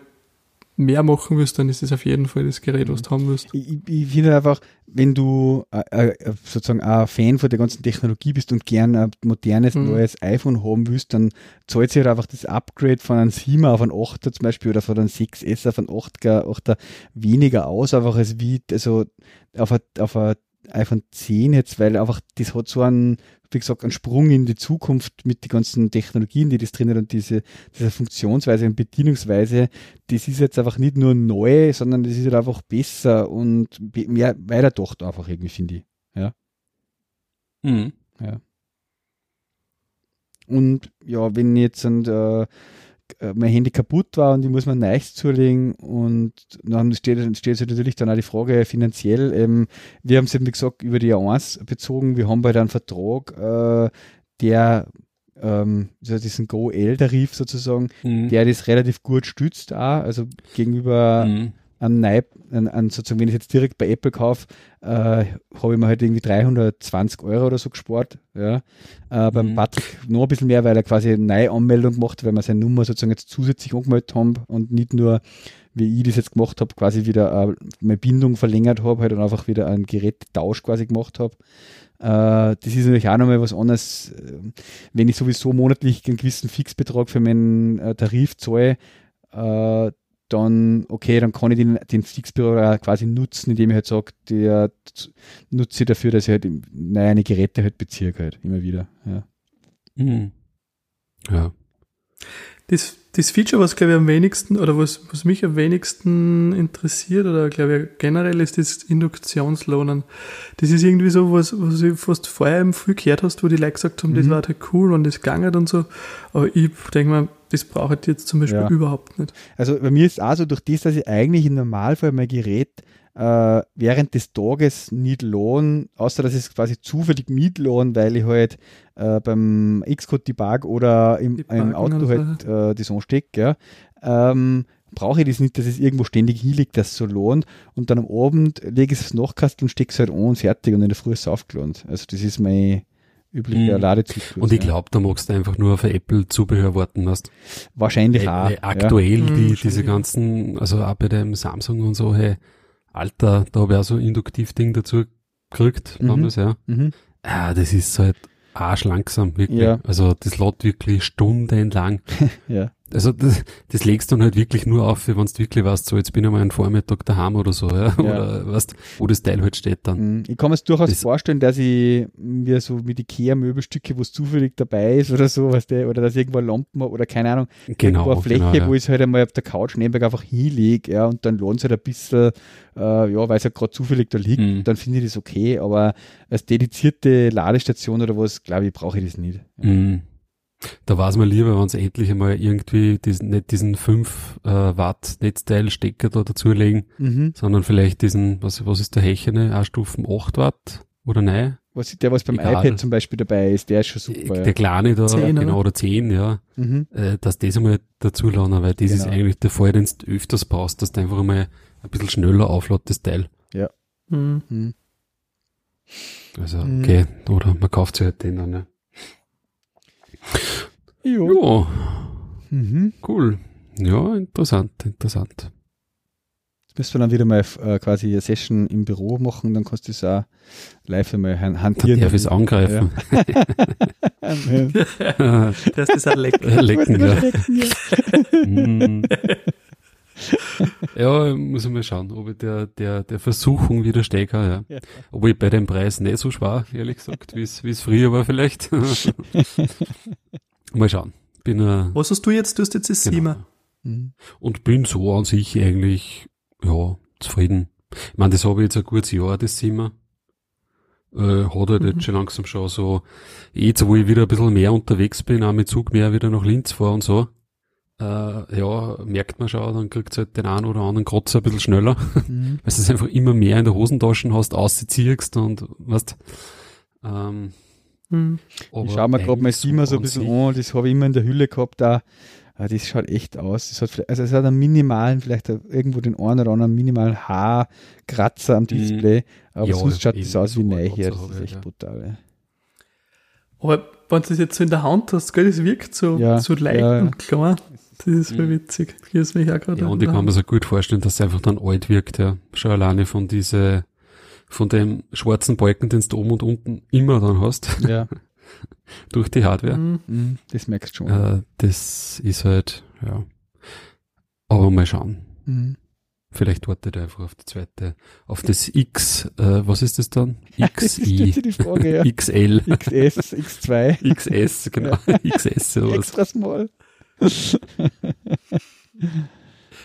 mehr machen willst, dann ist es auf jeden Fall das Gerät, was du haben willst. Ich, ich finde einfach, wenn du äh, äh, sozusagen ein Fan von der ganzen Technologie bist und gern ein modernes, mhm. neues iPhone haben willst, dann zahlt sich halt einfach das Upgrade von einem 7er auf einen 8er zum Beispiel oder von einem 6S auf einen 8er, 8er weniger aus, einfach als wie, also auf ein, auf ein iPhone 10 jetzt, weil einfach das hat so einen, wie gesagt, einen Sprung in die Zukunft mit den ganzen Technologien, die das drin hat und diese, diese Funktionsweise und Bedienungsweise, das ist jetzt einfach nicht nur neu, sondern das ist halt einfach besser und mehr weiter doch einfach irgendwie, finde ich. Ja. Mhm. Ja. Und ja, wenn jetzt ein, äh, mein Handy kaputt war und ich muss mir neues zulegen und dann steht, steht sich natürlich dann auch die Frage finanziell. Ähm, wir haben es eben, wie gesagt, über die A1 bezogen. Wir haben bei einem Vertrag, äh, der ähm, also diesen Go-L-Tarif sozusagen, mhm. der das relativ gut stützt auch, also gegenüber mhm an, Neib, an, an sozusagen, wenn ich jetzt direkt bei Apple kaufe, äh, habe ich mir halt irgendwie 320 Euro oder so gespart. Ja. Äh, beim mhm. Patrick noch ein bisschen mehr, weil er quasi eine Neuanmeldung gemacht hat, weil wir seine Nummer sozusagen jetzt zusätzlich angemeldet haben und nicht nur, wie ich das jetzt gemacht habe, quasi wieder äh, meine Bindung verlängert habe halt und einfach wieder einen Gerätetausch quasi gemacht habe. Äh, das ist natürlich auch nochmal was anderes, äh, wenn ich sowieso monatlich einen gewissen Fixbetrag für meinen äh, Tarif zahle, äh, dann, okay, dann kann ich den, den Fixbüro quasi nutzen, indem ich halt sage, der nutze ich dafür, dass ich halt neue Geräte halt beziehe halt immer wieder. Ja. Mhm. ja. Das, das Feature, was glaube ich am wenigsten oder was, was mich am wenigsten interessiert oder glaube ich generell ist das Induktionslohnen. Das ist irgendwie so, was, was ich fast vorher eben viel gehört hast, wo die Leute gesagt haben, mhm. das war halt cool und das gegangen und so. Aber ich denke mal, das brauche ich jetzt zum Beispiel ja. überhaupt nicht. Also bei mir ist es auch so, durch das, dass ich eigentlich im Normalfall mein Gerät äh, während des Tages nicht lohn, außer dass es quasi zufällig mitlohn, weil ich halt äh, beim Xcode Debug oder im, im Auto halt äh, das anstecke, ja, ähm, brauche ich das nicht, dass es irgendwo ständig hinliegt, dass es so lohnt. Und dann am Abend lege ich es aufs Nachkastel und stecke es halt an und fertig und in der Früh ist es aufgelohnt. Also das ist mein üblicher mhm. Ladezyklus. Und ich glaube, da magst du einfach nur für Apple-Zubehör warten hast. Wahrscheinlich auch. Aktuell ja. die, mhm, diese ganzen, also auch bei dem Samsung und so, hey, Alter, da habe ich auch so Induktiv-Ding dazu gekriegt, mhm. damals, ja. Mhm. Ja, das ist halt arschlangsam, wirklich. Ja. Also das lädt wirklich stundenlang. *laughs* ja. Also das, das legst du dann halt wirklich nur auf, wenn du wirklich weißt, so jetzt bin ich mal einen Vormittag daheim oder so, ja. ja. Oder weißt, wo das Teil halt steht dann. Mhm. Ich kann mir es durchaus das, vorstellen, dass ich mir so mit Ikea-Möbelstücke, wo es zufällig dabei ist oder so, weißt du, oder dass irgendwo eine Lampe oder keine Ahnung, genau, eine Fläche, genau, ja. wo ich es halt einmal auf der Couch nebenbei einfach hinlege, ja, und dann lohnt es halt ein bisschen, äh, ja, weil es halt gerade zufällig da liegt, mhm. dann finde ich das okay, aber als dedizierte Ladestation oder was, glaube ich, brauche ich das nicht. Mhm. Da war es mir lieber, wenn sie endlich einmal irgendwie diesen, nicht diesen 5 äh, Watt Netzteil-Stecker da dazulegen, mhm. sondern vielleicht diesen, was, was ist der Hechene, A-Stufen 8 Watt oder nein? Was, der, was beim Egal. iPad zum Beispiel dabei ist, der ist schon super. Der ja. kleine da, 10, genau, oder 10, ja. Mhm. Äh, dass das einmal dazu lernen, weil das genau. ist eigentlich der Fall, den du öfters brauchst, dass du einfach einmal ein bisschen schneller auflädt, das Teil. Ja. Mhm. mhm. Also, mhm. okay, oder man kauft sich halt den dann, ja. Jo. jo. Mhm. Cool. Ja, interessant, interessant. Jetzt müssen wir dann wieder mal äh, quasi eine Session im Büro machen, dann kannst du es auch live einmal hantieren. Darf ich es angreifen? Ja. das ist ein Lecken. Lecken, ja. Lecken, ja. *laughs* *laughs* ja, muss ich mal schauen, ob ich der, der, der Versuchung widerstehe, ja. ja. Ob ich bei dem Preis nicht so schwer, ehrlich gesagt, wie es früher war vielleicht. *laughs* mal schauen. Bin, äh, Was hast du jetzt? Du hast jetzt das genau. Siemer. Mhm. Und bin so an sich eigentlich, ja, zufrieden. Ich meine, das habe ich jetzt ein gutes Jahr, das Siemer. Äh, hat halt mhm. jetzt schon langsam schon so, jetzt wo ich wieder ein bisschen mehr unterwegs bin, auch mit Zug mehr wieder nach Linz fahre und so, äh, ja, merkt man schon, dann kriegt halt den einen oder anderen Kratzer ein bisschen schneller, mhm. *laughs* weil du es einfach immer mehr in der Hosentasche hast, ausziehst und weißt, ähm, mhm. Ich schau mir gerade mal Sima so ein bisschen an, das habe ich immer in der Hülle gehabt, da, ah, das schaut echt aus. Das hat, also es hat einen minimalen, vielleicht irgendwo den einen oder anderen minimalen Haarkratzer am mhm. Display, aber ja, sonst schaut das aus wie neu hier, das ist echt ja. brutal. Aber wenn du das jetzt so in der Hand hast, gell, das wirkt so, ja, so leicht ja, und klar. Das ist voll mhm. witzig. Hier ist mich auch gerade. Ja, und ich kann mir so gut vorstellen, dass es einfach dann alt wirkt, ja. Schon alleine von diese, von dem schwarzen Balken, den du oben und unten immer dann hast. *laughs* Ja. Durch die Hardware. Mhm. mhm. Das merkst du schon. Äh, das ist halt, ja. Aber mal schauen. Mhm. Vielleicht wartet er einfach auf die zweite, auf das X, äh, was ist das dann? XI, *laughs* das die Frage, ja. *laughs* XL, XS, X2, XS, genau, XS oder was. extra small. *laughs*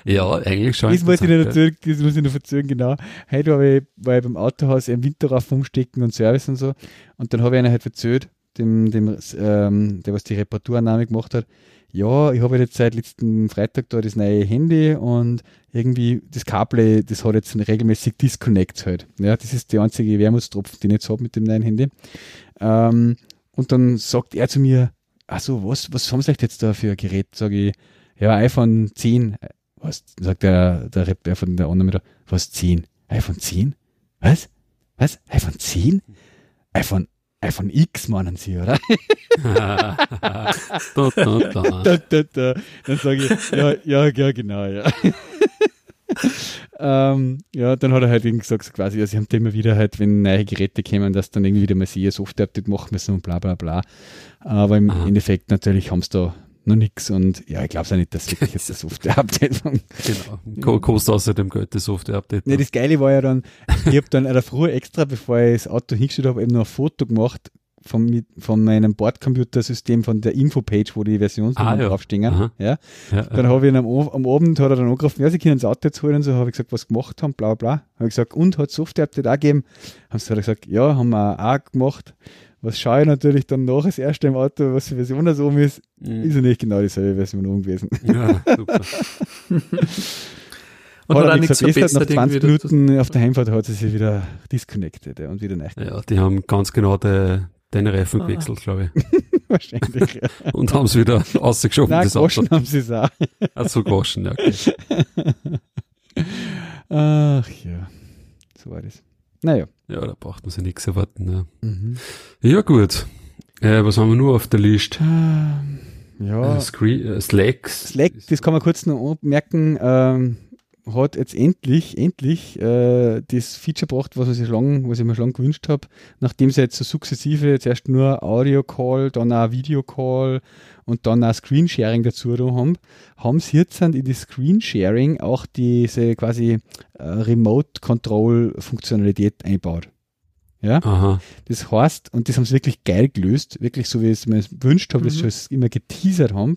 Ja, eigentlich schon. Das muss ich noch dazu, das muss ich noch verzögern, genau. Heute war ich, war ich beim Autohaus im Winterraff umstecken und Service und so. Und dann habe ich einer halt verzögert, dem, dem, ähm, der was die Reparaturannahme gemacht hat. Ja, ich habe jetzt seit letzten Freitag da das neue Handy und irgendwie das Kabel, das hat jetzt regelmäßig Disconnects halt. Ja, das ist der einzige Wermutstropfen, den ich jetzt habe mit dem neuen Handy. Ähm, und dann sagt er zu mir, ach so, was, was haben Sie euch jetzt da für ein Gerät? Sag ich, ja, iPhone 10. Was? Sagt der, der Rapper von der anderen wieder, was 10? iPhone 10? Was? Was? iPhone 10? iPhone, iPhone X meinen Sie, oder? *laughs* da, da, da. Dann sage ich, ja, ja, ja, genau, ja. Ähm, ja, dann hat er halt eben gesagt, so quasi, ja, sie haben immer wieder halt, wenn neue Geräte kommen, dass dann irgendwie wieder mal sie ihr Software-Update machen müssen und bla bla bla. Aber im Aha. Endeffekt natürlich haben sie da noch nichts und ja, ich glaube es auch nicht, dass wirklich jetzt *laughs* ein Software-Update Genau. Ko- Kostet außerdem Geld, das Software-Update. Ne, das Geile war ja dann, ich habe dann in der Früh extra, bevor ich das Auto hingestellt habe, eben noch ein Foto gemacht von, von meinem Bordcomputersystem, von der Infopage, wo die Versionsnummern Ah, ja. draufstehen. Aha. Ja. ja, Dann habe ich ihn am, am Abend, hat er dann angerufen, ja, sie können das Auto jetzt holen und so, habe ich gesagt, was gemacht haben, bla bla. Habe ich gesagt, und hat Software-Update auch gegeben? Haben sie gesagt, ja, haben wir auch gemacht. Was schaue ich natürlich dann nach das erste im Auto, was die Version da so oben ist, Mhm. ist ja nicht genau dieselbe Version oben gewesen. ja, super. *laughs* Und Hat hat auch nicht nichts verbessert, nach verbessert 20 irgendwie. das- Minuten auf der Heimfahrt hat sie sich wieder disconnected ja, und wieder neu. Ja, die haben ganz genau de, deine Reifen Ah. gewechselt, glaube ich. *laughs* Wahrscheinlich, ja. Und haben es wieder ausgeschoben, Nein, das Auto. haben sie es auch. Ach so, gewaschen, ja. Okay. Ach ja, so war das. Naja. Ja, da braucht man sich nichts erwarten. Ja, Mhm. ja gut. Äh, was haben wir nur auf der Liste? Ähm, Ja, Äh, Screen, äh, Slacks. Slack, das kann man kurz noch merken, ähm, hat jetzt endlich, endlich äh, das Feature gebracht, was, ich sich lang, was ich mir schon lange gewünscht habe, nachdem sie jetzt so sukzessive zuerst nur Audio-Call, dann auch Video-Call und dann auch Screensharing dazu da haben, haben sie jetzt in die Screensharing auch diese quasi äh, Remote-Control-Funktionalität einbaut. Ja, Aha. das heißt, und das haben sie wirklich geil gelöst, wirklich so, wie ich es mir gewünscht habe, wie sie Mhm. es immer geteasert haben.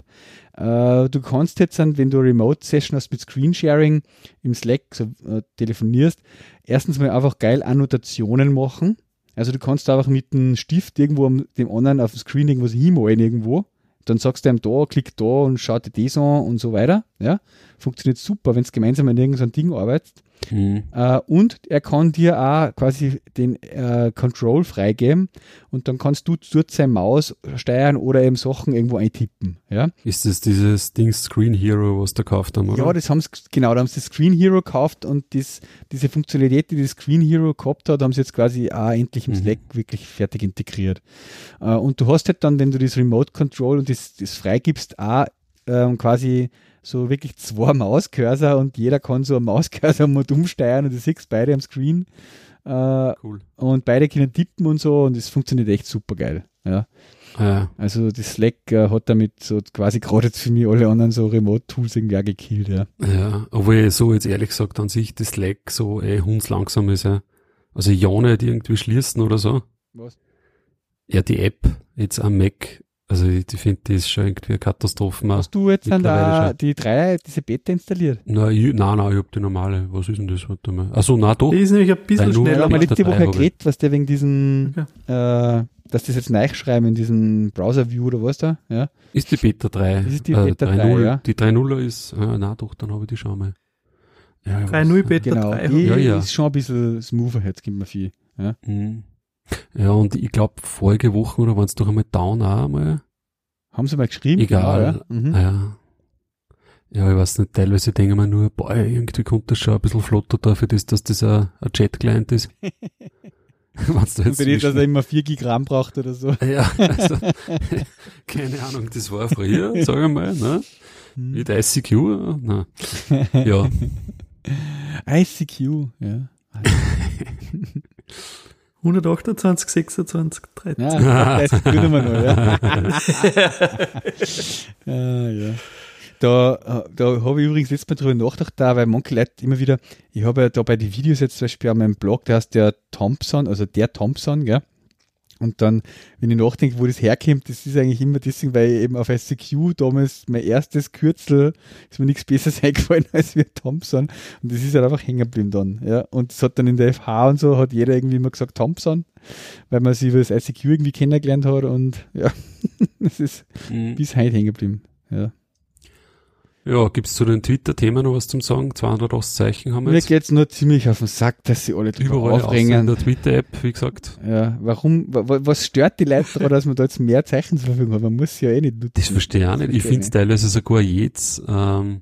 Äh, du kannst jetzt, dann, wenn du eine Remote-Session hast mit Screensharing im Slack so, äh, telefonierst, erstens mal einfach geil Annotationen machen. Also du kannst einfach mit einem Stift irgendwo am, dem anderen auf dem Screen irgendwas hinmalen irgendwo. Dann sagst du ihm da, klick da und schau dir das an und so weiter. Ja, funktioniert super, wenn du gemeinsam an irgendeinem Ding arbeitest. Hm. Äh, und er kann dir auch quasi den äh, Control freigeben und dann kannst du dort seine Maus steuern oder eben Sachen irgendwo eintippen. Ja, Ist das dieses Ding Screen Hero, was da gekauft haben, oder? ja das haben sie, genau, da haben sie das Screen Hero gekauft und das, diese Funktionalität, die das Screen Hero gehabt hat, haben sie jetzt quasi auch endlich im Mhm. Slack wirklich fertig integriert. Äh, und du hast halt dann, wenn du das Remote Control und das, das freigibst, auch ähm, quasi so wirklich zwei Mauscursor und jeder kann so einen Mauscursor mal umsteuern und du siehst beide am Screen. Äh, cool. und beide können tippen und so und es funktioniert echt super geil. Ja. Ja. Also das Slack äh, hat damit so quasi gerade jetzt für mich alle anderen so Remote-Tools irgendwie auch gekillt, ja. Ja, obwohl so jetzt ehrlich gesagt an sich das Slack so eh hundslangsam ist, ja. Also ja nicht irgendwie schließen oder so. Was? Ja, die App jetzt am Mac, also ich, ich finde, die ist schon irgendwie eine Katastrophe. Hast du jetzt dann da die drei, diese Beta installiert? Nein, ich, nein, nein, ich hab die normale. Was ist denn das? Warte mal. Achso, nein, doch. Die ist nämlich ein bisschen Ja, schneller. haben wir macht letzte Woche geredet, was der wegen diesen, äh, dass das jetzt nachschreiben in diesem Browser-View oder was da, ja. Ist die Beta 3. Das ist die Beta 3, ja. Die 3.0 ist, äh, na doch, dann habe ich die schon mal. Ja, ich 3.0 weiß. Beta Genau, 3. die Ja, ja. ist schon ein bisschen smoother jetzt, gibt mir viel. Ja. Mhm. Ja, und ich glaube, vorige Woche oder waren es doch einmal down auch einmal. Haben sie mal geschrieben? Egal. Genau, ja. Mhm. Ja. Ja, ich weiß nicht, teilweise denken wir nur, boah, irgendwie kommt das schon ein bisschen flotter dafür, dass, das ein, ein Chat-Client ist. *laughs* Wenn's da jetzt die, dass er immer 4 Gig RAM braucht oder so. ja, *laughs* also, *laughs* keine Ahnung, das war früher, sag ich mal, ne? Hm. Mit ICQ, na. Ja, ICQ, ja. 128, 26, 13. Ja, das ICQ nehmen wir noch, ja. *laughs* *laughs* ah, ja. da, da habe ich übrigens letztes Mal drüber nachgedacht, da, weil manche Leute immer wieder, ich habe ja da bei den Videos jetzt zum Beispiel an meinem Blog, der heißt der Thompson, also der Thompson, gell? Und dann, wenn ich nachdenke, wo das herkommt, das ist eigentlich immer deswegen, weil eben auf ICQ damals mein erstes Kürzel, ist mir nichts Besseres *laughs* eingefallen als wie Thompson. Und das ist halt einfach hängen geblieben dann. Ja. Und das hat dann in der FH und so, hat jeder irgendwie immer gesagt Thompson, weil man sich über das ICQ irgendwie kennengelernt hat und ja, *laughs* das ist mhm. bis heute hängen geblieben. Ja. Ja, gibt's zu den Twitter-Themen noch was zum Sagen? 208 Zeichen haben wir Mir jetzt. geht's nur ziemlich auf den Sack, dass sie alle Überall aufringen. in der Twitter-App, wie gesagt. Ja, warum, was stört die Leute daran, dass man da jetzt mehr Zeichen zur Verfügung hat? Man muss ja eh nicht nutzen. Das verstehe ich auch nicht. Ich finde es teilweise sogar jetzt, ähm,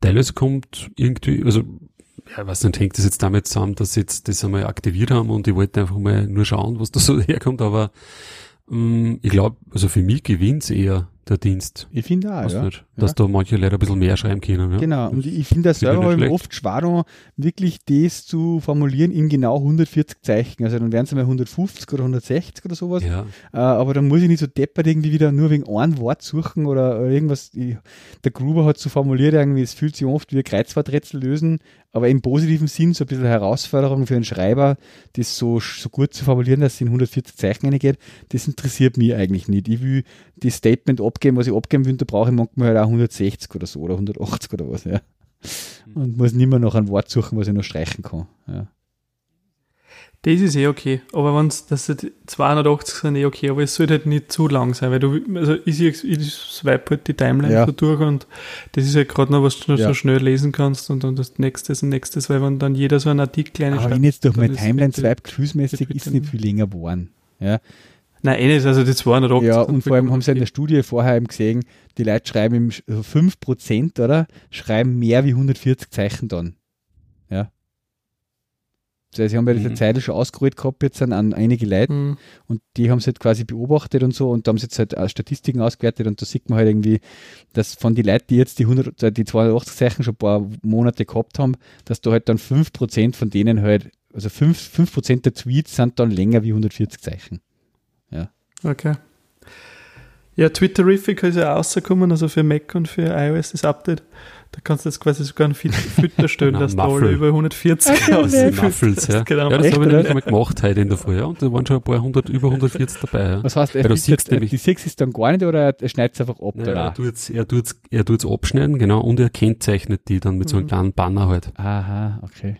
teilweise kommt irgendwie, also, ja, ich weiß nicht, hängt das jetzt damit zusammen, dass sie jetzt das einmal aktiviert haben und ich wollte einfach mal nur schauen, was da so *laughs* herkommt, aber, ähm, ich glaube, also für mich gewinnt's eher der Dienst. Ich finde auch, ja. Nicht, dass ja. da manche Leute ein bisschen mehr schreiben können. Ja? Genau, und ich finde das selber halt oft schwer, wirklich das zu formulieren in genau 140 Zeichen. Also dann wären es mal 150 oder 160 oder sowas. Ja. Äh, aber dann muss ich nicht so deppert irgendwie wieder nur wegen einem Wort suchen oder irgendwas. Ich, der Gruber hat so formuliert irgendwie, es fühlt sich oft wie ein Kreuzworträtsel lösen, aber im positiven Sinn so ein bisschen Herausforderung für einen Schreiber, das so, so gut zu formulieren, dass es in 140 Zeichen reingeht, das interessiert mich eigentlich nicht. Ich will das Statement abgeben, was ich abgeben will, da brauche ich manchmal halt auch 160 oder so oder 180 oder was, ja. Mhm. Und muss nicht mehr noch ein Wort suchen, was ich noch streichen kann, ja. Das ist eh okay, aber wenn es, das 280 sind eh okay, aber es sollte halt nicht zu lang sein, weil du, also ich, ich, ich swipe halt die Timeline ja. so durch und das ist halt gerade noch, was du ja. so schnell lesen kannst und dann das nächste und nächstes, weil wenn dann jeder so einen Artikel eine Aber wenn jetzt durch meine Timeline swipe, gefühlsmäßig ist nicht viel länger geworden. Ja. Nein, eh nicht, also die 280. Ja, und vor allem haben sie in der Studie vorher eben gesehen, die Leute schreiben im 5%, oder? Schreiben mehr wie 140 Zeichen dann. Also sie haben ja diese mhm. Zeit schon ausgerollt gehabt jetzt an, an einige Leute mhm. und die haben es halt quasi beobachtet und so und da haben sie jetzt halt auch Statistiken ausgewertet und da sieht man halt irgendwie, dass von den Leuten, die jetzt die 100, äh, die 280 Zeichen schon ein paar Monate gehabt haben, dass da halt dann 5% von denen halt, also 5%, 5 der Tweets sind dann länger wie 140 Zeichen. Ja. Okay. Ja, Twitterific ist ja rausgekommen, also für Mac und für iOS das Update. Da kannst du jetzt quasi sogar ein Fütter stellen, dass da alle über 140 okay, aussehen. Muffles, ja. Genau. ja, das habe ich nämlich *laughs* einmal gemacht heute in der Früh, ja. Und da waren schon ein paar hundert, über 140 dabei. Ja. Was heißt, er siehst nämlich, die 6 ist dann gar nicht oder er schneidet es einfach ab? Nein, er tut's, er tut's, er tut's abschneiden, genau, und er kennzeichnet die dann mit so einem mhm. kleinen Banner halt. Aha, okay.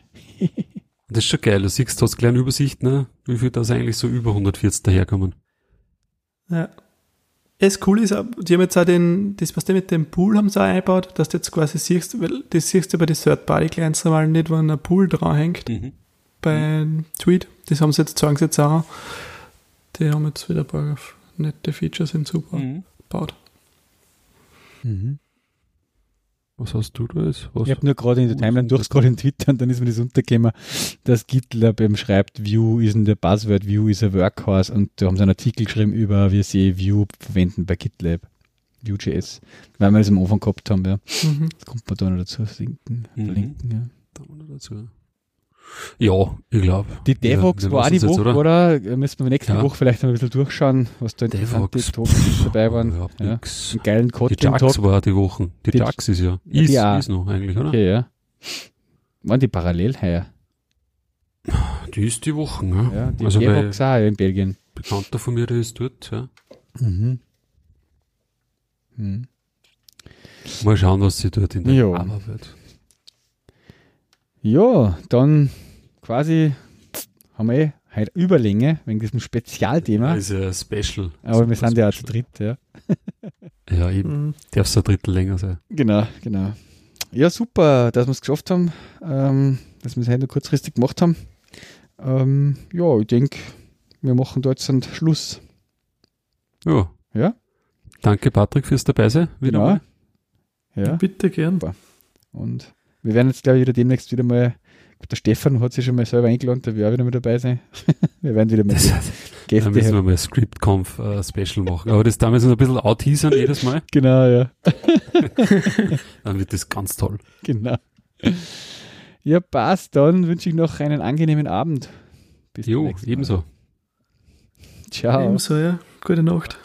das ist schon geil. Du siehst, du hast eine kleine Übersicht, ne, wie viel das eigentlich so über 140 daherkommen. Ja. Das cool ist, die haben jetzt auch den, das, was die mit dem Pool haben sie auch eingebaut, dass du jetzt quasi siehst, weil das siehst du bei den Third-Party-Clients normal nicht, wenn ein Pool dranhängt. Mhm. Bei mhm. Tweet. Das haben sie jetzt, sagen sie jetzt auch. Die haben jetzt wieder ein paar nette Features hinzugebaut. Mhm. Was hast du da jetzt? Was? Ich habe nur gerade in der Timeline durchscrollt in Twitter und dann ist mir das untergekommen, dass GitLab eben schreibt, View ist in der Buzzword, View is a Workhorse und da haben sie einen Artikel geschrieben über, wie sie View verwenden bei GitLab. Vue.js, weil wir das am Anfang gehabt haben, ja. Mhm. Das kommt man da noch dazu verlinken. Mhm. verlinken ja. Da noch dazu. Ja, ich glaube. Die Devox ja, war die Woche, oder? oder? Müssen wir nächste ja. Woche vielleicht noch ein bisschen durchschauen, was da interessante Topics dabei waren. Ja, ja. Einen geilen Kotlin Die Jax war die Woche. Die, die Jax ist ja. Ist, ja, ist noch eigentlich, oder? Okay, ja. Waren die parallel heuer? Die ist die Woche, ne? Ja, die also Devox auch in Belgien. Bekannter von mir, der ist dort, ja. Mhm. Mhm. Mal schauen, was sie dort in der ja. Arbeit wird. Ja, dann quasi haben wir eh heute Überlänge wegen diesem Spezialthema. Das ist ja Special. Aber wir sind ja auch zu dritt, ja. ja, eben. Mhm. Darf es ein Drittel länger sein. Genau, genau. Ja, super, dass wir es geschafft haben, ähm, dass wir es heute kurzfristig gemacht haben. Ähm, ja, ich denke, wir machen da jetzt einen Schluss. Ja. Ja? Danke, Patrick, fürs Dabeisein. Wieder genau. Ja. Bitte gern. Und wir werden jetzt, glaube ich, wieder demnächst wieder mal, der Stefan hat sich schon mal selber eingeladen, der wird auch wieder mit dabei sein. *laughs* wir werden wieder mal das heißt, Gäste. Dann müssen wir mal Script-Conf uh, Special machen. Aber das damals so ein bisschen out-teasern jedes Mal. *laughs* Genau, ja. *laughs* dann wird das ganz toll. Genau. Ja, passt. Dann wünsche ich noch einen angenehmen Abend. Bis jo, ebenso. Ciao. Ebenso, ja. Gute Nacht.